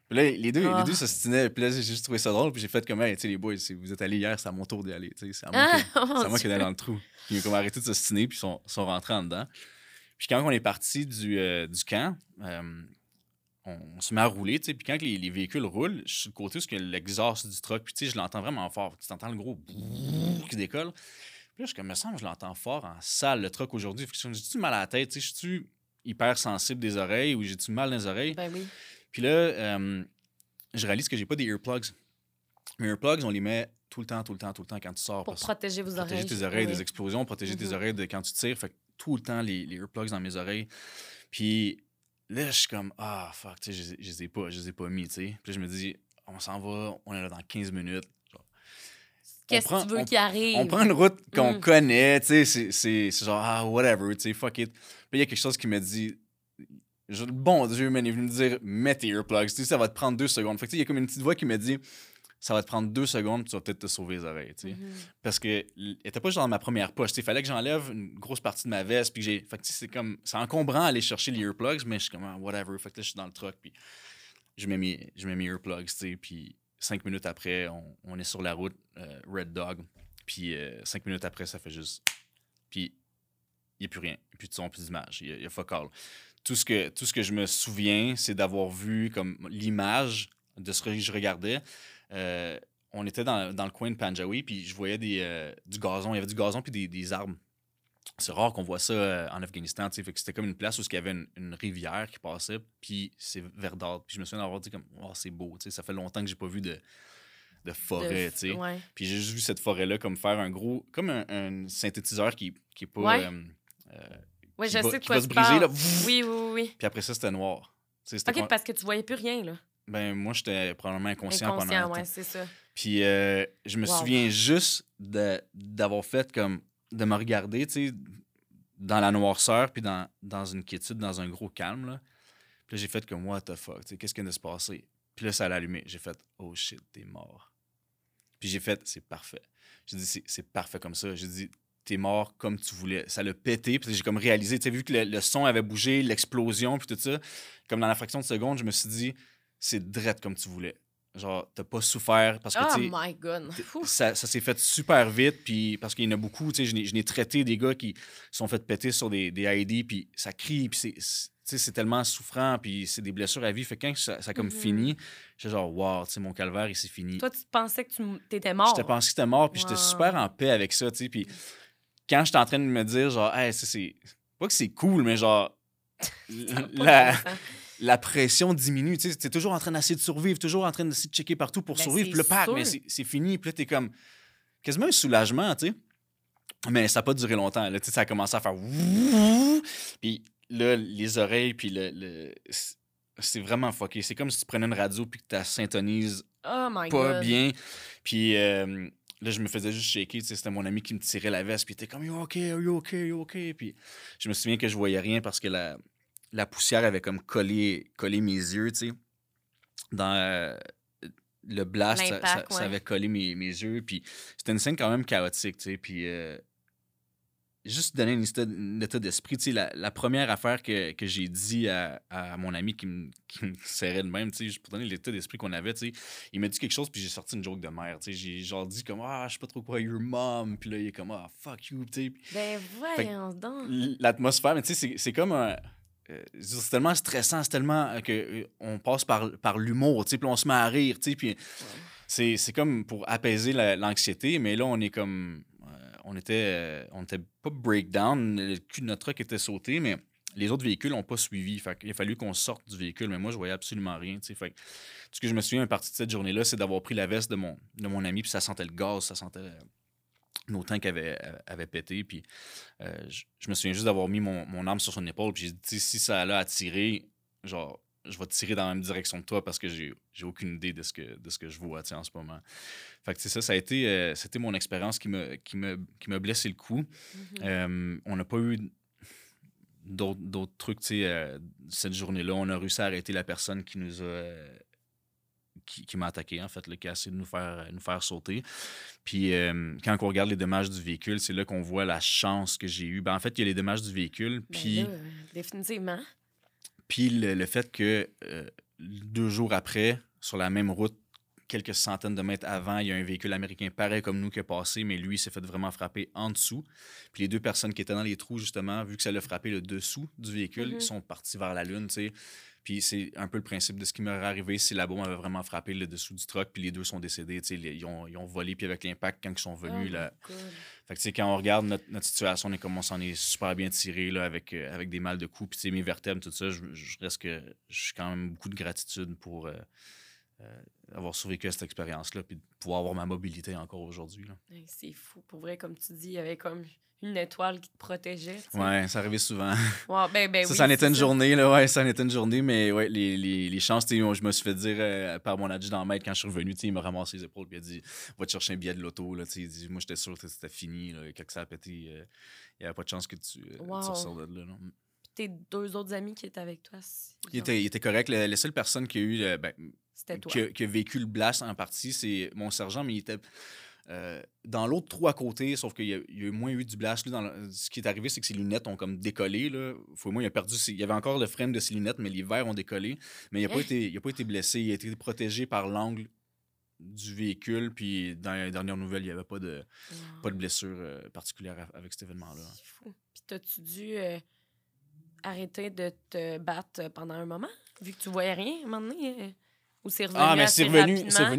puis là, les deux, Ah. les deux s'ostinaient. Puis là, j'ai juste trouvé ça drôle. Puis j'ai fait comme, hey, tu sais, les boys, si vous êtes allés hier, c'est à mon tour d'y aller. tu sais, C'est à moi Ah, à moi qui Dieu. allais dans le trou. Puis ils ont comme arrêté de s'ostiner, puis ils sont, sont rentrés en dedans. Puis quand on est parti du, euh, du camp, euh, on, on se met à rouler, tu sais. Puis quand les, les véhicules roulent, je suis sur le côté où l'exhaust du truck, puis tu sais, je l'entends vraiment fort. Tu entends le gros qui décolle. Puis là, je comme, me semble, je l'entends fort en salle, le truck aujourd'hui. Fait que je me dis, j'ai-tu mal à la tête, je suis hyper sensible des oreilles ou j'ai-tu mal dans les oreilles? Ben oui. Puis là, euh, je réalise que j'ai pas des earplugs. Mes earplugs, on les met tout le temps, tout le temps, tout le temps quand tu sors. Pour protéger vos protéger oreilles. tes oreilles Oui. des explosions, protéger tes Mhm. oreilles de quand tu tires. Fait que tout le temps, les, les earplugs dans mes oreilles. Puis là, je suis comme, ah, fuck, tu sais, je, les ai- je les ai pas, je les ai pas mis, tu sais. Puis là, je me dis, on s'en va, on est là dans 15 minutes. Qu'est-ce que tu veux qu'il arrive? On prend une route qu'on Mm. connaît, tu sais, c'est- genre, ah, whatever, tu sais, fuck it. Puis il y a quelque chose qui me dit, je- bon Dieu, man, il est venu me dire, mets tes earplugs, tu sais, ça va te prendre deux secondes. Fait que tu sais, il y a comme une petite voix qui me dit, ça va te prendre deux secondes, puis tu vas peut-être te sauver les oreilles, tu sais. Mhm. Parce que était pas juste dans ma première poche, tu sais, il fallait que j'enlève une grosse partie de ma veste, puis que j'ai. Fait que tu sais, c'est comme, c'est encombrant aller chercher les earplugs, mais je suis comme, ah, whatever. Fait que là, je suis dans le truck, puis je mets mes, je mets mes earplugs, tu sais, puis cinq minutes après, on, est sur la route, euh, Red Dog, puis euh, cinq minutes après, ça fait juste. Puis il n'y a plus rien, il n'y a plus de son, plus d'image, il y, a- fuck. Tout ce, que, je me souviens, c'est d'avoir vu comme l'image de ce que je regardais. Euh, on était dans, le coin de Panjawi, puis je voyais des, du gazon. Il y avait du gazon puis des, des arbres. C'est rare qu'on voit ça euh, en Afghanistan. Fait que c'était comme une place où il y avait une, une rivière qui passait, puis c'est verdâtre. Puis je me souviens d'avoir dit comme, oh, c'est beau. Ça fait longtemps que j'ai pas vu de, de forêt, De- tu sais. Ouais. Puis j'ai juste vu cette forêt-là comme faire un gros, comme un, un synthétiseur qui, qui est pas. Ouais. euh, euh, Ouais, qui je va- sais de quoi se briser, là. Oui, oui, oui. Puis après ça, c'était noir. C'était OK, parce que tu voyais plus rien, là. Ben, moi, j'étais probablement inconscient, pendant Inconscient, un ouais, c'est ça. Puis euh, je me Wow. souviens juste de- d'avoir fait comme. De me regarder, tu dans la noirceur, puis dans, une quiétude, dans un gros calme, là. Puis là, j'ai fait comme, what the fuck, tu sais, qu'est-ce qui vient de se passer? Puis là, ça a allumé. J'ai fait, oh shit, t'es mort. Puis j'ai fait, c'est parfait. J'ai dit, c'est- c'est parfait comme ça. J'ai dit, t'es mort comme tu voulais. Ça l'a pété, puis j'ai comme réalisé, tu sais, vu que le, le son avait bougé, l'explosion, puis tout ça, comme dans la fraction de seconde, je me suis dit, c'est drette comme tu voulais. Genre, t'as pas souffert parce que, Oh my God. Ça, ça s'est fait super vite, puis parce qu'il y en a beaucoup, tu sais, je n'ai- je traité des gars qui sont fait péter sur des, des ID, puis ça crie, puis c'est- c'est tellement souffrant, puis c'est des blessures à vie. Fait que quand ça, ça comme Mhm. fini, j'étais genre, wow, tu sais, mon calvaire, il s'est fini. Toi, tu pensais que tu étais mort. J'étais pensé que c'était mort, puis j'étais super en paix avec ça, tu sais. Puis quand j'étais en train de me dire, genre, hey, c'est. Pas que c'est cool, mais genre. La. La pression diminue. Tu sais, t'es toujours en train d'essayer de survivre, toujours en train d'essayer de checker partout pour Ben, survivre. Puis le pack, mais c'est fini. Puis là, t'es comme quasiment un soulagement, tu sais. Mais ça n'a pas duré longtemps. Là, ça a commencé à faire. Puis là, les oreilles, puis le. le- c'est- vraiment fucké. C'est comme si tu prenais une radio puis que tu la syntonises Oh my pas God. bien. Puis euh, là, je me faisais juste shaker. tu sais, C'était mon ami qui me tirait la veste. Puis il était comme, OK, OK, OK. Puis je me souviens que je voyais rien parce que la, la poussière avait comme collé, collé mes yeux, tu sais. Dans euh, le blast, ça, avait collé mes, mes yeux. Puis c'était une scène quand même chaotique, tu sais. Puis euh, juste donner un état, d'esprit, tu sais, la, la première affaire que, que j'ai dit à, à mon ami qui me, qui me serrait de même, tu sais, pour donner l'état d'esprit qu'on avait, tu sais, il m'a dit quelque chose, puis j'ai sorti une joke de merde, tu sais, j'ai genre dit comme, ah, je sais pas trop quoi, your mom, puis là, il est comme, ah, fuck you, tu sais. Ben voyons donc. L'atmosphère, mais tu sais, c'est- c'est comme un. Euh, c'est tellement stressant, c'est tellement euh, que euh, on passe par, par l'humour, puis on se met à rire, puis c'est c'est comme pour apaiser la- l'anxiété, mais là, on est comme. euh, on était. on était pas breakdown, le cul de notre truck était sauté, mais les autres véhicules n'ont pas suivi. Fait qu'il a fallu qu'on sorte du véhicule, mais moi, je voyais absolument rien. Fait que ce que je me souviens, une partie de cette journée-là, c'est d'avoir pris la veste de mon, de mon ami, puis ça sentait le gaz, ça sentait. Nos tanks avaient, avaient pété, puis euh, je, je me souviens juste d'avoir mis mon, mon arme sur son épaule, puis j'ai dit, si ça allait à tirer, genre, je vais tirer dans la même direction que toi parce que j'ai j'ai aucune idée de ce que, de ce que je vois en ce moment. Fait que c'est ça, ça a été, euh, c'était mon expérience qui me, qui, me, qui me blessé le coup. Mhm. Euh, on n'a pas eu d'autres d'autres trucs, cette journée-là. On a réussi à arrêter la personne qui nous a... euh, qui, qui m'a attaqué, en fait, là, qui a essayé de nous faire, nous faire sauter. Puis euh, quand on regarde les dommages du véhicule, c'est là qu'on voit la chance que j'ai eue. Ben, en fait, il y a les dommages du véhicule, Ben puis... là, définitivement. Puis le, le fait que euh, deux jours après, sur la même route, quelques centaines de mètres avant, il y a un véhicule américain pareil comme nous qui est passé, mais lui s'est fait vraiment frapper en dessous. Puis les deux personnes qui étaient dans les trous, justement, vu que ça l'a frappé le dessous du véhicule, Mhm. ils sont partis vers la Lune, tu sais. Puis c'est un peu le principe de ce qui m'aurait arrivé si la bombe avait vraiment frappé le dessous du truck, puis les deux sont décédés, Ils ont, ils ont volé, puis avec l'impact, quand ils sont Oh venus, là, fait que, quand on regarde notre, notre situation, on est comme on s'en est super bien tiré là, avec, euh, avec des mal de cou, puis mes vertèbres, tout ça, je, je reste que je suis quand même beaucoup de gratitude pour, euh, euh, avoir survécu à cette expérience-là, puis de pouvoir avoir ma mobilité encore aujourd'hui. C'est fou. Pour vrai, comme tu dis, il y avait comme une étoile qui te protégeait. tu sais. Ouais, ça arrivait souvent. Ben, ben ça, oui, ça en était une ça. journée, là, ouais, ça en était une journée, mais ouais, les, les, les chances, tu je me suis fait dire euh, par mon adjudant maître quand je suis revenu, tu il m'a ramassé les épaules, puis il a dit Va te chercher un billet de l'auto, tu il dit Moi, j'étais sûr que c'était fini, là, quand ça a pété, euh, il n'y avait pas de chance que tu, tu Wow. ressortes de là. non. Tes deux autres amis qui étaient avec toi, c'est- Il était, il était correct. La, la seule personne qui a eu, ben, c'était toi. qui a, vécu le blast en partie, c'est mon sergent, mais il était euh, dans l'autre trou à côté, sauf qu'il y, a- a moins eu du blast. Lui, dans le- ce qui est arrivé, c'est que ses lunettes ont comme décollé. Là. Faut, moi, il a perdu. ses- il y avait encore le frame de ses lunettes, mais les verres ont décollé. Mais il n'a pas, Hein? été- il a pas été blessé. Il a été protégé par l'angle du véhicule. Puis dans les dernières nouvelles, il n'y avait pas de, Wow. pas de blessure euh, particulière avec cet événement-là. C'est fou. Puis t'as-tu dû euh, arrêter de te battre pendant un moment, vu que tu voyais rien à un moment donné? Ou c'est revenu Ah, mais c'est revenu,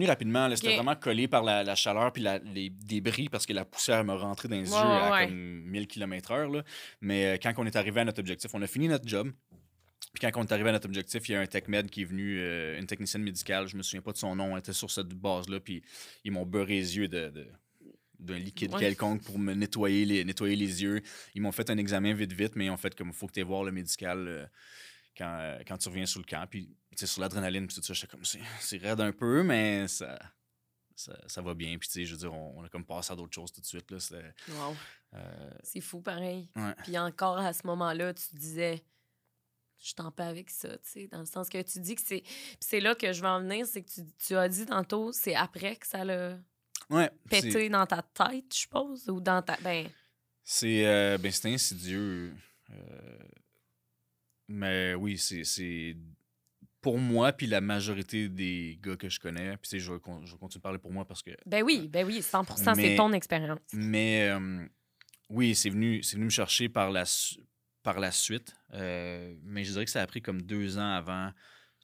rapidement? revenu. C'était vraiment collé par la, la chaleur puis la- les débris parce que la poussière m'a rentré dans les Ouais, yeux à ouais. comme 1000 km/h. Mais euh, quand on est arrivé à notre objectif, on a fini notre job. Puis quand on est arrivé à notre objectif, il y a un TechMed qui est venu, euh, une technicienne médicale, je me souviens pas de son nom, elle était sur cette base-là, puis ils m'ont beurré les yeux de, de- d'un liquide Ouais. quelconque pour me nettoyer les, nettoyer les yeux. Ils m'ont fait un examen vite, vite, mais ils ont fait comme il faut que tu voir le médical euh, quand, euh, quand tu reviens sur le camp. Puis, sur l'adrénaline, puis tout ça, j'étais comme, c'est c'est raide un peu, mais ça, ça, ça va bien. Puis, tu sais, je veux dire, on, on a comme passé à d'autres choses tout de suite. Là, Wow. euh, C'est fou, pareil. ouais. Puis encore à ce moment-là, tu disais, je t'en paie avec ça, tu sais, dans le sens que tu dis que c'est. Puis c'est là que je vais en venir, c'est que tu, tu as dit tantôt, c'est après que ça l'a Ouais, pété dans ta tête, je suppose, ou dans ta. Ben, C'est euh, ben, insidieux. euh, mais oui, c'est pour moi, puis la majorité des gars que je connais. Puis, je je vais continuer de parler pour moi parce que. ben oui, ben oui, 100 c'est ton expérience. Mais euh, oui, c'est venu, venu me chercher par la, par la suite. euh, mais je dirais que ça a pris comme deux ans avant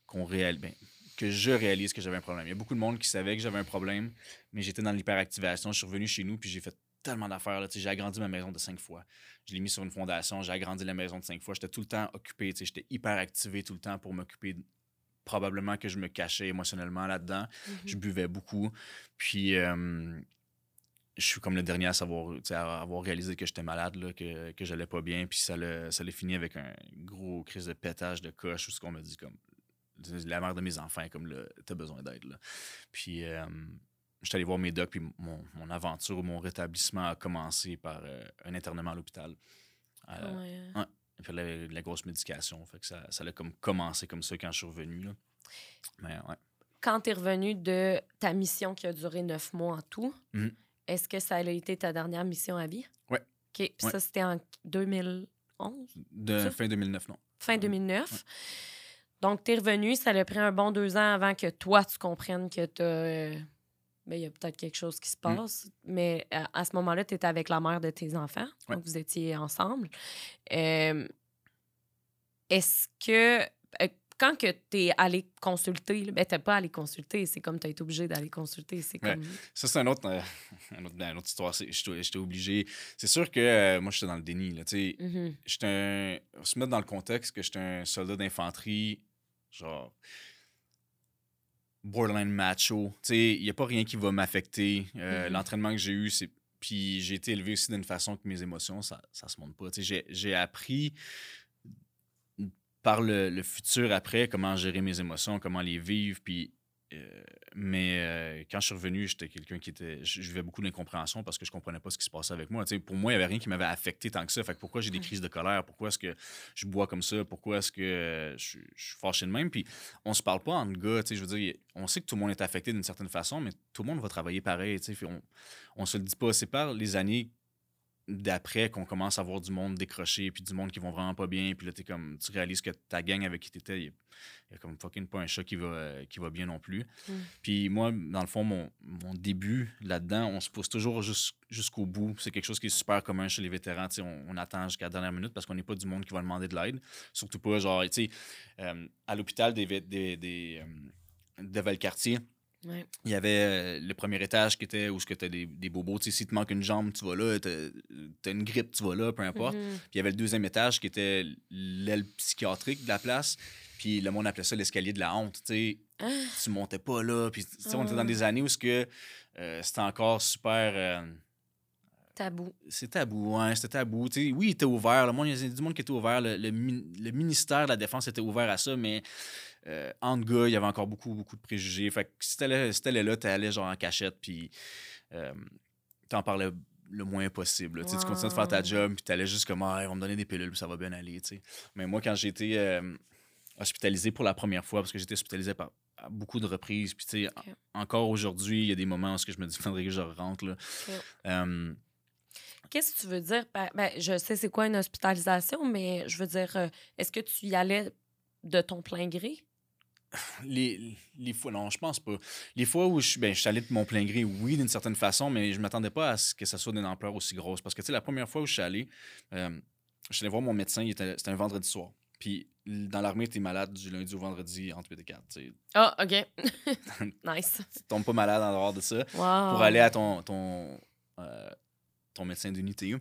qu'on réalise. ben, que je réalise que j'avais un problème. Il y a beaucoup de monde qui savait que j'avais un problème, mais j'étais dans l'hyperactivation. Je suis revenu chez nous, puis j'ai fait tellement d'affaires. J'ai agrandi ma maison de cinq fois. Je l'ai mis sur une fondation, j'ai agrandi la maison de cinq fois. J'étais tout le temps occupé. J'étais hyper activé tout le temps pour m'occuper. Probablement que je me cachais émotionnellement là-dedans. Mhm. Je buvais beaucoup. Puis, euh, je suis comme le dernier à savoir, à avoir réalisé que j'étais malade, là, que, que j'allais pas bien. Puis, ça l'a ça fini avec un gros crise de pétage de coche où ce qu'on m'a dit, comme, la mère de mes enfants, comme, là, t'as besoin d'aide. Puis, euh, j'étais allé voir mes docs, puis mon, mon aventure, mon rétablissement a commencé par euh, un internement à l'hôpital. Euh, Ouais. De la, la grosse médication. Fait que ça, ça a comme commencé comme ça quand je suis revenu. Là. Mais ouais. Quand tu es revenu de ta mission qui a duré neuf mois en tout, Mhm. est-ce que ça a été ta dernière mission à vie? Ouais. OK. Puis Ouais. ça, c'était en 2011? De fin 2009, non. fin Ouais. 2009. Donc, tu es revenu, ça a pris un bon deux ans avant que toi, tu comprennes que tu il y a peut-être quelque chose qui se Mm. passe. Mais à, à ce moment-là, tu étais avec la mère de tes enfants. Ouais. Donc, vous étiez ensemble. Euh, Est-ce que. euh, Quand que tu es allé consulter, là, ben, tu pas allé consulter, c'est comme tu as été obligé d'aller consulter. C'est Ouais. comme. Ça, c'est un autre, euh, un autre, une autre histoire. C'est- J'étais obligé. C'est sûr que euh, moi, j'étais dans le déni. Là. J'étais un. faut se mettre dans le contexte que j'étais un soldat d'infanterie, genre. Borderline macho. Tu sais, il n'y a pas rien qui va m'affecter. Euh, Mhm. L'entraînement que j'ai eu, c'est. Puis j'ai été élevé aussi d'une façon que mes émotions, ça ne se monte pas. Tu sais, j'ai- j'ai appris par le, le futur après comment gérer mes émotions, comment les vivre. Puis, euh, mais euh, quand je suis revenu, j'étais quelqu'un qui était. Je vivais beaucoup d'incompréhension parce que je comprenais pas ce qui se passait avec moi. Pour moi, il n'y avait rien qui m'avait affecté tant que ça. Fait que pourquoi j'ai des crises de colère? Pourquoi est-ce que je bois comme ça? Pourquoi est-ce que euh, je, suis- je suis fâché de même? Puis on se parle pas entre gars. Je veux dire, on sait que tout le monde est affecté d'une certaine façon, mais tout le monde va travailler pareil. On, on se le dit pas. C'est par les années d'après qu'on commence à voir du monde décroché, puis du monde qui vont vraiment pas bien, puis là, comme, tu réalises que ta gang avec qui t'étais, il y a comme fucking pas un chat qui va, euh, qui va bien non plus. Mm. Puis moi, dans le fond, mon, mon début là-dedans, on se pousse toujours jus- jusqu'au bout. C'est quelque chose qui est super commun chez les vétérans. tu On, on attend jusqu'à la dernière minute parce qu'on n'est pas du monde qui va demander de l'aide. Surtout pas, genre, tu sais, euh, à l'hôpital des, des, des, euh, Ouais. il y avait euh, le premier étage qui était où tu as des, des bobos. Tu si te manque une jambe, tu vas là. Tu as, une grippe, tu vas là, peu importe. Mhm. Puis il y avait le deuxième étage qui était l'aile psychiatrique de la place. Puis le monde appelait ça l'escalier de la honte. Tu sais, Ah. tu montais pas là. Puis tu sais, on était dans Ah. des années où que, euh, c'était encore super. euh, Tabou. c'est tabou, hein, c'était tabou. Tu oui, il était ouvert. Le monde, il y a du monde qui était ouvert. Le, le le ministère de la Défense était ouvert à ça, mais euh, entre gars, il y avait encore beaucoup, beaucoup de préjugés. Fait que si t'allais si t'allais là, t'allais genre en cachette, puis euh, t'en parlais le moins possible. Tu continuais de faire ta job, puis t'allais juste comme, ah, vont me donner des pilules, ça va bien aller. Mais moi, quand j'ai été euh, hospitalisé pour la première fois, parce que j'étais hospitalisé par, à beaucoup de reprises, puis tu sais, en- encore aujourd'hui, il y a des moments où je me dis, faudrait que je rentre. Là. Euh, Qu'est-ce que tu veux dire? Ben, je sais c'est quoi une hospitalisation, mais je veux dire, euh, est-ce que tu y allais de ton plein gré? Les, les fois, non, je pense pas. Les fois où je, suis- ben, je suis allé de mon plein gré, oui, d'une certaine façon, mais je m'attendais pas à ce que ça soit d'une ampleur aussi grosse. Parce que, tu sais, la première fois où je suis allé, euh, je suis allé voir mon médecin, c'était un vendredi soir. Puis, dans l'armée, tu es malade du lundi au vendredi entre 8 et 4. Tu sais. Ah, OK. nice. Tu tombes pas malade en dehors de ça Wow. pour aller à ton, ton, euh, ton médecin d'unité.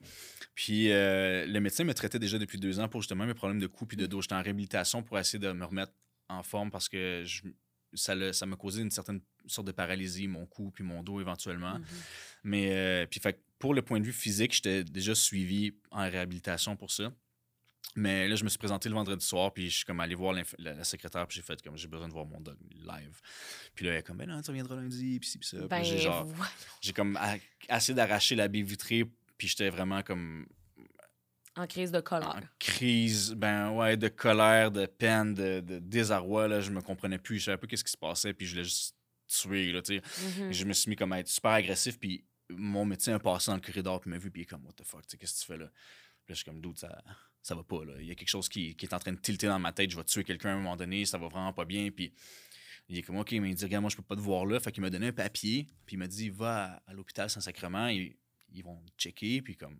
Puis euh, le médecin me traitait déjà depuis deux ans pour justement mes problèmes de cou puis de dos. J'étais en réhabilitation pour essayer de me remettre en forme parce que je- ça, le- ça m'a causé une certaine sorte de paralysie, mon cou puis mon dos éventuellement. Mhm. Mais euh, puis fait pour le point de vue physique, j'étais déjà suivi en réhabilitation pour ça. Mais là, je me suis présenté le vendredi soir, puis je suis comme allé voir la, la secrétaire, puis j'ai fait comme j'ai besoin de voir mon dog live. Puis là, elle est comme, ben non, tu reviendras lundi, puis ci, puis ça. Ben, j'ai genre, j'ai comme a- essayé d'arracher la baie vitrée, puis j'étais vraiment comme en crise de en colère. crise, ben ouais, de colère, de peine, de, de désarroi. Là, je me comprenais plus, je savais pas qu'est-ce qui se passait, puis je voulais juste tuer, là. Mhm. Et Je me suis mis comme à être super agressif, puis mon médecin a passé dans le corridor, puis m'a vu, puis il est comme, what the fuck, tu sais, qu'est-ce que tu fais là? Puis là, je suis comme, doute, ça, ça va pas, là. Il y a quelque chose qui, qui est en train de tilter dans ma tête, je vais tuer quelqu'un à un moment donné, ça va vraiment pas bien, puis il est comme, OK, mais il dit, regarde, moi, je peux pas te voir là. Fait qu'il m'a donné un papier, puis il m'a dit, va à, à l'hôpital Saint-Sacrement, ils, ils vont te checker, puis comme,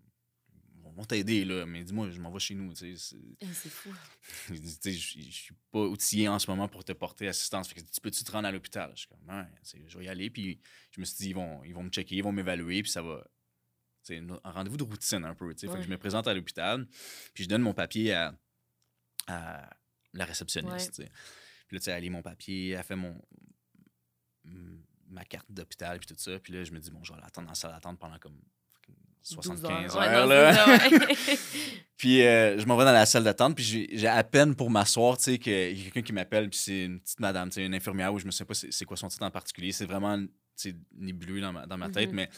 ils vont t'aider, là. Mais dis-moi, je m'en vais chez nous, tu sais. c'est- Eh, C'est fou. je suis pas outillé en ce moment pour te porter assistance. Fait que tu peux-tu te rendre à l'hôpital? Je suis comme, sais, je vais y aller. Puis je me suis dit, ils vont, ils vont me checker, ils vont m'évaluer, puis ça va. C'est un rendez-vous de routine un peu. Fait que je me présente à l'hôpital, puis je donne mon papier à, à la réceptionniste. Puis là, tu sais, elle lit mon papier, elle fait mon ma carte d'hôpital, puis tout ça. Puis là, je me dis, bon, je vais l'attendre dans la salle d'attente pendant comme fucking 12 75 Ouais, heures. là. Puis euh, je m'en vais dans la salle d'attente, puis j'ai à peine pour m'asseoir, tu sais, qu'il y a quelqu'un qui m'appelle, puis c'est une petite madame, tu sais, une infirmière, où je me sais pas c'est quoi son titre en particulier. C'est vraiment, tu sais, nébuleux dans ma, dans ma tête, Mhm. mais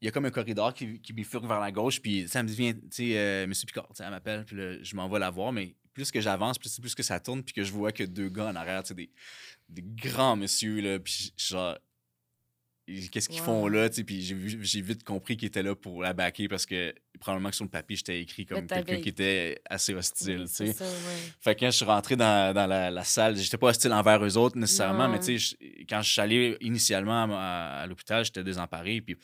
il y a comme un corridor qui, qui bifurque vers la gauche, puis ça me dit, viens, tu sais, euh, Monsieur Picard, tu sais, elle m'appelle, puis là, je m'en vais la voir, mais plus que j'avance, plus, plus que ça tourne, puis que je vois que deux gars en arrière, tu sais, des, des grands messieurs, là, puis genre, qu'est-ce qu'ils font là, tu sais, puis j'ai vite compris qu'ils étaient là pour la backer parce que probablement que sur le papier, j'étais écrit comme quelqu'un qui était assez hostile, Oui, tu c'est sais. ça, ouais. Fait que quand je suis rentré dans, dans la, la salle, j'étais pas hostile envers eux autres nécessairement, Non. mais tu sais, je- quand je suis allé initialement à, à l'hôpital, j'étais désemparé. Puis,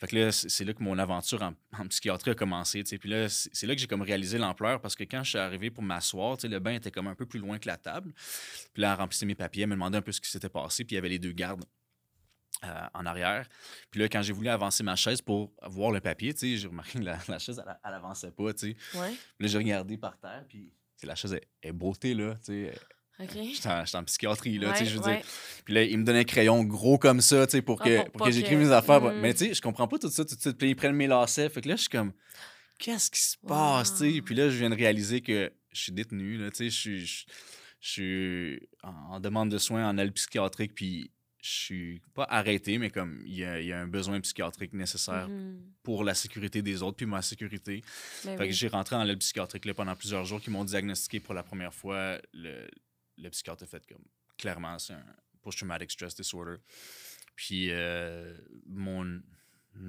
fait que là, c'est là que mon aventure en, en psychiatrie a commencé. Puis là, c'est là que j'ai comme réalisé l'ampleur parce que quand je suis arrivé pour m'asseoir, le bain était comme un peu plus loin que la table. Puis là, elle remplissait mes papiers, elle me demandait un peu ce qui s'était passé. Puis il y avait les deux gardes. Euh, en arrière. Puis là, quand j'ai voulu avancer ma chaise pour voir le papier, tu sais, j'ai remarqué que la, la chaise, elle, elle avançait pas, tu sais. Ouais. Puis là, j'ai regardé par terre, puis la chaise est, est beauté, là, tu sais. J'étais en, psychiatrie, là, tu sais, je veux ouais. dire. Puis là, il me donnait un crayon gros comme ça, tu sais, pour Ah, que, pour pour pas que j'écrive mes affaires. Mm. Mais tu sais, je comprends pas tout ça tout de suite. Puis ils prennent mes lacets. Fait que là, je suis comme, qu'est-ce qui se passe, tu sais? Puis là, je viens de réaliser que je suis détenu, là, tu sais, je suis... Je, je suis en en demande de soins en aile psychiatrique, puis je suis pas arrêté, mais comme il y a, il y a un besoin psychiatrique nécessaire Mhm. pour la sécurité des autres, puis ma sécurité. Ben Fait que j'ai rentré dans l'aile psychiatrique là, pendant plusieurs jours, qui m'ont diagnostiqué pour la première fois. Le, le psychiatre a fait comme clairement, c'est un post-traumatic stress disorder. Puis euh, mon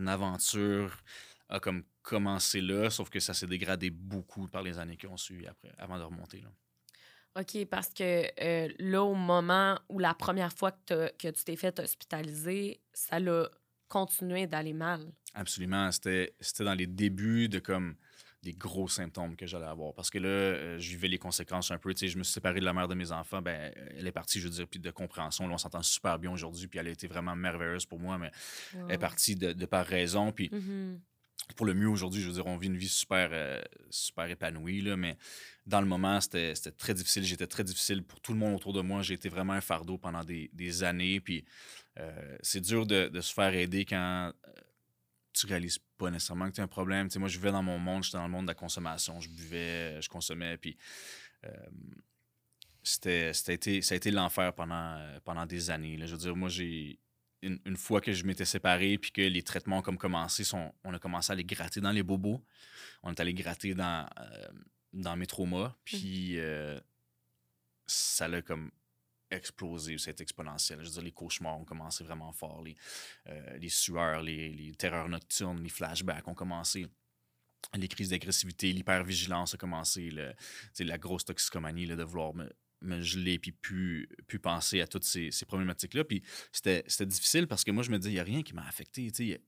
aventure a comme commencé là, sauf que ça s'est dégradé beaucoup par les années qui ont suivi après, avant de remonter. Là. OK, parce que euh, là, au moment où la première fois que, que tu t'es fait hospitaliser, ça l'a continué d'aller mal. Absolument. C'était c'était dans les débuts de comme des gros symptômes que j'allais avoir. Parce que là, euh, je vivais les conséquences un peu. Tu sais, je me suis séparé de la mère de mes enfants. Ben, elle est partie, je veux dire, puis de compréhension. Là, on s'entend super bien aujourd'hui, puis elle a été vraiment merveilleuse pour moi, mais elle est partie de, de par raison. Puis Mhm. Pour le mieux aujourd'hui. Je veux dire, on vit une vie super, euh, super épanouie, là, mais dans le moment, c'était très difficile. J'étais très difficile pour tout le monde autour de moi. J'ai été vraiment un fardeau pendant des, années. Puis euh, c'est dur de, se faire aider quand euh, tu réalises pas nécessairement que tu as un problème. moi, je vivais dans mon monde, j'étais dans le monde de la consommation. Je buvais, je consommais. Puis c'était, ça a été l'enfer pendant, pendant des années. Je veux dire, moi, j'ai une, fois que je m'étais séparé puis que les traitements ont comme commencé, sont, on a commencé à les gratter dans les bobos. On est allé gratter dans, euh, dans mes traumas. Mmh. Puis euh, ça l'a comme explosé, c'est exponentiel. Je veux dire, les cauchemars ont commencé vraiment fort. Les, euh, les sueurs, les, les, terreurs nocturnes, les flashbacks ont commencé. Les crises d'agressivité, l'hypervigilance a commencé. Le, la grosse toxicomanie là, de vouloir me geler puis plus, plus penser à toutes ces, problématiques-là. Puis c'était difficile parce que moi, je me dis, il n'y a rien qui m'a affecté. sais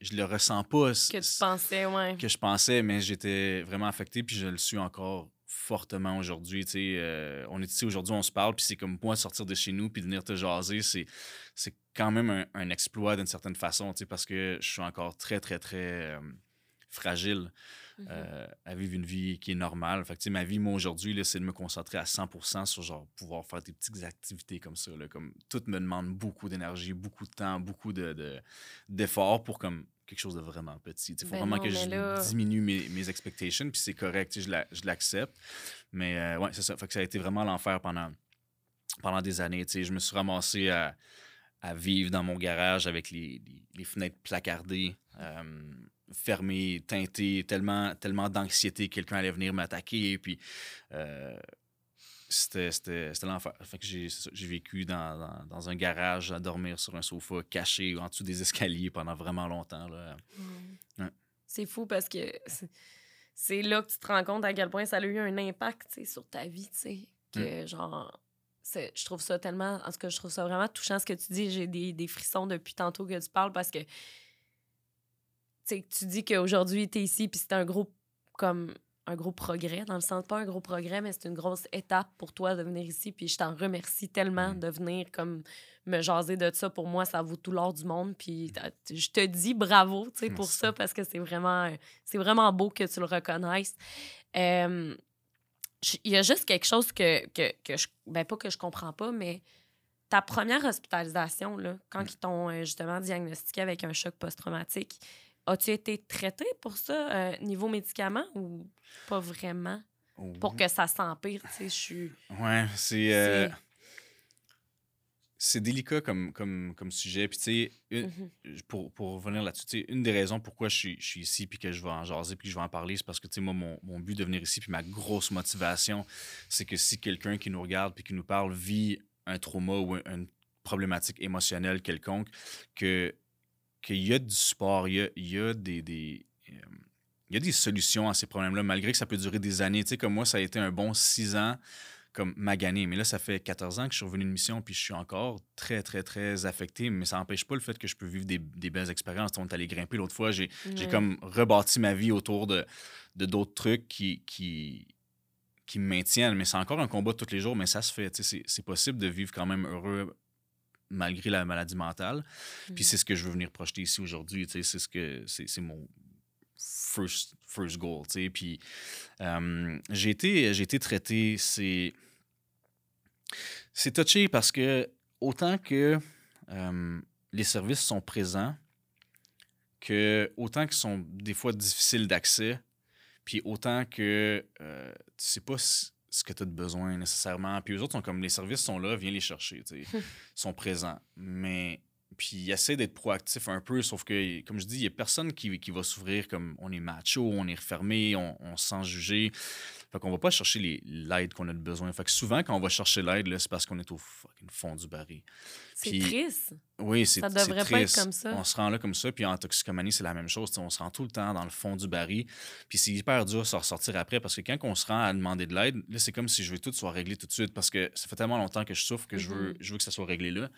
je le ressens pas. Que tu pensais, ouais. Que je pensais, mais j'étais vraiment affecté, puis je le suis encore fortement aujourd'hui. Euh, on est ici aujourd'hui, on se parle, puis c'est comme moi sortir de chez nous puis venir te jaser, c'est, c'est quand même un, un exploit d'une certaine façon, parce que je suis encore très, très, très euh, fragile. Mmh euh, à vivre une vie qui est normale. Fait que, ma vie, moi, aujourd'hui, c'est de me concentrer à 100% sur genre pouvoir faire des petites activités comme ça. Là, comme, tout me demande beaucoup d'énergie, beaucoup de temps, beaucoup de, d'efforts pour comme quelque chose de vraiment petit. Il faut ben vraiment que je diminue mes, mes expectations, puis c'est correct, je, la, je l'accepte. Mais euh, ouais, c'est ça. Fait que ça a été vraiment l'enfer pendant, pendant des années. Je me suis ramassé à, à, vivre dans mon garage avec les, les, fenêtres placardées. Euh, fermé, teinté, tellement, tellement d'anxiété que quelqu'un allait venir m'attaquer. Puis, euh, c'était l'enfer. j'ai vécu dans, dans, un garage à dormir sur un sofa caché en dessous des escaliers pendant vraiment longtemps. Mmh. C'est fou parce que c'est là que tu te rends compte à quel point ça a eu un impact sur ta vie. Que mmh. genre, je trouve ça tellement. En tout cas, je trouve ça vraiment touchant ce que tu dis. J'ai des, des frissons depuis tantôt que tu parles parce que tu dis qu'aujourd'hui, tu es ici, puis c'est un gros, comme, un gros progrès, dans le sens, pas un gros progrès, mais c'est une grosse étape pour toi de venir ici, puis je t'en remercie tellement mm. de venir, comme, me jaser de ça. Pour moi, ça vaut tout l'or du monde, puis je te dis bravo, tu sais, pour ça, parce que c'est vraiment, c'est vraiment beau que tu le reconnaisses. il y a juste quelque chose que, que, que je, ben pas que je comprends pas, mais ta première hospitalisation, là, quand mm. ils t'ont euh, justement diagnostiqué avec un choc post-traumatique, As-tu été traité pour ça, euh, niveau médicaments, ou pas vraiment? Pour que ça s'empire, tu sais, je suis... Ouais, c'est... Euh, c'est délicat comme, comme, comme sujet. Puis, tu sais, mm-hmm. pour, pour revenir là-dessus, une des raisons pourquoi je suis, je suis ici puis que je vais en jaser puis que je vais en parler, c'est parce que, tu sais, moi, mon, mon, but de venir ici puis ma grosse motivation, c'est que si quelqu'un qui nous regarde puis qui nous parle vit un trauma ou une problématique émotionnelle quelconque, que qu'il y a du support, il y a, des, des euh, il y a des solutions à ces problèmes-là, malgré que ça peut durer des années. Tu sais, comme moi, ça a été un bon six ans comme magané. Mais là, ça fait 14 ans que je suis revenu de mission, puis je suis encore très, très, très affecté. Mais ça n'empêche pas le fait que je peux vivre des, belles expériences. On est allé grimper l'autre fois. J'ai comme rebâti ma vie autour de d'autres trucs qui, qui, qui me maintiennent. Mais c'est encore un combat tous les jours, mais ça se fait. C'est possible de vivre quand même heureux malgré la maladie mentale. Puis mm. c'est ce que je veux venir projeter ici aujourd'hui. C'est ce que c'est mon first, first goal. Puis euh, j'ai été, été traité, c'est. C'est touché parce que autant que euh, les services sont présents, que autant qu'ils sont des fois difficiles d'accès, puis autant que euh, tu sais pas ce que tu as de besoin nécessairement. Puis eux autres sont comme les services sont là, viens les chercher. Ils sont présents. Mais puis ils essaient d'être proactifs un peu, sauf que, comme je dis, il n'y a personne qui, qui va s'ouvrir comme on est macho, on est refermé, on, on se sent jugé. Fait qu'on va pas chercher l'aide qu'on a besoin. Fait que souvent, quand on va chercher l'aide, c'est parce qu'on est au fucking fond du baril. C'est triste. Oui, c'est Ça devrait pas être comme ça. On se rend là comme ça. Puis en toxicomanie, c'est la même chose. on se rend tout le temps dans le fond du baril. Puis c'est hyper dur de se ressortir après parce que quand on se rend à demander de l'aide, là, c'est comme si je veux tout soit réglé tout de suite parce que ça fait tellement longtemps que je souffre que je, veux, mm-hmm. je veux que ça soit réglé là.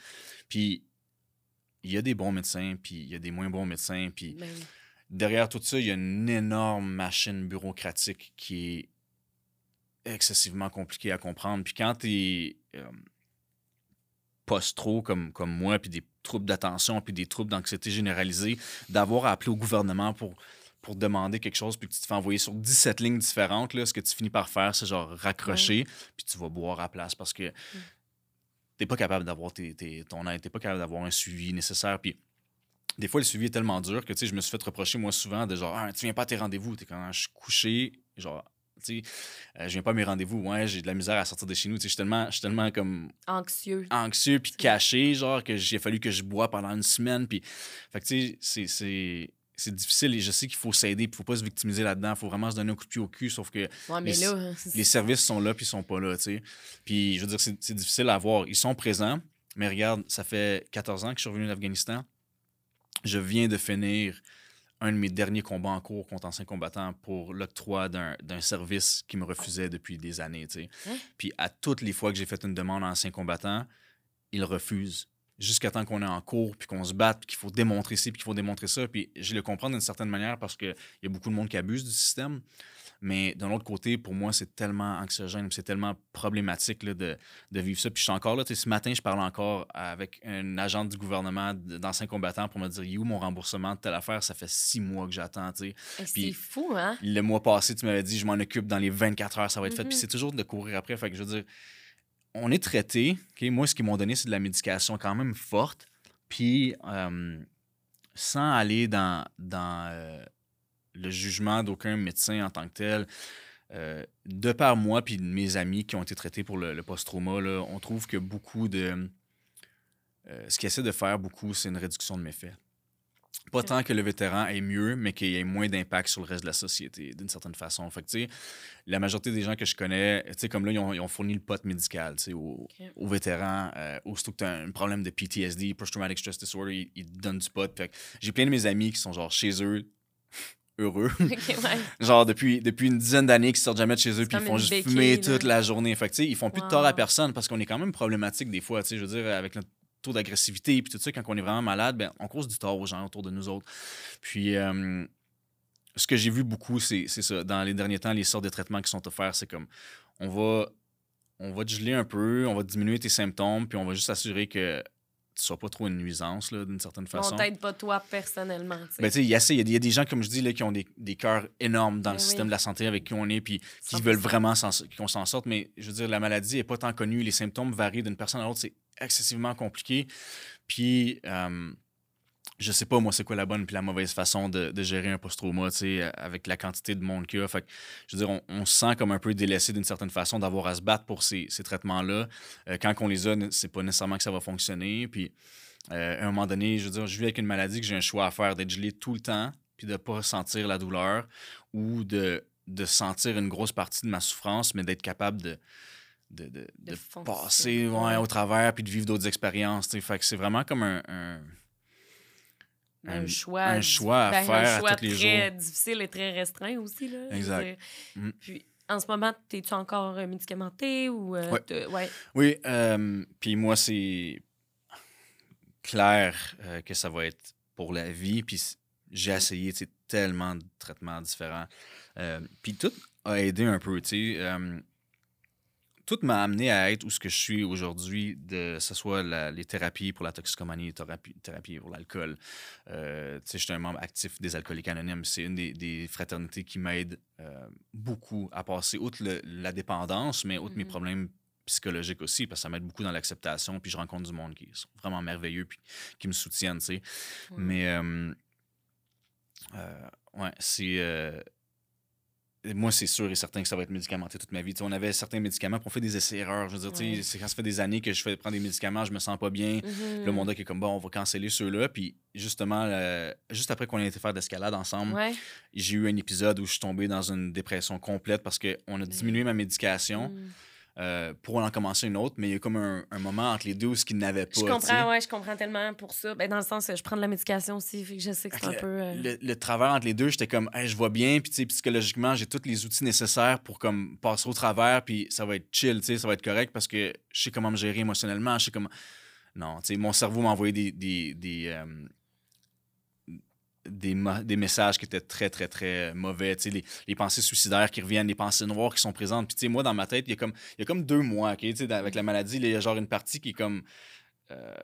Puis il y a des bons médecins, puis il y a des moins bons médecins. Puis ben derrière tout ça, il y a une énorme machine bureaucratique qui est excessivement compliqué à comprendre. Puis quand tu es euh, post-trop comme, comme moi, puis des troubles d'attention, puis des troubles d'anxiété généralisée, d'avoir à appeler au gouvernement pour, pour demander quelque chose, puis que tu te fais envoyer sur 17 lignes différentes, là, ce que tu finis par faire, c'est genre raccrocher, puis tu vas boire à place parce que tu n'es pas capable d'avoir tes, ton aide, tu pas capable d'avoir un suivi nécessaire. Puis des fois, le suivi est tellement dur que je me suis fait reprocher, moi, souvent, de genre, ah, tu viens pas à tes rendez-vous. Quand ah, je suis couché, genre, tu sais, euh, je viens pas à mes rendez-vous. Ouais, j'ai de la misère à sortir de chez nous. Je suis tellement, tellement comme. Anxieux. Anxieux, puis caché, genre, que j'ai fallu que je bois pendant une semaine. Puis, fait que, tu sais, c'est c'est difficile et je sais qu'il faut s'aider, il ne faut pas se victimiser là-dedans, il faut vraiment se donner un coup de pied au cul, sauf que les, services sont là puis ils sont pas là, tu sais. Puis je veux dire, c'est difficile à voir. Ils sont présents, mais regarde, ça fait 14 ans que je suis revenu d'Afghanistan. Je viens de finir un de mes derniers combats en cours contre anciens combattants pour l'octroi d'un service qui me refusait depuis des années. Hein? Puis à toutes les fois que j'ai fait une demande à anciens combattants, ils refusent jusqu'à temps qu'on est en cours, puis qu'on se batte, puis qu'il faut démontrer ci, puis qu'il faut démontrer ça. Puis je le comprends d'une certaine manière parce qu'il y a beaucoup de monde qui abuse du système. Mais d'un autre côté, pour moi, c'est tellement anxiogène, c'est tellement problématique là, de, de, vivre ça. Puis je suis encore là, ce matin, je parle encore avec un agent du gouvernement d'anciens combattants pour me dire, où mon remboursement de telle affaire? Ça fait six mois que j'attends, C'est fou, hein? Le mois passé, tu m'avais dit, je m'en occupe dans les 24 heures, ça va être fait. Puis mm-hmm. c'est toujours de courir après. Fait que je veux dire, on est traité. Moi, ce qu'ils m'ont donné, c'est de la médication quand même forte. Puis, euh, sans aller dans, euh, le jugement d'aucun médecin en tant que tel, euh, de par moi puis mes amis qui ont été traités pour le, post-trauma, on trouve que beaucoup de. ce qu'ils essaient de faire beaucoup, c'est une réduction de méfaits. Pas tant que le vétéran est mieux, mais qu'il y ait moins d'impact sur le reste de la société, d'une certaine façon. Fait que, la majorité des gens que je connais, comme là, ils ont, fourni le pot médical aux, aux, vétérans. Euh, aussitôt que tu as un problème de PTSD, Post-Traumatic Stress Disorder, ils, te donnent du pot. j'ai plein de mes amis qui sont genre chez eux, heureux. genre depuis, depuis une dizaine d'années qu'ils sortent jamais de chez eux puis ils font juste fumer toute la journée. Fait que, ils font plus de tort à personne parce qu'on est quand même problématique des fois. Je veux dire, avec notre d'agressivité, puis tout ça, quand on est vraiment malade, ben, on cause du tort aux gens autour de nous autres. Puis, euh, ce que j'ai vu beaucoup, c'est ça. Dans les derniers temps, les sortes de traitements qui sont offerts, c'est comme on va, on va te geler un peu, on va diminuer tes symptômes, puis on va juste s'assurer que tu sois pas trop une nuisance, d'une certaine façon. On t'aide pas toi personnellement. Ben, il y, a, y, a des gens, comme je dis, là, qui ont des, des cœurs énormes dans le ben système de la santé avec qui on est, puis qui veulent vraiment qu'on s'en sorte. Mais je veux dire, la maladie n'est pas tant connue. Les symptômes varient d'une personne à l'autre. C'est excessivement compliqué. Puis, euh, je sais pas, moi, c'est quoi la bonne puis la mauvaise façon de, gérer un post-trauma, avec la quantité de monde qu'il y a. Fait je veux dire, on, se sent comme un peu délaissé d'une certaine façon d'avoir à se battre pour ces, traitements-là. Euh, quand on les a, c'est pas nécessairement que ça va fonctionner. Puis, euh, à un moment donné, je veux dire, je vis avec une maladie que j'ai un choix à faire d'être gelé tout le temps, puis de pas sentir la douleur ou de, de sentir une grosse partie de ma souffrance, mais d'être capable de de, de, de, passer au travers puis de vivre d'autres expériences. Fait que c'est vraiment comme un, un, choix, un choix à ben, faire à tous les jours. très difficile et très restreint aussi. Là, exact. Mm. Puis, en ce moment, es-tu encore euh, médicamenté ou. Euh, ouais. Oui, euh, puis moi, c'est clair que ça va être pour la vie. Puis j'ai mm. essayé tellement de traitements différents. puis tout a aidé un peu. tu sais tout m'a amené à être où ce que je suis aujourd'hui, que ce soit les thérapies pour la toxicomanie, thérapie, thérapie pour l'alcool. Euh, je suis un membre actif des Alcooliques Anonymes. C'est une des, fraternités qui m'aide euh, beaucoup à passer, outre la dépendance, mais outre mes mm-hmm. problèmes psychologiques aussi, parce que ça m'aide beaucoup dans l'acceptation. Puis je rencontre du monde qui sont vraiment merveilleux puis qui me soutiennent. sais. Mais, euh, euh, ouais, c'est moi, c'est sûr et certain que ça va être médicamenté toute ma vie. on avait certains médicaments, pour on fait des essais-erreurs. Je veux dire, c'est quand ça fait des années que je fais prendre des médicaments, je me sens pas bien. Le monde est comme, bon, on va canceller ceux-là. Puis justement, juste après qu'on ait été faire d'escalade ensemble, j'ai eu un épisode où je suis tombé dans une dépression complète parce qu'on a diminué ma médication. Mm. Euh, pour en commencer une autre, mais il y a comme un, moment entre les deux où ce qu'il n'avait pas. Je comprends, ouais, je comprends tellement pour ça. Ben, dans le sens, je prends de la médication aussi, fait que je sais que c'est un peu. Euh, le, travers entre les deux, j'étais comme, je vois bien, puis psychologiquement, j'ai tous les outils nécessaires pour comme passer au travers, puis ça va être chill, ça va être correct parce que je sais comment me gérer émotionnellement, je sais comment. Non, tu sais, mon cerveau m'a envoyé des, des, des, euh, des, des, messages qui étaient très, très, très mauvais. Les, les, pensées suicidaires qui reviennent, les pensées noires qui sont présentes. Puis, moi, dans ma tête, il y a comme, il y a comme deux mois, avec la maladie, il y a genre une partie qui est comme euh,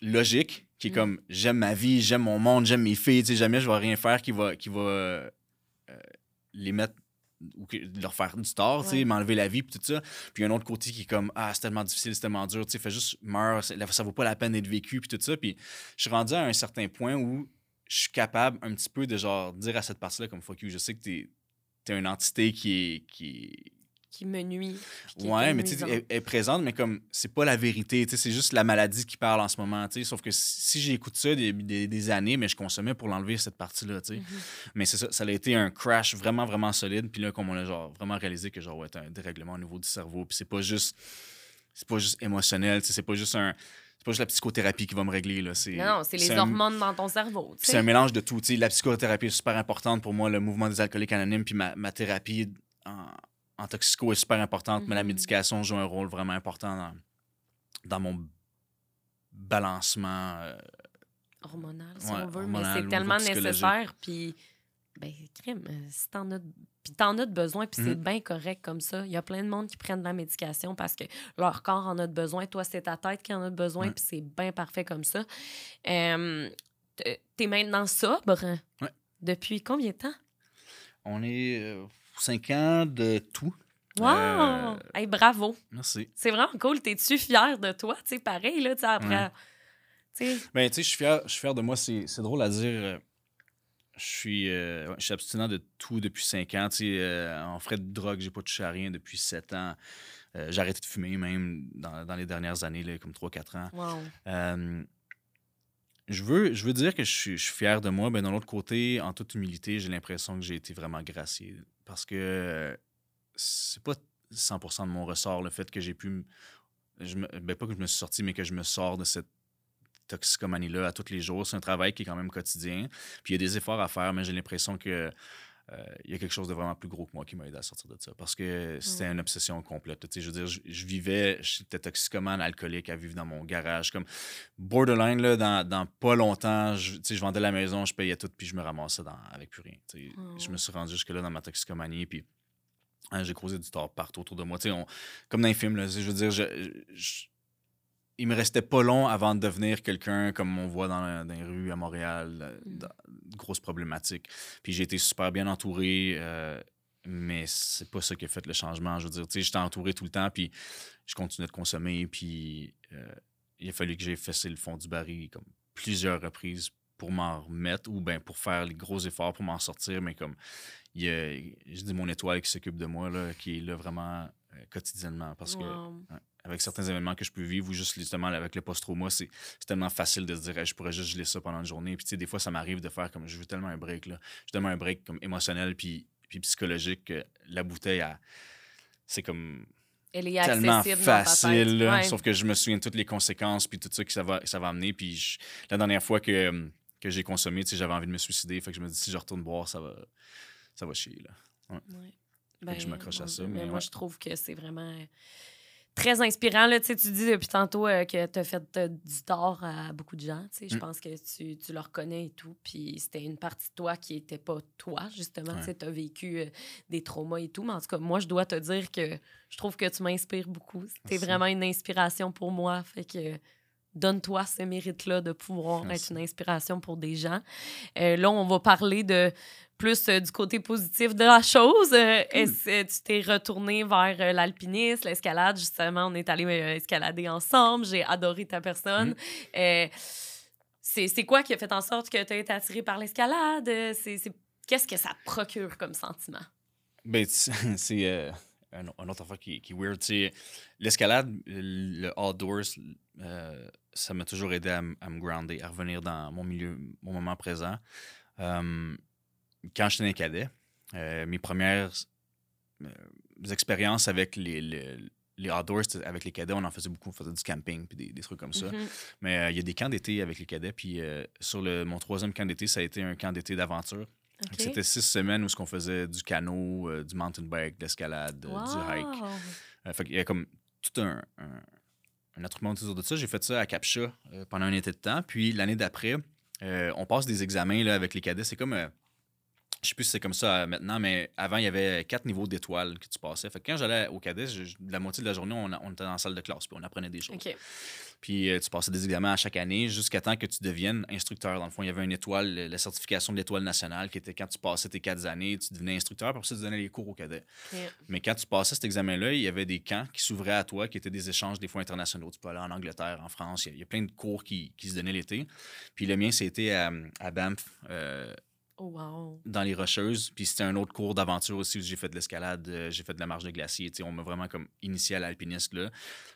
logique, qui est Mm. comme j'aime ma vie, j'aime mon monde, j'aime mes filles, tu sais, jamais je vais rien faire qui va, qui va euh, les mettre ou que- leur faire du tort, tu sais, Ouais. m'enlever la vie, puis tout ça. Puis un autre côté qui est comme Ah, c'est tellement difficile, c'est tellement dur, tu sais, fais juste meurs, c'est- ça vaut pas la peine d'être vécu, puis tout ça. Puis je suis rendu à un certain point où je suis capable un petit peu de genre dire à cette partie-là comme fuck you, je sais que t'es es une entité qui est. Qui Qui me nuit. qui Ouais, mais tu sais, elle, elle est présente, mais comme c'est pas la vérité, tu sais, c'est juste la maladie qui parle en ce moment, tu sais. Sauf que si, si j'écoute ça des, des- des années, mais je consommais pour l'enlever cette partie-là, tu sais. Mhm. Mais c'est ça, ça a été un crash vraiment, vraiment solide. Puis là, comme on a genre vraiment réalisé que genre, ouais, t'as un dérèglement au niveau du cerveau. Puis c'est pas juste. C'est pas juste émotionnel, tu sais, c'est pas juste un. C'est pas juste la psychothérapie qui va me régler, là. C'est, Non, c'est les un- hormones dans ton cerveau. c'est un mélange de tout. tu sais. La psychothérapie est super importante pour moi, le mouvement des alcooliques anonymes, puis ma, ma thérapie en, en toxico est super importante, mais la Mhm. médication joue un rôle vraiment important dans, dans mon balancement. euh, hormonal, si Ouais, on veut, hormonal, mais c'est tellement nécessaire. Puis, ben, crime, euh, si t'en as, puis t'en as de besoin, puis c'est Mhm. bien correct comme ça. Il y a plein de monde qui prennent de la médication parce que leur corps en a de besoin. Toi, c'est ta tête qui en a de besoin, Ouais. puis c'est bien parfait comme ça. Euh, T'es maintenant sobre? Ouais. Depuis combien de temps? on est euh, cinq ans de tout. Wow! Euh, Hey, bravo! Merci. C'est vraiment cool. T'es-tu fier de toi? Tu sais, pareil, là, tu après. Ouais. Tu sais, Ben, tu sais, je suis fier, je suis fier de moi. C'est c'est drôle à dire. Euh, Je suis, euh, je suis abstinent de tout depuis 5 ans. Tu sais, euh, en frais de drogue, j'ai pas touché à rien depuis 7 ans. Euh, j'ai arrêté de fumer même dans, dans les dernières années, là, comme 3-4 ans. wow. Euh, je, veux, je veux dire que je suis, je suis fier de moi. Ben, d'un autre côté, en toute humilité, j'ai l'impression que j'ai été vraiment gracié. Parce que euh, c'est pas 100% de mon ressort le fait que j'ai pu. Je me, ben, pas que je me suis sorti, mais que je me sors de cette toxicomanie-là à tous les jours. C'est un travail qui est quand même quotidien. Puis il y a des efforts à faire, mais j'ai l'impression que. euh, il y a quelque chose de vraiment plus gros que moi qui m'a aidé à sortir de ça. Parce que c'était une obsession complète. Tu sais, je veux dire, je, je vivais, j'étais toxicomane, alcoolique à vivre dans mon garage. Comme borderline, là, dans, dans pas longtemps, je, tu sais, je vendais la maison, je payais tout, puis je me ramassais dans, avec plus rien. Je me suis rendu jusque-là dans ma toxicomanie, puis hein, j'ai causé du tort partout autour de moi. Tu sais, on- comme dans les films, là, je veux dire, je, je- il me restait pas long avant de devenir quelqu'un comme on voit dans, la- dans les rues à Montréal, euh, Mm. dans- grosses problématiques. Puis j'ai été super bien entouré, euh, mais c'est pas ça qui a fait le changement. Je veux dire, tu sais, j'étais entouré tout le temps, puis je continuais de consommer, puis euh, il a fallu que j'ai fessé le fond du baril comme plusieurs reprises pour m'en remettre ou ben pour faire les gros efforts pour m'en sortir, mais comme il y a, je dis mon étoile qui s'occupe de moi, là, qui est là vraiment euh, quotidiennement, parce que. Avec certains événements que je peux vivre ou juste justement avec le post-trauma, c'est c'est tellement facile de se dire Hey, je pourrais juste geler ça pendant une journée. Puis tu sais, des fois, ça m'arrive de faire comme je veux tellement un break. Là. Je tellement un break comme émotionnel puis, puis psychologique que la bouteille, c'est comme Elle est tellement facile. là. Ouais. Sauf que je me souviens de toutes les conséquences puis tout ça que ça va, ça va amener. Puis je- la dernière fois que, que j'ai consommé, tu sais, j'avais envie de me suicider. Fait que je me dis si je retourne boire, ça va, ça va chier. Là. Ouais. que je m'accroche à ça, Dieu, mais moi, ouais. je trouve que c'est vraiment euh, très inspirant. Là. Tu sais, tu dis depuis tantôt euh, que tu as fait euh, du tort à beaucoup de gens. Tu sais, Je Mm. pense que tu, tu le reconnais et tout. Puis c'était une partie de toi qui n'était pas toi, justement. Ouais. Tu as vécu euh, des traumas et tout. Mais en tout cas, moi, je dois te dire que je trouve que tu m'inspires beaucoup. Tu es Merci. vraiment une inspiration pour moi. Fait que donne-toi ce mérite-là de pouvoir Merci. être une inspiration pour des gens. Euh, là, on va parler de plus euh, du côté positif de la chose. Euh, Est-ce que tu t'es retourné vers euh, l'alpinisme, l'escalade? Justement, on est allé euh, escalader ensemble. J'ai adoré ta personne. Euh, c'est quoi qui a fait en sorte que tu as été attiré par l'escalade? Euh, Qu'est-ce que ça procure comme sentiment? Ben, c'est euh, un, un autre affaire qui, qui est weird. L'escalade, le outdoors, euh, ça m'a toujours aidé à, me grounder, à revenir dans mon milieu, mon moment présent. Euh, quand j'étais un cadet, euh, mes premières expériences avec les, les, les outdoors, avec les cadets, on en faisait beaucoup. On faisait du camping puis des, des trucs comme ça. Mhm. Mais il y a des camps d'été avec les cadets. Puis sur le, mon troisième camp d'été, ça a été un camp d'été d'aventure. C'était six semaines où ce qu'on faisait du canot, du mountain bike, de l'escalade, du hike. Fait qu'il y a comme tout un, un, un attroupement autour de ça. J'ai fait ça à Capcha euh, pendant un été de temps. Puis l'année d'après, euh, on passe des examens là, avec les cadets. C'est comme. euh, Je sais plus si c'est comme ça euh, maintenant, mais avant, il y avait quatre niveaux d'étoiles que tu passais. Fait que quand j'allais au cadet, la moitié de la journée, on, était dans la salle de classe, puis on apprenait des choses. Puis euh, tu passais des examens à chaque année jusqu'à temps que tu deviennes instructeur. Dans le fond, il y avait une étoile, la certification de l'étoile nationale, qui était quand tu passais tes quatre années, tu devenais instructeur, puis après ça, tu donnais les cours au cadet. OK. Mais quand tu passais cet examen-là, il y avait des camps qui s'ouvraient à toi, qui étaient des échanges des fois internationaux. Tu peux aller en Angleterre, en France. Il y a, il y a plein de cours qui, qui se donnaient l'été. Puis le mien, c'était à, à Banff, euh, Oh, wow. dans les Rocheuses. Puis c'était un autre cours d'aventure aussi où j'ai fait de l'escalade, euh, j'ai fait de la marche de glacier. On m'a vraiment comme initié à l'alpinisme là.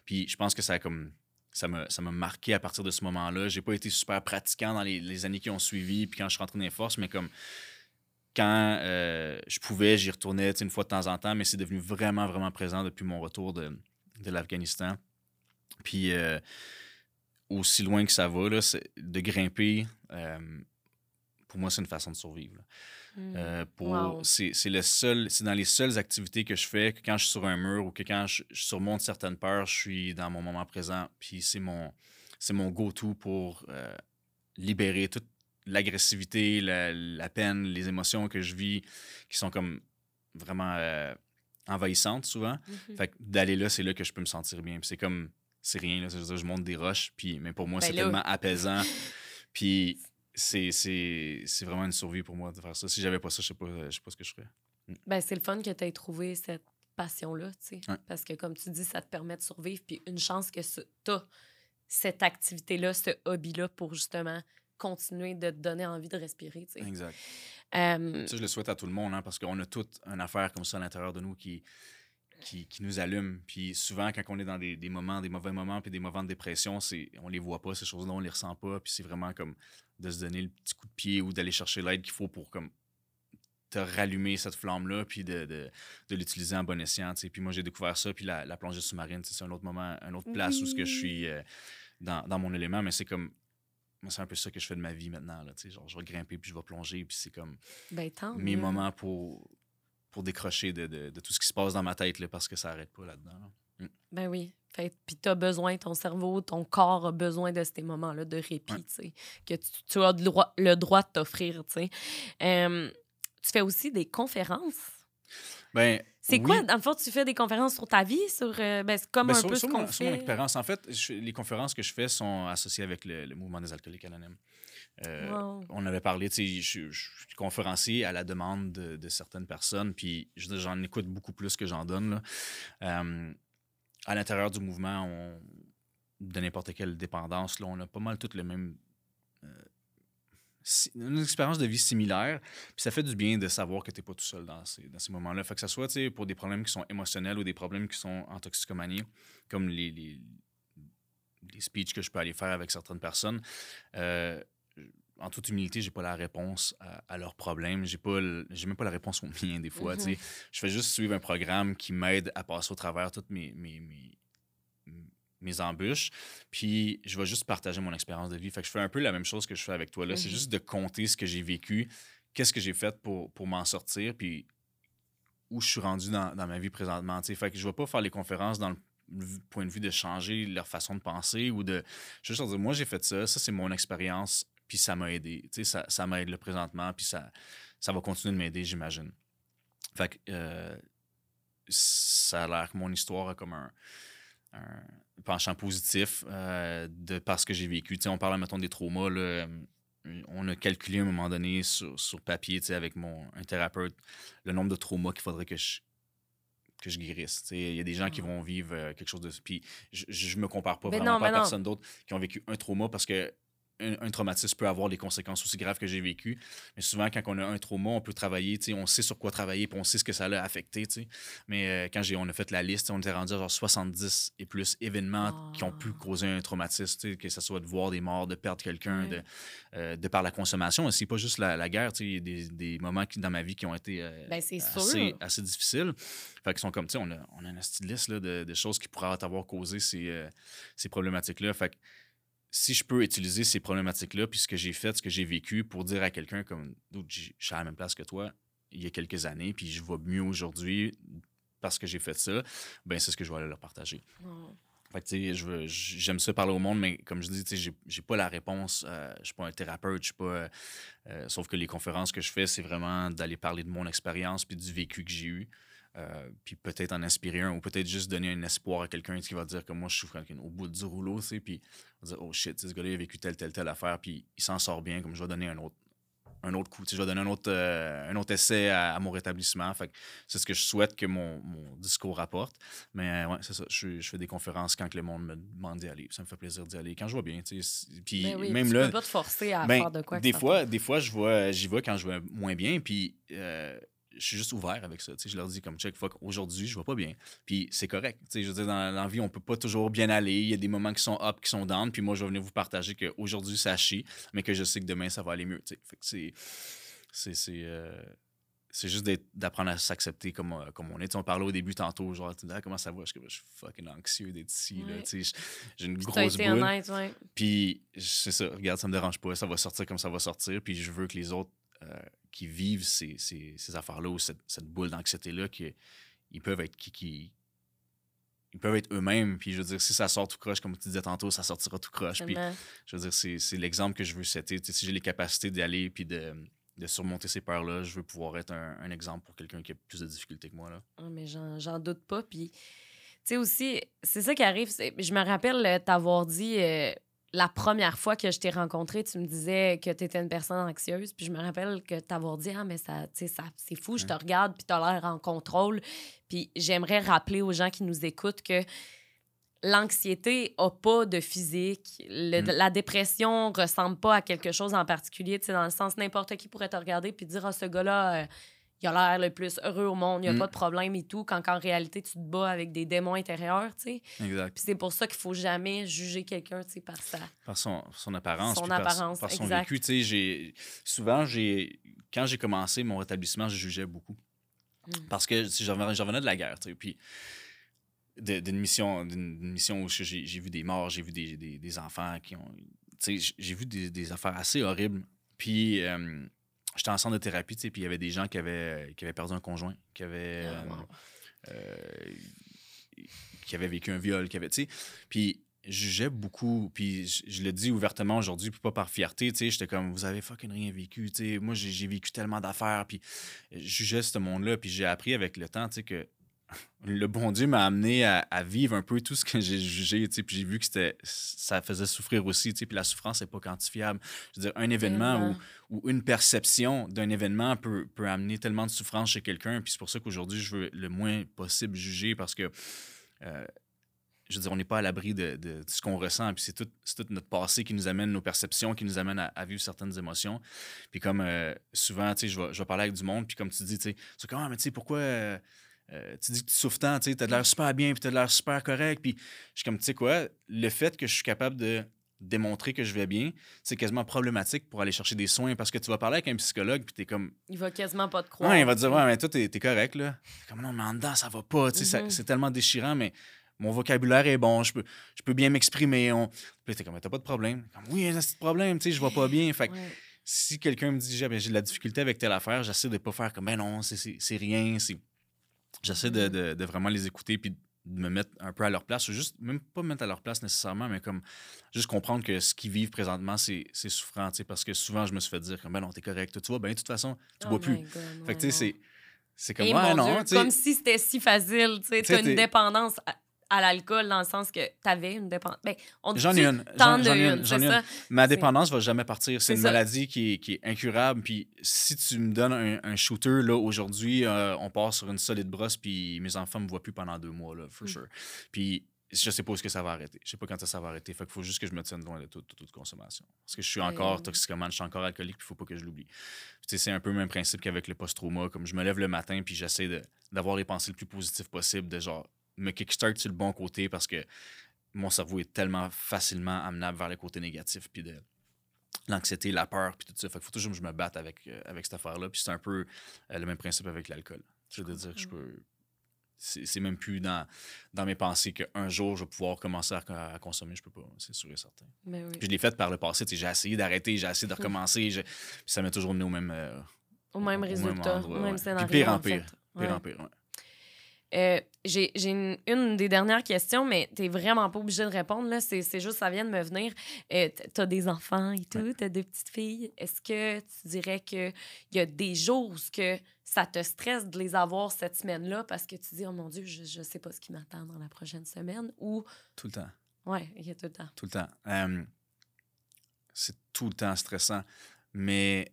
Puis je pense que ça a comme ça m'a ça m'a marqué à partir de ce moment-là. J'ai pas été super pratiquant dans les, années qui ont suivi, puis quand je suis rentré dans les forces, mais comme quand euh, je pouvais, j'y retournais une fois de temps en temps, mais c'est devenu vraiment, vraiment présent depuis mon retour de, de l'Afghanistan. Puis euh, aussi loin que ça va, là, de grimper, euh, pour moi, c'est une façon de survivre. Mm. Euh, pour, Wow. c'est, le seul, c'est dans les seules activités que je fais que quand je suis sur un mur ou que quand je, je surmonte certaines peurs, je suis dans mon moment présent. Puis c'est mon, c'est mon go-to pour euh, libérer toute l'agressivité, la, la peine, les émotions que je vis qui sont comme vraiment euh, envahissantes souvent. Mhm. Fait que d'aller là, c'est là que je peux me sentir bien. C'est comme, c'est rien, là. Je, monte des roches, puis, mais pour moi, Ben c'est tellement apaisant. puis c'est, c'est, c'est vraiment une survie pour moi de faire ça. Si j'avais pas ça, je sais pas, je sais pas ce que je ferais. Ben, c'est le fun que tu aies trouvé cette passion-là, tu sais. Ouais. Parce que, comme tu dis, ça te permet de survivre. Puis une chance que tu as cette activité-là, ce hobby-là pour justement continuer de te donner envie de respirer, tu sais. Exact. Euh, Ça, je le souhaite à tout le monde, hein, parce qu'on a toute une affaire comme ça à l'intérieur de nous qui, qui, qui nous allume. Puis souvent, quand on est dans des, des moments, des mauvais moments, puis des moments de dépression, c'est, on les voit pas, ces choses-là, on les ressent pas. Puis c'est vraiment comme de se donner le petit coup de pied ou d'aller chercher l'aide qu'il faut pour comme te rallumer cette flamme-là, puis de, de, de l'utiliser en bon escient. tu sais. Puis moi, j'ai découvert ça, puis la, la plongée sous-marine, c'est un autre moment, une autre place où ce que je suis euh, dans, dans mon élément, mais c'est comme... moi, C'est un peu ça que je fais de ma vie maintenant. Là, genre, je vais grimper, puis je vais plonger, puis c'est comme ben, tant mes mieux. moments pour, pour décrocher de, de- de tout ce qui se passe dans ma tête, là, parce que ça n'arrête pas là-dedans. là. Ben oui. Fait, puis tu as besoin, ton cerveau, ton corps a besoin de ces moments-là de répit, Ouais. tu sais, que tu, tu as le droit, le droit de t'offrir, tu sais. Euh, tu fais aussi des conférences. Ben, C'est oui. quoi, dans le fond, tu fais des conférences sur ta vie, sur, euh, ben, c'est comme Ben, un sur, peu sur ce mon, sur mon expérience, en fait, je- les conférences que je fais sont associées avec le, le mouvement des alcooliques anonymes. Euh, Wow. On avait parlé, tu sais, je, suis conférencier à la demande de, de certaines personnes, puis j'en écoute beaucoup plus que j'en donne. là. Euh, à l'intérieur du mouvement, on, de n'importe quelle dépendance, là, on a pas mal tout le même. euh, une expérience de vie similaire, puis ça fait du bien de savoir que tu n'es pas tout seul dans ces, dans ces moments-là. Fait que ça soit pour des problèmes qui sont émotionnels ou des problèmes qui sont en toxicomanie, comme les, les, les speeches que je peux aller faire avec certaines personnes. euh, en toute humilité, j'ai pas la réponse à, à leurs problèmes. J'ai pas, j'ai même pas la réponse aux miens des fois. sais. Je fais juste suivre un programme qui m'aide à passer au travers toutes mes, mes, mes, mes embûches. Puis je vais juste partager mon expérience de vie. Fait que je fais un peu la même chose que je fais avec toi là. C'est Mhm. juste de compter ce que j'ai vécu, qu'est-ce que j'ai fait pour, pour m'en sortir, puis où je suis rendu dans, dans ma vie présentement. tu sais. Fait que je vais pas faire les conférences dans le point de vue de changer leur façon de penser ou de je vais juste dire moi j'ai fait ça, ça c'est mon expérience, puis ça m'a aidé. Tu sais, ça, ça m'aide là présentement, puis ça, ça va continuer de m'aider, j'imagine. Fait que euh, ça a l'air que mon histoire a comme un, un penchant positif euh, de parce que j'ai vécu. Tu sais, on parle, mettons, des traumas. Là, euh, on a calculé à un moment donné sur, sur papier, tu sais, avec mon un thérapeute, le nombre de traumas qu'il faudrait que je que je guérisse. Il y a des gens qui Ah. vont vivre quelque chose de... Puis je, je me compare pas Mais vraiment non, pas à non. personne d'autre qui ont vécu un trauma parce que un, un traumatisme peut avoir des conséquences aussi graves que j'ai vécu. Mais souvent, quand on a un trauma, on peut travailler, on sait sur quoi travailler, puis on sait ce que ça l'a affecté. tu sais. Mais euh, quand on a fait la liste, on était rendu à genre 70 et plus événements qui ont pu Ah. causer un traumatisme, que ce soit de voir des morts, de perdre quelqu'un, de, euh, de par la consommation aussi, pas juste la, la guerre. Il y a des, des moments qui, dans ma vie qui ont été euh, Ben, assez, assez difficiles. Fait qu'ils sont comme, tu sais, on a, on a une petite liste là, de, de choses qui pourraient t'avoir causé ces, euh, ces problématiques-là. Fait que si je peux utiliser ces problématiques-là, puis ce que j'ai fait, ce que j'ai vécu, pour dire à quelqu'un comme, Dude, je suis à la même place que toi il y a quelques années, puis je vais mieux aujourd'hui parce que j'ai fait ça, ben c'est ce que je vais aller leur partager. Oh. Fait que, j'aime ça parler au monde, mais comme je dis, tu sais, j'ai- pas la réponse. euh, je suis pas un thérapeute, je suis pas. euh, sauf que les conférences que je fais, c'est vraiment d'aller parler de mon expérience puis du vécu que j'ai eu. Euh, puis peut-être en inspirer un ou peut-être juste donner un espoir à quelqu'un qui va dire que moi, je souffre au bout du rouleau, tu sais, puis va dire, oh shit, ce gars-là, il a vécu telle, telle, telle affaire, puis il s'en sort bien, comme je vais donner un autre un autre coup. Tu sais, je vais donner un autre, euh, un autre essai à, à mon rétablissement. Fait que c'est ce que je souhaite que mon, mon discours apporte. Mais euh, ouais, c'est ça. Je, je fais des conférences quand que le monde me demande d'y aller. Ça me fait plaisir d'y aller. Quand je vois bien. tu sais. Puis Ben oui, même tu là. peux pas te forcer à ben, faire de quoi. des, fois, des fois, je vois, j'y vais quand je vais moins bien. Puis je suis juste ouvert avec ça. Je leur dis comme check, fuck, aujourd'hui, je vais pas bien. Puis c'est correct. Je veux dire, dans, la vie, on peut pas toujours bien aller. Il y a des moments qui sont up, qui sont down. Puis moi, je vais venir vous partager qu'aujourd'hui, ça chie, mais que je sais que demain, ça va aller mieux. Fait que c'est. C'est. c'est, euh, c'est juste d'apprendre à s'accepter comme, euh, comme on est. On parlait au début tantôt, genre, Ah, comment ça va? Je suis comme, je suis fucking anxieux d'être ici. là. Ouais. J'ai une Puis grosse boule. honnête, ouais. Puis c'est ça, regarde, ça me dérange pas, ça va sortir comme ça va sortir. Puis je veux que les autres qui vivent ces, ces, ces affaires-là ou cette, cette boule d'anxiété-là, qu'ils ils peuvent être qui, qui- ils peuvent être eux-mêmes. Puis je veux dire, si ça sort tout croche, comme tu disais tantôt, ça sortira tout croche. Puis je veux dire, c'est c'est l'exemple que je veux setter. Si j'ai les capacités d'aller puis de, de surmonter ces peurs-là, je veux pouvoir être un, un exemple pour quelqu'un qui a plus de difficultés que moi. Là. Ah, mais j'en doute pas. Puis, tu sais aussi, c'est ça qui arrive. Je me rappelle euh, t'avoir dit euh, la première fois que je t'ai rencontré, tu me disais que tu étais une personne anxieuse. Puis je me rappelle que t'avoir dit Ah, mais ça, tu sais, ça, c'est fou, je te regarde, puis t'as l'air en contrôle. Puis j'aimerais rappeler aux gens qui nous écoutent que l'anxiété a pas de physique. Le- Mm. La dépression ressemble pas à quelque chose en particulier. Tu sais, dans le sens, n'importe qui pourrait te regarder puis dire Ah, ce gars-là. euh, il a l'air le plus heureux au monde, il n'y a Mm. pas de problème et tout, quand en réalité, tu te bats avec des démons intérieurs, tu sais. Exact. Puis c'est pour ça qu'il faut jamais juger quelqu'un, tu sais, par ça. Par son, son apparence. Son puis par- apparence, par, son exact. vécu. Tu sais, souvent, j'ai, quand j'ai commencé mon rétablissement, je jugeais beaucoup. Mm. Parce que j'en revenais, de la guerre. tu sais, Puis d'une mission, mission où j'ai, j'ai vu des morts, j'ai vu des, des- des enfants qui ont. tu sais, J'ai vu des, des affaires assez horribles. Puis euh, j'étais en centre de thérapie, tu sais, puis il y avait des gens qui avaient, qui avaient perdu un conjoint, qui avaient. Ah, euh, euh, qui avait vécu un viol, qui tu sais, puis je jugeais beaucoup, puis je, je le dis ouvertement aujourd'hui, puis pas par fierté, tu sais, j'étais comme, vous avez fucking rien vécu, tu sais, moi, j'ai j'ai vécu tellement d'affaires, puis je jugeais ce monde-là, puis j'ai appris avec le temps, tu sais, que le bon Dieu m'a amené à, à vivre un peu tout ce que j'ai jugé, tu sais, puis j'ai vu que c'était, ça faisait souffrir aussi, tu sais, puis la souffrance n'est pas quantifiable. Je veux dire, un événement ou une perception d'un événement peut, peut amener tellement de souffrance chez quelqu'un. Puis c'est pour ça qu'aujourd'hui, je veux le moins possible juger parce que, euh, je veux dire, on n'est pas à l'abri de, de ce qu'on ressent. Puis c'est tout, tout notre passé qui nous amène, nos perceptions qui nous amènent à, à vivre certaines émotions. Puis comme euh, souvent, tu sais, je vais, je vais parler avec du monde, puis comme tu dis, tu sais, c'est comme, ah, mais tu sais, pourquoi. euh, euh, tu dis que tu souffres tant, tu de l'air super bien, puis t'as de l'air super correct. Puis je suis comme, tu sais quoi, le fait que je suis capable de démontrer que je vais bien, c'est quasiment problématique pour aller chercher des soins parce que tu vas parler avec un psychologue puis t'es comme Il va quasiment pas te croire. ouais il va te dire ouais mais toi t'es es correct là comme non mais en dedans ça va pas tu sais Mhm. c'est tellement déchirant mais mon vocabulaire est bon je peux je peux bien m'exprimer on... puis t'es comme Mais t'as pas de problème comme oui il y a un petit problème tu sais je vais pas bien fait que Ouais. si quelqu'un me dit j'ai ben, j'ai de la difficulté avec telle affaire j'essaie de pas faire comme ben non c'est- c'est c'est rien c'est j'essaie de, de- de vraiment les écouter puis de me mettre un peu à leur place ou juste même pas me mettre à leur place nécessairement mais comme juste comprendre que ce qu'ils vivent présentement c'est souffrant tu sais parce que souvent je me suis fait dire comme ben non t'es correct tu vois ben de toute façon tu Oh bois plus God, fait que tu sais c'est c'est comme Et ouais non Dieu, tu sais comme si c'était si facile. Tu sais, une dépendance à, l'alcool dans le sens que t'avais une dépendance. Ben, J'en ai une. J'en- ai une, j'en ai une. Ma dépendance va jamais partir. C'est une ça. maladie qui est, qui est incurable. Puis si tu me donnes un, un shooter, là, aujourd'hui, euh, on part sur une solide brosse, puis mes enfants me voient plus pendant deux mois, là, for Mm. sure. Puis je sais pas où est-ce que ça va arrêter. Je sais pas quand ça va arrêter. Fait qu'il faut juste que je me tienne loin de toute, toute, toute consommation. Parce que je suis encore toxicomane, je suis encore alcoolique, puis il faut pas que je l'oublie. Tu C'est un peu le même principe qu'avec le post-trauma. Comme je me lève le matin, puis j'essaie d'avoir les pensées le plus positives possible, de genre me kickstart sur le bon côté parce que mon cerveau est tellement facilement amenable vers le côté négatif, puis de l'anxiété, la peur, puis tout ça. Fait qu'il faut toujours que je me batte avec, euh, avec cette affaire-là. Puis c'est un peu euh, le même principe avec l'alcool. C'est de dire que je peux. C'est même plus dans, dans mes pensées qu'un jour je vais pouvoir commencer à, à consommer. Je peux pas, c'est sûr et certain. Ben oui. Je l'ai fait par le passé. J'ai essayé d'arrêter, j'ai essayé de recommencer. je- Puis ça m'a toujours mené au même, euh, Au même au même résultat, endroit, au même ouais. Puis scénario. pire en pire. pire Ouais. en pire. ouais. J'ai une, une, des dernières questions, mais tu n'es vraiment pas obligé de répondre. C'est juste, ça vient de me venir. Euh, tu as des enfants et tout, tu as deux petites filles. Est-ce que tu dirais qu'il y a des jours où que ça te stresse de les avoir cette semaine-là parce que tu dis, oh mon Dieu, je ne sais pas ce qui m'attend dans la prochaine semaine? Ou... Tout le temps. Oui, il y a tout le temps. Tout le temps. c'est tout le temps stressant. Mais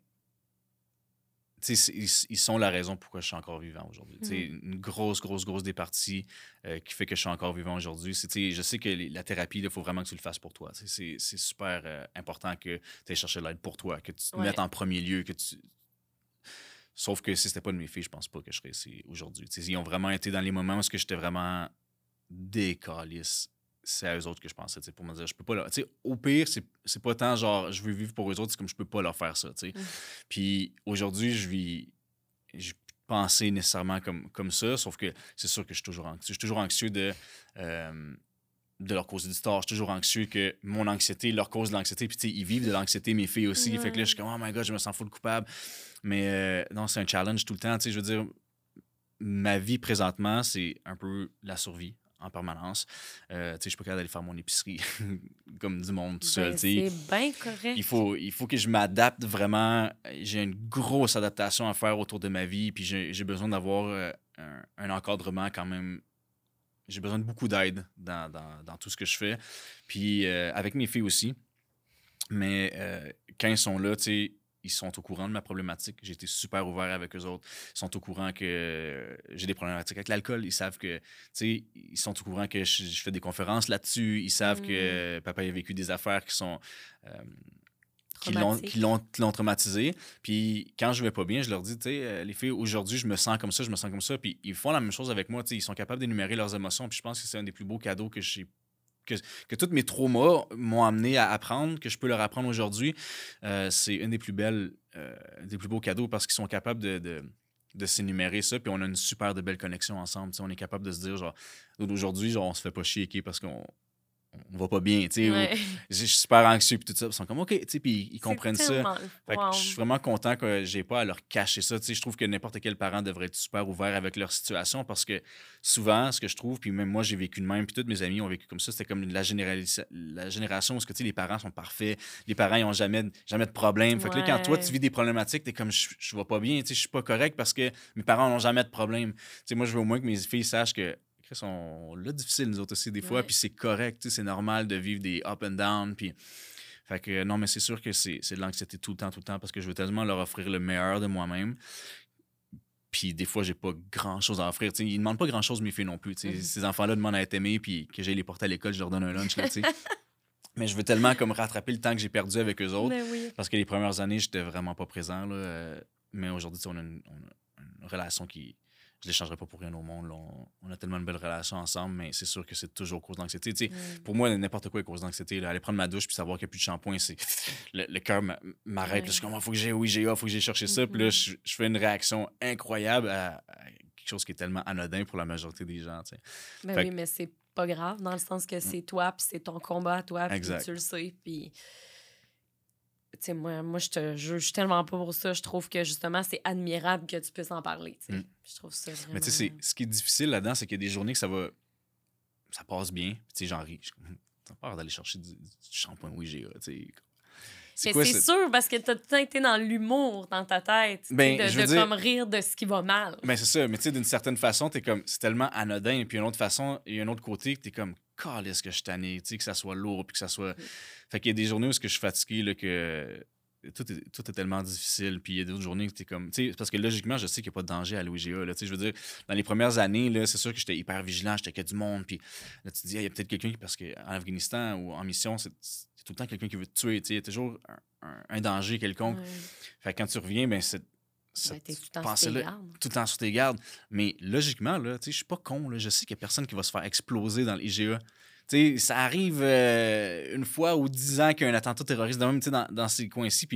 ils, ils, sont la raison pourquoi je suis encore vivant aujourd'hui. Mm. Une grosse, grosse, grosse départie euh, qui fait que je suis encore vivant aujourd'hui. Je sais que la thérapie, il faut vraiment que tu le fasses pour toi. C'est super euh, important que tu ailles chercher l'aide pour toi, que tu te mettes en premier lieu, que tu... Sauf que si c'était pas de mes filles, je pense pas que je serais ici aujourd'hui. Ils ont vraiment été dans les moments où j'étais vraiment décalisse c'est à eux autres que je pensais, pour me dire, je peux pas Au pire, c'est pas tant genre, je veux vivre pour eux autres, c'est comme je peux pas leur faire ça, tu sais. Mmh. Puis aujourd'hui, je vis, je pensais nécessairement comme, comme ça, sauf que c'est sûr que je suis toujours anxieux. Je suis toujours anxieux de, euh, de leur causer du tort. Je suis toujours anxieux que mon anxiété leur cause de l'anxiété. Puis, tu sais, ils vivent de l'anxiété, mes filles aussi. Fait que là, je suis comme, oh my god, je me sens fou de coupable. Mais euh, non, c'est un challenge tout le temps. Tu sais, je veux dire, ma vie présentement, c'est un peu la survie en permanence. Euh, je suis pas capable d'aller faire mon épicerie comme du monde tout seul. Ben, c'est bien correct. Il faut, il faut que je m'adapte vraiment. J'ai une grosse adaptation à faire autour de ma vie, puis j'ai besoin d'avoir euh, un, encadrement quand même. J'ai besoin de beaucoup d'aide dans, dans, dans, tout ce que je fais. Puis euh, avec mes filles aussi. Mais euh, quand ils sont là, tu sais, ils sont au courant de ma problématique. J'ai été super ouvert avec eux autres. Ils sont au courant que j'ai des problématiques avec l'alcool. Ils savent que, tu sais, ils sont au courant que je, fais des conférences là-dessus. Ils savent que mm. papa a vécu des affaires qui sont. Euh, qui l'ont traumatisé. Puis quand je vais pas bien, je leur dis, tu sais, euh, les filles, aujourd'hui, je me sens comme ça, je me sens comme ça. Puis ils font la même chose avec moi. Tu sais, ils sont capables d'énumérer leurs émotions. Puis je pense que c'est un des plus beaux cadeaux que j'ai que, que tous mes traumas m'ont amené à apprendre, que je peux leur apprendre aujourd'hui, euh, c'est une des plus belles, euh, des plus beaux cadeaux parce qu'ils sont capables de, de, de s'énumérer ça, puis on a une super de belle connexion ensemble. on est capable de se dire, genre, aujourd'hui, genre, on se fait pas chier, parce qu'on on va pas bien, tu sais. Je suis super anxieux, puis tout ça. Ils sont comme, OK, tu sais, puis ils comprennent ça. Fait que je suis vraiment content que j'ai pas à leur cacher ça. Tu sais, je trouve que n'importe quel parent devrait être super ouvert avec leur situation parce que souvent, ce que je trouve, puis même moi, j'ai vécu de même, puis tous mes amis ont vécu comme ça, c'était comme la, la génération où que, les parents sont parfaits, les parents, ils ont jamais, jamais de problème. Fait que là, quand toi, tu vis des problématiques, t'es comme, je, je vais pas bien, tu sais, je suis pas correct parce que mes parents n'ont jamais de problème. Tu sais, moi, je veux au moins que mes filles sachent que Chris, on l'a difficile, nous autres aussi, des fois, puis c'est correct, c'est normal de vivre des up and down, puis... Fait que non, mais c'est sûr que c'est de l'anxiété tout le temps, tout le temps, parce que je veux tellement leur offrir le meilleur de moi-même. Puis des fois, j'ai pas grand-chose à offrir. Ils ils demandent pas grand-chose, mes filles non plus. Mm-hmm. Ces enfants-là demandent à être aimés, puis que j'aille les porter à l'école, je leur donne un lunch. Là, mais je veux tellement comme rattraper le temps que j'ai perdu avec eux autres. Parce que les premières années, j'étais vraiment pas présent. Là, euh, mais aujourd'hui, on, on, a une relation qui, je ne l'échangerai pas pour rien au monde. On, a tellement une belle relation ensemble, mais c'est sûr que c'est toujours cause d'anxiété. Mm. Pour moi, n'importe quoi est cause d'anxiété. Aller prendre ma douche puis savoir qu'il n'y a plus de shampoing, c'est le, cœur m'arrête. Je suis comme, il ah, faut que j'ai oui, j'ai il faut que j'ai cherché ça. Puis là, mm-hmm. je, fais une réaction incroyable à, quelque chose qui est tellement anodin pour la majorité des gens. Ben oui, mais c'est pas grave, dans le sens que mm. c'est toi, puis c'est ton combat à toi, puis tu le sais. Puis moi, moi je te juge tellement pas pour ça. Je trouve que justement, c'est admirable que tu puisses en parler. Mm. Je trouve ça vraiment... Mais tu sais, ce qui est difficile là-dedans, c'est qu'il y a des journées que ça va. Ça passe bien. Tu sais, j'en ris. T'as peur d'aller chercher du, shampoing WGA. C'est sûr, parce que t'as tout été dans l'humour dans ta tête. Ben, de, comme rire de ce qui va mal. Ben, c'est ça. Mais tu sais, d'une certaine façon, t'es comme. C'est tellement anodin. Et puis, d'une autre façon, il y a un autre côté que t'es comme. Est-ce que je tanné, tu sais, que ça soit lourd, puis que ça soit. Mm. Fait qu'il y a des journées où je suis fatigué, là, que tout est, tout est tellement difficile. Puis il y a d'autres journées où tu es comme. Parce que logiquement, je sais qu'il n'y a pas de danger à l'OIGA. Je veux dire, dans les premières années, c'est sûr que j'étais hyper vigilant, j'étais que du monde. Puis là, tu te dis, il y a peut-être quelqu'un qui. Parce qu'en Afghanistan ou en mission, c'est tout le temps quelqu'un qui veut te tuer. Il y a toujours un, danger quelconque. Fait que quand tu reviens, ben c'est. Ben, tout le temps sur tes gardes. Tout le temps sur tes gardes. Mais logiquement, je ne suis pas con. Là. Je sais qu'il n'y a personne qui va se faire exploser dans l'IGA ça arrive euh, une fois ou dix ans qu'il y a un attentat terroriste même dans, dans ces coins-ci.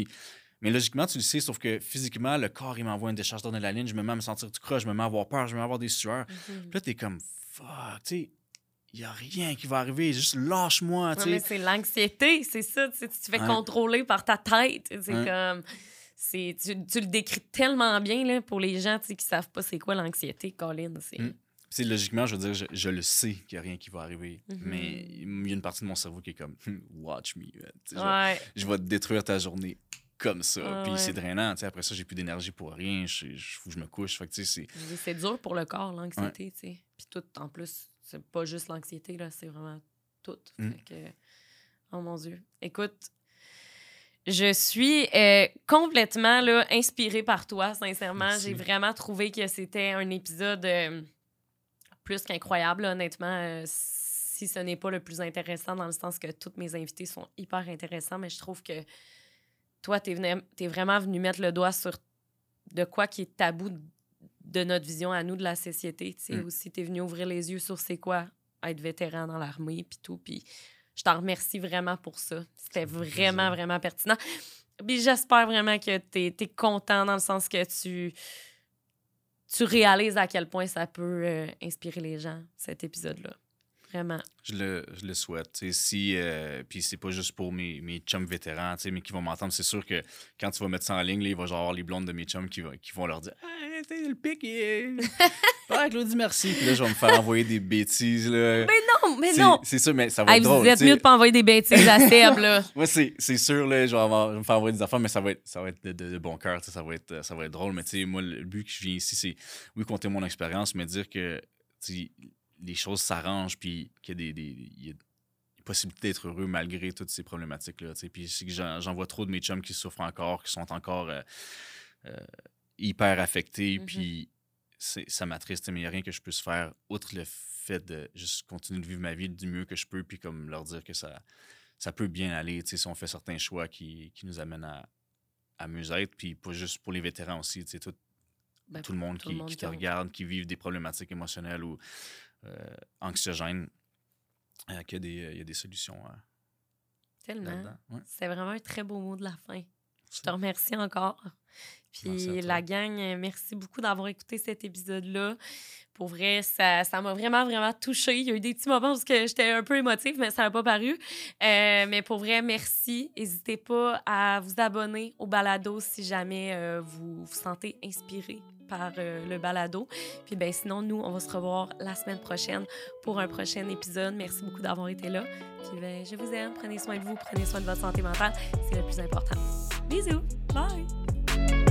mais logiquement, tu le sais, sauf que physiquement, le corps, il m'envoie une décharge dans la ligne, je me mets à me sentir du croche, je me mets à avoir peur, je me mets à avoir des sueurs. Mhm. Puis là, t'es comme, fuck, tu sais, il n'y a rien qui va arriver, juste lâche-moi. Ouais, c'est l'anxiété, c'est ça, tu te fais contrôler par ta tête. C'est comme. Tu, tu, le décris tellement bien là, pour les gens qui ne savent pas c'est quoi l'anxiété, Colin. C'est. Mm. c'est logiquement, je veux dire, je, je le sais qu'il n'y a rien qui va arriver. Mhm. Mais il y a une partie de mon cerveau qui est comme, watch me. Ouais. Je vais te détruire ta journée comme ça. Ah Puis ouais. c'est drainant. Après ça, j'ai plus d'énergie pour rien. Je, je, je me couche. Fait que, c'est. C'est dur pour le corps, l'anxiété, tu sais. Puis tout, en plus, c'est pas juste l'anxiété, là, c'est vraiment tout. Mm. Fait que, oh mon Dieu. Écoute, je suis euh, complètement là, inspirée par toi, sincèrement. J'ai vraiment trouvé que c'était un épisode euh, plus qu'incroyable, honnêtement. euh, si ce n'est pas le plus intéressant, dans le sens que toutes mes invités sont hyper intéressants, mais je trouve que toi, tu es, vraiment venu mettre le doigt sur de quoi qui est tabou de notre vision à nous, de la société. Tu sais, Mm. aussi, tu es venu ouvrir les yeux sur c'est quoi être vétéran dans l'armée, puis tout. Puis je t'en remercie vraiment pour ça. C'était vraiment, plaisir. vraiment pertinent. Puis j'espère vraiment que tu es, content dans le sens que tu, tu réalises à quel point ça peut euh, inspirer les gens, cet épisode-là. Vraiment. Je le, je le souhaite. tu sais, Si, euh, puis c'est pas juste pour mes, mes chums vétérans, mais qui vont m'entendre. C'est sûr que quand tu vas mettre ça en ligne, là, il va genre avoir les blondes de mes chums qui, va- qui vont leur dire Ah, t'sais, le pic, il. Ah, Claudie, merci. Puis là, je vais me faire envoyer des bêtises. Là. Mais non, mais non! C'est sûr, mais ça va Hey, être vous drôle. êtes tu sais. mieux de pas envoyer des bêtises à Seb, là. Moi, c'est c'est sûr, là, je vais, avoir- je vais me faire envoyer des affaires, mais ça va être, ça va être de, de- de bon cœur, ça va être, ça va être drôle. Mais tu sais, moi, le but que je viens ici, c'est, oui, compter mon expérience, mais dire que les choses s'arrangent, puis qu'il y a des, des- il y a des possibilités d'être heureux malgré toutes ces problématiques-là. sais. Puis c'est que j'en vois trop de mes chums qui souffrent encore, qui sont encore euh, euh, hyper affectés, Mhm. puis ça m'attriste, mais il n'y a rien que je puisse faire, outre le fait de juste continuer de vivre ma vie du mieux que je peux, puis comme leur dire que ça, ça peut bien aller, si on fait certains choix qui, qui nous amènent à, à mieux être, puis pas juste pour les vétérans aussi, tout, Ben, tout le monde tout qui, le monde qui te regarde, qui vivent des problématiques émotionnelles ou euh, anxiogènes, euh, qu'il y a des, il y a des solutions euh, Tellement. Ouais. C'est vraiment un très beau mot de la fin. Je te remercie encore. Puis la gang, euh, merci beaucoup d'avoir écouté cet épisode-là. Pour vrai, ça ça m'a vraiment, vraiment touchée. Il y a eu des petits moments où j'étais un peu émotive, mais ça n'a pas paru. Euh, mais pour vrai, merci. N'hésitez pas à vous abonner au balado si jamais euh, vous vous sentez inspiré par euh, le balado. Puis ben sinon, nous, on va se revoir la semaine prochaine pour un prochain épisode. Merci beaucoup d'avoir été là. Puis ben, je vous aime. Prenez soin de vous. Prenez soin de votre santé mentale. C'est le plus important. Bisous. Bye.